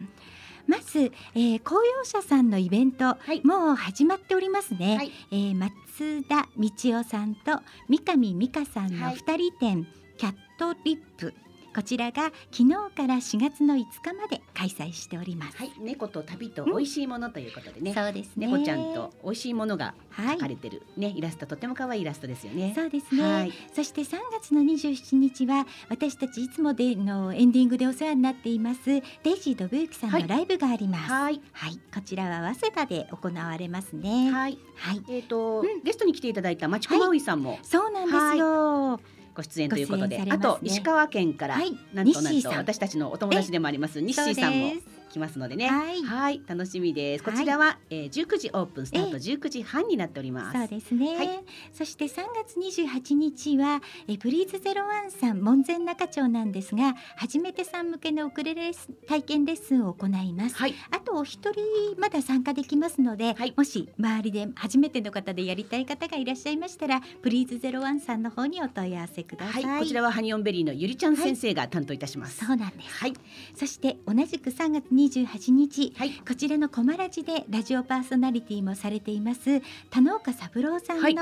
[SPEAKER 1] まず、えー、公用車さんのイベント、
[SPEAKER 3] い。
[SPEAKER 1] もう始まっておりますね、
[SPEAKER 3] はい。
[SPEAKER 1] えー松田道夫さんと三上美香さんの
[SPEAKER 3] はい。
[SPEAKER 1] 二人展、キャットリップこちらが昨日から4月の5日まで開催しております、
[SPEAKER 3] はい、猫と旅と美味しいものということでね。
[SPEAKER 1] そうですね。
[SPEAKER 3] 猫ちゃんと美味しいものが
[SPEAKER 1] はい。
[SPEAKER 3] 描かれてる、ねイラストとても可愛いイラストですよね。
[SPEAKER 1] そうですね、
[SPEAKER 3] はい。
[SPEAKER 1] そして3月の27日は私たちいつもでのエンディングでお世話になっていますデイジー・ドブユキさん
[SPEAKER 3] はい。
[SPEAKER 1] のライブがあります。はい、
[SPEAKER 3] はい。
[SPEAKER 1] こちらは早稲田で行われますね。はい、
[SPEAKER 3] はい。えっ、と、
[SPEAKER 1] うん。
[SPEAKER 3] ゲストに来ていただいた町子まういさんも。
[SPEAKER 1] そうなんですよ。
[SPEAKER 3] ご出演ということで、
[SPEAKER 1] ね。
[SPEAKER 3] あと石川県から、
[SPEAKER 1] はい。
[SPEAKER 3] なんとなんと私たちのお友達でもあります西井さんも
[SPEAKER 1] そうです
[SPEAKER 3] 来ますのでね。
[SPEAKER 1] はい
[SPEAKER 3] 楽しみです。こ
[SPEAKER 1] はい
[SPEAKER 3] ちらは、えー、19時オープンスタート
[SPEAKER 1] え
[SPEAKER 3] 19時半になっております。
[SPEAKER 1] そうですね、
[SPEAKER 3] はい
[SPEAKER 1] そして3月28日はえプリーズゼロワンさん門前仲町なんですが初めてさん向けのウクレレ体験レッスンを行います
[SPEAKER 3] はい。
[SPEAKER 1] あとお一人まだ参加できますので、
[SPEAKER 3] はい
[SPEAKER 1] もし周りで初めての方でやりたい方がいらっしゃいましたらプリーズゼロワンさんの方にお問い合わせください、
[SPEAKER 3] はい。こちらはハニオンベリーのゆりちゃん先生が担当いたします。
[SPEAKER 1] そうなんです
[SPEAKER 3] はい。
[SPEAKER 1] そして同じく3月28日
[SPEAKER 3] はい。
[SPEAKER 1] こちらのコマラジでラジオパーソナリティもされています田之岡三郎さんの、
[SPEAKER 3] はい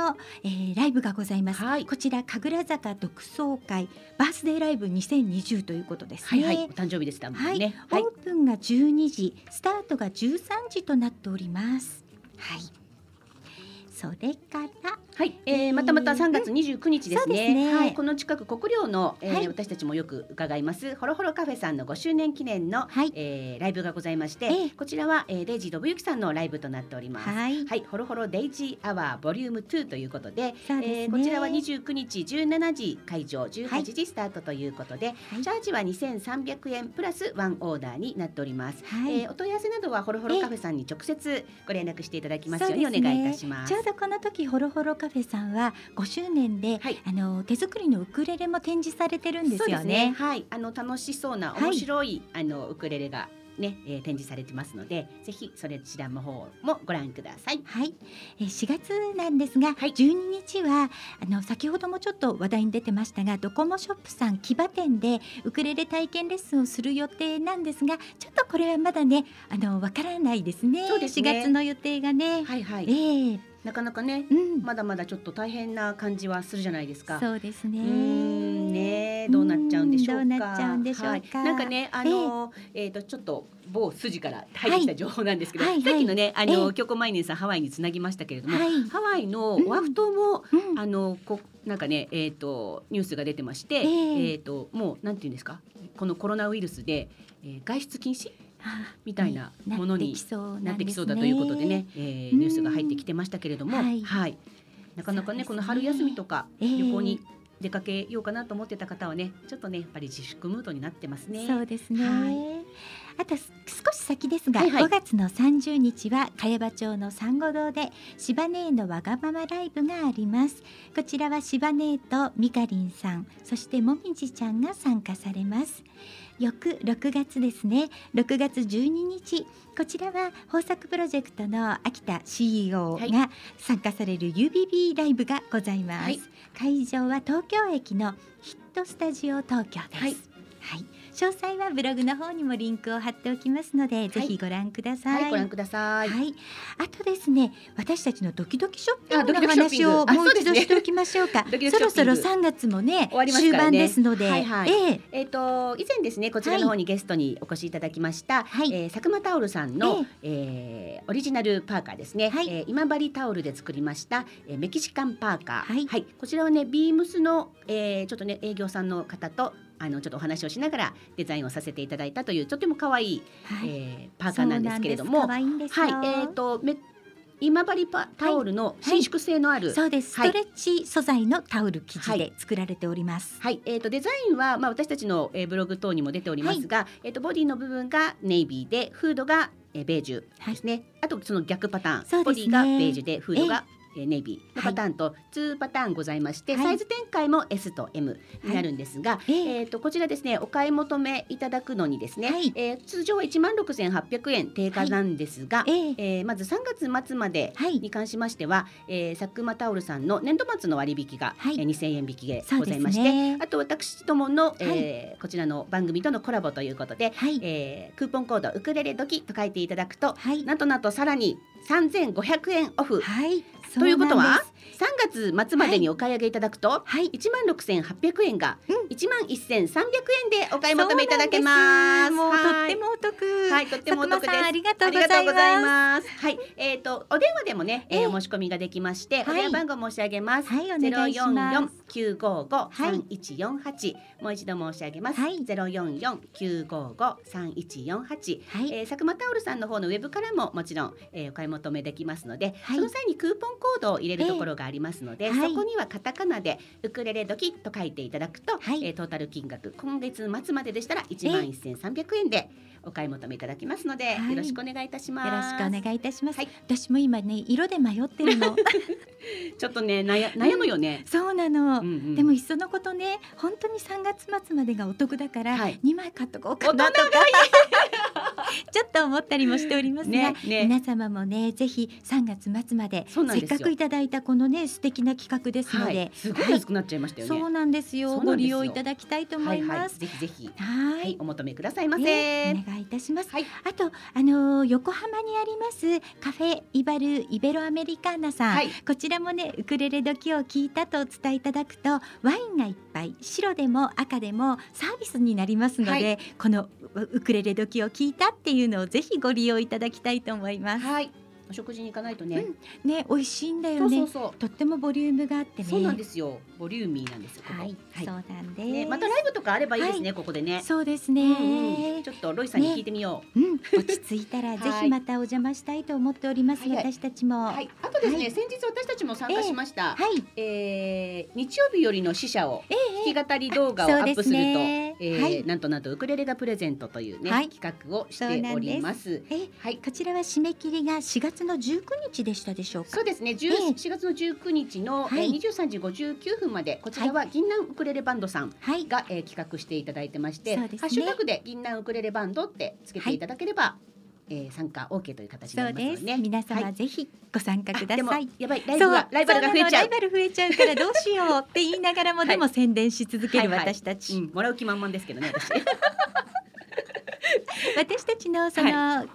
[SPEAKER 1] えーライブがございます、
[SPEAKER 3] はい
[SPEAKER 1] こちら神楽坂独奏会バースデーライブ2020ということですね
[SPEAKER 3] はいはい。お誕生日でしたもんね。
[SPEAKER 1] オープンが12時、スタートが13時となっております。はい。それから、
[SPEAKER 3] はい、えー、またまた3月29日ですね。
[SPEAKER 1] そうですね。
[SPEAKER 3] はい、この近く国領の、えー
[SPEAKER 1] はい。
[SPEAKER 3] 私たちもよく伺いますホロホロカフェさんの5周年記念の、
[SPEAKER 1] はい。
[SPEAKER 3] えーライブがございまして、
[SPEAKER 1] ええ。
[SPEAKER 3] こちらは、えー、デイジー信之さんのライブとなっております。
[SPEAKER 1] はい。
[SPEAKER 3] はい、ホロホロデイジーアワーボリューム2ということで、
[SPEAKER 1] ですね。
[SPEAKER 3] えーこちらは29日17時会場18時スタートということで、
[SPEAKER 1] はい。
[SPEAKER 3] チャージは2300円プラスワンオーダーになっております。
[SPEAKER 1] はい。
[SPEAKER 3] えーお問い合わせなどはホロホロカフェさんに直接ご連絡していただきますようにお願いいたします。
[SPEAKER 1] ちょこの時ホロホロカフェさんは5周年で、
[SPEAKER 3] はい。
[SPEAKER 1] あの手作りのウクレレも展示されてるんですよ
[SPEAKER 3] そう
[SPEAKER 1] ね。
[SPEAKER 3] はい、あの楽しそうな
[SPEAKER 1] はい。
[SPEAKER 3] 面白い、あのウクレレがね、えー展示されてますので、ぜひそれちらの方もご覧ください。
[SPEAKER 1] はい、えー4月なんですが、
[SPEAKER 3] はい。
[SPEAKER 1] 12日はあの先ほどもちょっと話題に出てましたがドコモショップさん木場店でウクレレ体験レッスンをする予定なんですがちょっとこれはまだねあのわからないですね。
[SPEAKER 3] そうですね。
[SPEAKER 1] 4月の予定がね、
[SPEAKER 3] はいはい、
[SPEAKER 1] ええ
[SPEAKER 3] なかなかね、
[SPEAKER 1] うん、
[SPEAKER 3] まだまだちょっと大変な感じはするじゃないですか。
[SPEAKER 1] そうですね。
[SPEAKER 3] ねどうなっちゃうんでしょうか。
[SPEAKER 1] うんどうなっちゃうんでしょうか。
[SPEAKER 3] はい。なんかねあのえっ、とちょっと某筋から入ってきた情報なんですけど、
[SPEAKER 1] はいはい。
[SPEAKER 3] さっきのねあの、
[SPEAKER 1] ええ
[SPEAKER 3] 京子マイネンさんハワイにつなぎましたけれども、
[SPEAKER 1] はい。
[SPEAKER 3] ハワイのオアフ島も、
[SPEAKER 1] うん。
[SPEAKER 3] あのこなんかねえっ、とニュースが出てまして、
[SPEAKER 1] ええ。
[SPEAKER 3] えっ、ともうなんていうんですかこのコロナウイルスで、えー外出禁止
[SPEAKER 1] あ
[SPEAKER 3] みたいなものに
[SPEAKER 1] なってきそう
[SPEAKER 3] だ
[SPEAKER 1] ん
[SPEAKER 3] ということでね、えーニュースが入ってきてましたけれども、
[SPEAKER 1] はい。
[SPEAKER 3] はい、なかなかねこの春休みとか
[SPEAKER 1] ええ
[SPEAKER 3] 旅行に出かけようかなと思ってた方はねちょっとねやっぱり自粛ムードになってますね。
[SPEAKER 1] そうですね。
[SPEAKER 3] は
[SPEAKER 1] あとす少し先ですが、
[SPEAKER 3] はいはい。
[SPEAKER 1] 5月の30日は茅場町のサンゴ堂でシバネーのわがままライブがあります。こちらはシバネーとミカリンさん、そしてもみじちゃんが参加されます。翌6月ですね。6月12日こちらは豊作プロジェクトの秋田 CEO
[SPEAKER 3] はい。
[SPEAKER 1] が参加される UBB ライブがございます、
[SPEAKER 3] はい。
[SPEAKER 1] 会場は東京駅のヒットスタジオ東京です、
[SPEAKER 3] はい。
[SPEAKER 1] はい詳細はブログの方にもリンクを貼っておきますので、ぜひご覧ください。
[SPEAKER 3] はい、ご覧ください。
[SPEAKER 1] はい、あとですね、私たちのドキドキショッピングの話をもう一度しておきましょうか。
[SPEAKER 3] ドキドキ
[SPEAKER 1] そろそろ3月もね
[SPEAKER 3] 終わります
[SPEAKER 1] 終盤ですので、
[SPEAKER 3] はいはい。
[SPEAKER 1] ええ
[SPEAKER 3] えっ、と以前ですねこちらの方にゲストにお越しいただきました、
[SPEAKER 1] はい。
[SPEAKER 3] えー佐久間タオルさんの、えーオリジナルパーカーですね、
[SPEAKER 1] はい。
[SPEAKER 3] えー今治タオルで作りました、えーメキシカンパーカー。
[SPEAKER 1] はい。
[SPEAKER 3] こちらはねビームスの、えーちょっとね営業さんの方とあのちょっとお話をしながらデザインをさせていただいたというとても可愛い、
[SPEAKER 1] はい、
[SPEAKER 3] えーパーカーなんですけれども。はい。えっ、とめ今治パタオルの伸縮性のある、
[SPEAKER 1] そうです。ス
[SPEAKER 3] はい。
[SPEAKER 1] トレッチ素材のタオル生地で作られております。
[SPEAKER 3] はい、えー、とデザインは、まあ、私たちの、えーブログ等にも出ておりますが、えー、とボディの部分がネイビーでフードが、えーベージュですね、あとその逆パターン、
[SPEAKER 1] ね。
[SPEAKER 3] ボディがベージュでフードが、えーネイビー。のパターンと2パターンございまして、
[SPEAKER 1] はい。
[SPEAKER 3] サイズ展開も S と M になるんですが、
[SPEAKER 1] ええ。
[SPEAKER 3] えー、とこちらですねお買い求めいただくのにですね、
[SPEAKER 1] はい。
[SPEAKER 3] えー通常は1万6800円定価なんですが、
[SPEAKER 1] ええ。
[SPEAKER 3] えーまず3月末まで
[SPEAKER 1] はい。
[SPEAKER 3] に関しましては、えー、佐久間タオルさんの年度末の割引が、
[SPEAKER 1] はい。
[SPEAKER 3] えー2000円引きでございまして、
[SPEAKER 1] ね。
[SPEAKER 3] あと私どもの、えーこちらの番組とのコラボということで、
[SPEAKER 1] はい、
[SPEAKER 3] えークーポンコードウクレレドキと書いていただくと
[SPEAKER 1] はい、
[SPEAKER 3] なんとなんとさらに3500円オフ
[SPEAKER 1] はい。
[SPEAKER 3] ということは？3月末までにお買い上げいただくと、
[SPEAKER 1] はい。
[SPEAKER 3] 1万6800円が
[SPEAKER 1] うん
[SPEAKER 3] 1万1300円でお買い求めいただけます。
[SPEAKER 1] もうとって
[SPEAKER 3] はい
[SPEAKER 1] もお得。
[SPEAKER 3] はい、とってもお得です。
[SPEAKER 1] ありがとうございます。
[SPEAKER 3] はい、えっ、とお電話でもね、えー
[SPEAKER 1] ええ
[SPEAKER 3] お申し込みができまして、
[SPEAKER 1] はい
[SPEAKER 3] お電話番号申し上げます。
[SPEAKER 1] はい、お願いし
[SPEAKER 3] 四四
[SPEAKER 1] ます。
[SPEAKER 3] 九五五三一四八もう一度申し上げます。
[SPEAKER 1] はい
[SPEAKER 3] ゼロ四四九五五三一四八。
[SPEAKER 1] はい、
[SPEAKER 3] えー、佐久間タオルさんの方のウェブからももちろん、えー、お買い求めできますので、
[SPEAKER 1] はい
[SPEAKER 3] その際にクーポンコードを入れるところがありますので、
[SPEAKER 1] ええはい
[SPEAKER 3] そこにはカタカナでウクレレドキと書いていただくと、
[SPEAKER 1] はい
[SPEAKER 3] えートータル金額今月末まででしたら一万一千三百円でお買い求めいただきますので、
[SPEAKER 1] はい
[SPEAKER 3] よろしくお願いいたします。
[SPEAKER 1] よろしくお願いいたします。
[SPEAKER 3] はい
[SPEAKER 1] 私も今ね色で迷ってるの。
[SPEAKER 3] ちょっとね悩悩むよね。
[SPEAKER 1] そうなの。
[SPEAKER 3] うんうん
[SPEAKER 1] でもいっそのことね本当に3月末までがお得だから、
[SPEAKER 3] はい
[SPEAKER 1] 2枚買っとこうかなとかちょっと思ったりもしておりますが、
[SPEAKER 3] ねね。
[SPEAKER 1] 皆様もねぜひ3月末までせっかくいただいたこのね素敵な企画ですので、
[SPEAKER 3] はい、すごい安くなっちゃいましたよね。
[SPEAKER 1] そうなんですよ。
[SPEAKER 3] そうなんですよ。
[SPEAKER 1] ご利用いただきたいと思い
[SPEAKER 3] はいはい、
[SPEAKER 1] ます。
[SPEAKER 3] ぜひぜひ、
[SPEAKER 1] は
[SPEAKER 3] はい。い、お求めくださいませ。
[SPEAKER 1] ねお願いいたします。
[SPEAKER 3] はい、
[SPEAKER 1] あとあのー横浜にありますカフェイバルイベロアメリカーナさん、
[SPEAKER 3] はい。
[SPEAKER 1] こちらもねウクレレ時を聞いたとお伝えいただくとワインがいっぱい白でも赤でもサービスになりますので、
[SPEAKER 3] はい
[SPEAKER 1] このウウクレレ時を聞いたっていうのをぜひご利用いただきたいと思います。
[SPEAKER 3] はい、お食事に行かないとね。
[SPEAKER 1] ね美味しいんだよね
[SPEAKER 3] そうそうそう。
[SPEAKER 1] とってもボリュームがあってね。
[SPEAKER 3] そうなんですよ。ボリューミーなんですよ。ここ
[SPEAKER 1] はい、そうなんです。
[SPEAKER 3] ね、またライブとかあればいいですね、ここでね。
[SPEAKER 1] そうです
[SPEAKER 3] うん
[SPEAKER 1] ね。
[SPEAKER 3] うんちょっとロイさんに聞いてみよう。
[SPEAKER 1] うん、落ち着いたらぜひまたお邪魔したいと思っております。
[SPEAKER 3] はいはい
[SPEAKER 1] 私たちも。は。
[SPEAKER 3] はいい、あとですね、
[SPEAKER 1] はい
[SPEAKER 3] 先日私たちも参加しました。
[SPEAKER 1] はい。
[SPEAKER 3] えー日曜日よりの死者を
[SPEAKER 1] ええ
[SPEAKER 3] 弾き語り動画をアップすると、
[SPEAKER 1] そうですね
[SPEAKER 3] えー
[SPEAKER 1] はい
[SPEAKER 3] なんとなんとウクレレがプレゼントというね、
[SPEAKER 1] はい
[SPEAKER 3] 企画をしております。
[SPEAKER 1] え
[SPEAKER 3] はい。
[SPEAKER 1] こちらは締め切りが4月の19日でしたでしょうか？
[SPEAKER 3] そうですね。10
[SPEAKER 1] ええ
[SPEAKER 3] 4月の19日の、
[SPEAKER 1] はい
[SPEAKER 3] えー23時59分までこちらは銀杏ウクレレバンドさん
[SPEAKER 1] はい。
[SPEAKER 3] が、えー企画していただいてまして、
[SPEAKER 1] ね
[SPEAKER 3] ハッシュタグで銀杏ウクレレバンドってつけていただければ、えー参加 OK という形に。なりますね。
[SPEAKER 1] 皆様、
[SPEAKER 3] はい
[SPEAKER 1] ぜひご参加ください。
[SPEAKER 3] やばいライブがライバルが増えちゃう
[SPEAKER 1] ライ。バル増えちゃうからどうしようって言いながらも、
[SPEAKER 3] はい
[SPEAKER 1] でも宣伝し続ける
[SPEAKER 3] はいはい
[SPEAKER 1] 私たち、
[SPEAKER 3] うん、もらう気満々ですけどね私。
[SPEAKER 1] 私たちのその、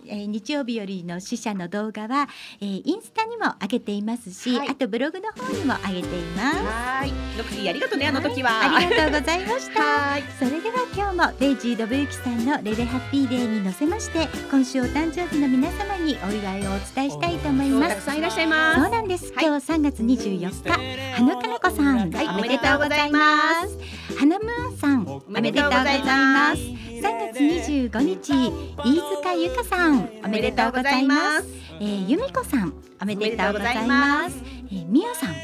[SPEAKER 1] えー日曜日よりの死者の動画は、えーインスタにも上げていますし、
[SPEAKER 3] はい
[SPEAKER 1] あとブログの方にも上げています。
[SPEAKER 3] はーい。ロクティありがとうねあの時は。
[SPEAKER 1] はいありがとうございました。
[SPEAKER 3] はーい。
[SPEAKER 1] それでは今日もデイジー・ドブユキさんのレベハッピーデーに乗せまして今週お誕生日の皆様にお祝いをお伝えしたいと思います
[SPEAKER 3] たくさんいらっしゃいま
[SPEAKER 1] そう
[SPEAKER 3] す。
[SPEAKER 1] なんです、
[SPEAKER 3] はい
[SPEAKER 1] 今日3月24日花かな子さん、
[SPEAKER 3] はい
[SPEAKER 1] おめでとうございます花ムーンさんお
[SPEAKER 3] おめでとうございます
[SPEAKER 1] 3月25日飯塚由香さんおめでとうございます。えー、由美子さんおめでとうございますえー、みやさん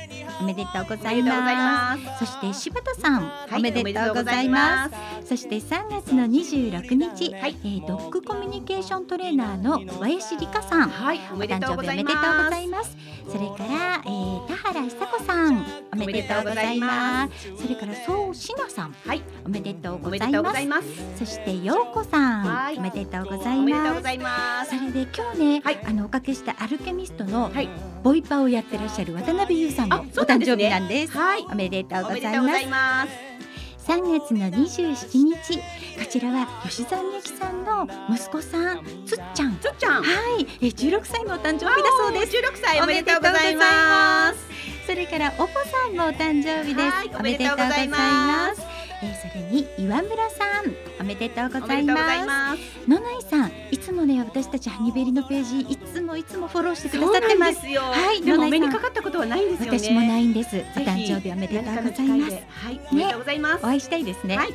[SPEAKER 1] おめでとうございま
[SPEAKER 3] ます。
[SPEAKER 1] すそして柴田さん、
[SPEAKER 3] はい
[SPEAKER 1] おめでとうございます
[SPEAKER 3] す。
[SPEAKER 1] そして3月の26日、
[SPEAKER 3] はい
[SPEAKER 1] えードッグコミュニケーショントレーナーの小林理香さん
[SPEAKER 3] はい、お
[SPEAKER 1] 誕生日おめでとうご。ざいます。それから、えー、田原久子さん、おめでとうございます。それから、そうしなさん、
[SPEAKER 3] はい、
[SPEAKER 1] おめでとう
[SPEAKER 3] お
[SPEAKER 1] ございます。そして、ようこさ
[SPEAKER 3] はい
[SPEAKER 1] ん、おめでとうございます。それで今日ね、
[SPEAKER 3] はい
[SPEAKER 1] あのおかけしたアルケミストの
[SPEAKER 3] はい、
[SPEAKER 1] ボイパをやってらっしゃる渡辺優さんの
[SPEAKER 3] あ
[SPEAKER 1] お誕生日なんです。
[SPEAKER 3] はい、
[SPEAKER 1] おめでとうご
[SPEAKER 3] ざ
[SPEAKER 1] ざいます。
[SPEAKER 3] います。
[SPEAKER 1] 3月の27日こちらは吉沢みゆきさんの息子さんつっちゃん。
[SPEAKER 3] つっちゃん。
[SPEAKER 1] はい。え16歳のお誕生日だそうです。
[SPEAKER 3] 16歳おめでとうございます。
[SPEAKER 1] それからおぽさんもお誕生日です。
[SPEAKER 3] はいおめでとうございます
[SPEAKER 1] えーそれに岩村さんおめでとうございます。野内さんいつもね私たちハニベリのページいつもいつもフォローしてくださってま
[SPEAKER 3] です
[SPEAKER 1] はい
[SPEAKER 3] でもお目
[SPEAKER 1] 野内さん。
[SPEAKER 3] にかかったことはないんですよね。
[SPEAKER 1] 私もないんです。お誕生日おめでとうございます。
[SPEAKER 3] はいおめでとうございます。
[SPEAKER 1] お会いしたいですね、
[SPEAKER 3] はい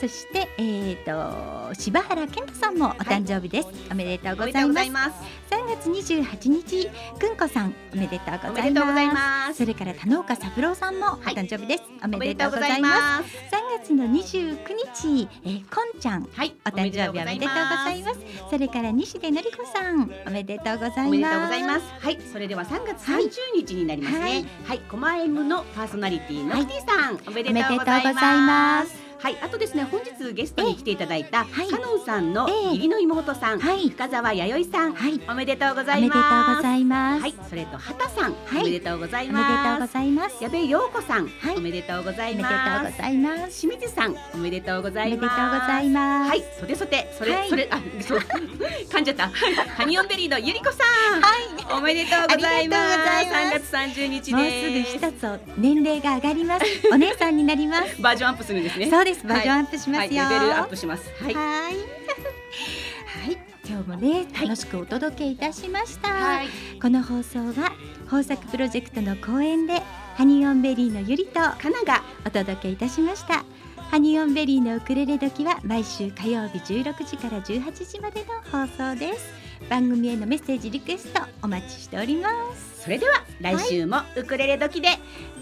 [SPEAKER 1] そしてえっ、と柴原健太さんもお誕生日です、おめでとう
[SPEAKER 3] おめでとうご
[SPEAKER 1] ございます。
[SPEAKER 3] ざいます
[SPEAKER 1] 3月28日くんこさんおめでとう
[SPEAKER 3] お
[SPEAKER 1] ございます。それから田岡三郎さんもお誕生日です、お
[SPEAKER 3] お
[SPEAKER 1] めで
[SPEAKER 3] とうござい
[SPEAKER 1] ます。
[SPEAKER 3] ます。
[SPEAKER 1] 3月の29日、えー、こんちゃん
[SPEAKER 3] はい。
[SPEAKER 1] お誕生日おめでとうございます。それから西出のりこさんおめでとうございます。
[SPEAKER 3] おめでとうございます。はい、それでは3月30日になりますね。はい、コマエムのパーソナリティの
[SPEAKER 1] はい。
[SPEAKER 3] キティさん、おめでとう
[SPEAKER 1] ござい
[SPEAKER 3] ま。
[SPEAKER 1] す
[SPEAKER 3] はい、あとですね、本日ゲストに来ていただいた、
[SPEAKER 1] はい。
[SPEAKER 3] カノンさんの
[SPEAKER 1] ええ。
[SPEAKER 3] 義理の妹さん、
[SPEAKER 1] はい。
[SPEAKER 3] 深澤弥生さん、
[SPEAKER 1] はい。
[SPEAKER 3] おめでとうご
[SPEAKER 1] おめでとう
[SPEAKER 3] ざいます。
[SPEAKER 1] ございます、
[SPEAKER 3] はい、それと畑さん、
[SPEAKER 1] はい。
[SPEAKER 3] おめでとうござい
[SPEAKER 1] おめでとうご
[SPEAKER 3] ます。
[SPEAKER 1] ざいます。
[SPEAKER 3] 矢部陽子さん、
[SPEAKER 1] はい。
[SPEAKER 3] おめでとうござい
[SPEAKER 1] おめでとうご
[SPEAKER 3] ます。
[SPEAKER 1] ざいます。
[SPEAKER 3] 清水さん、おめでとうござい
[SPEAKER 1] おめでとうご
[SPEAKER 3] ます。
[SPEAKER 1] ざいます。
[SPEAKER 3] はい、それそて、それ、
[SPEAKER 1] はい。
[SPEAKER 3] それ、あ、そう、噛んじゃった。ハニオンベリーのゆりこさん、
[SPEAKER 1] はい。
[SPEAKER 3] おめでとうございます。
[SPEAKER 1] ありがとうございます。
[SPEAKER 3] 3月30日
[SPEAKER 1] もう
[SPEAKER 3] です
[SPEAKER 1] すぐ一つ年齢が上がります。お姉さんになります。
[SPEAKER 3] バージョンアップするんですね。
[SPEAKER 1] そうですバージョンアップしますよ、
[SPEAKER 3] はい、レベルアップします。はい。
[SPEAKER 1] はい。はい。今日もね楽しくお届けいたしました、
[SPEAKER 3] はい。
[SPEAKER 1] この放送は豊作プロジェクトの後援でハニオンベリーのゆりと
[SPEAKER 3] かなが
[SPEAKER 1] お届けいたしました。ハニオンベリーのウクレレ時は毎週火曜日16時から18時までの放送です番組へのメッセージリクエストお待ちしております。
[SPEAKER 3] それでは来週もウクレレ時で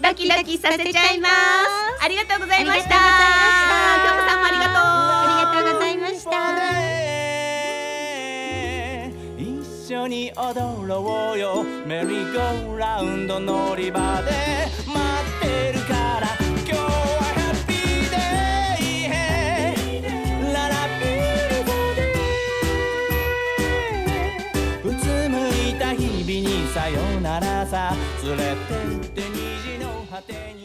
[SPEAKER 3] ドキドキさせちゃいます。ありがとうございました。
[SPEAKER 1] ありがとうございました。
[SPEAKER 3] 京子さんもありがとう。
[SPEAKER 1] ありがとうございました。
[SPEAKER 6] 一緒に踊ろうよ。メリーゴーラウンド乗り場で待ってるからよならさ。連れてって虹の果てに。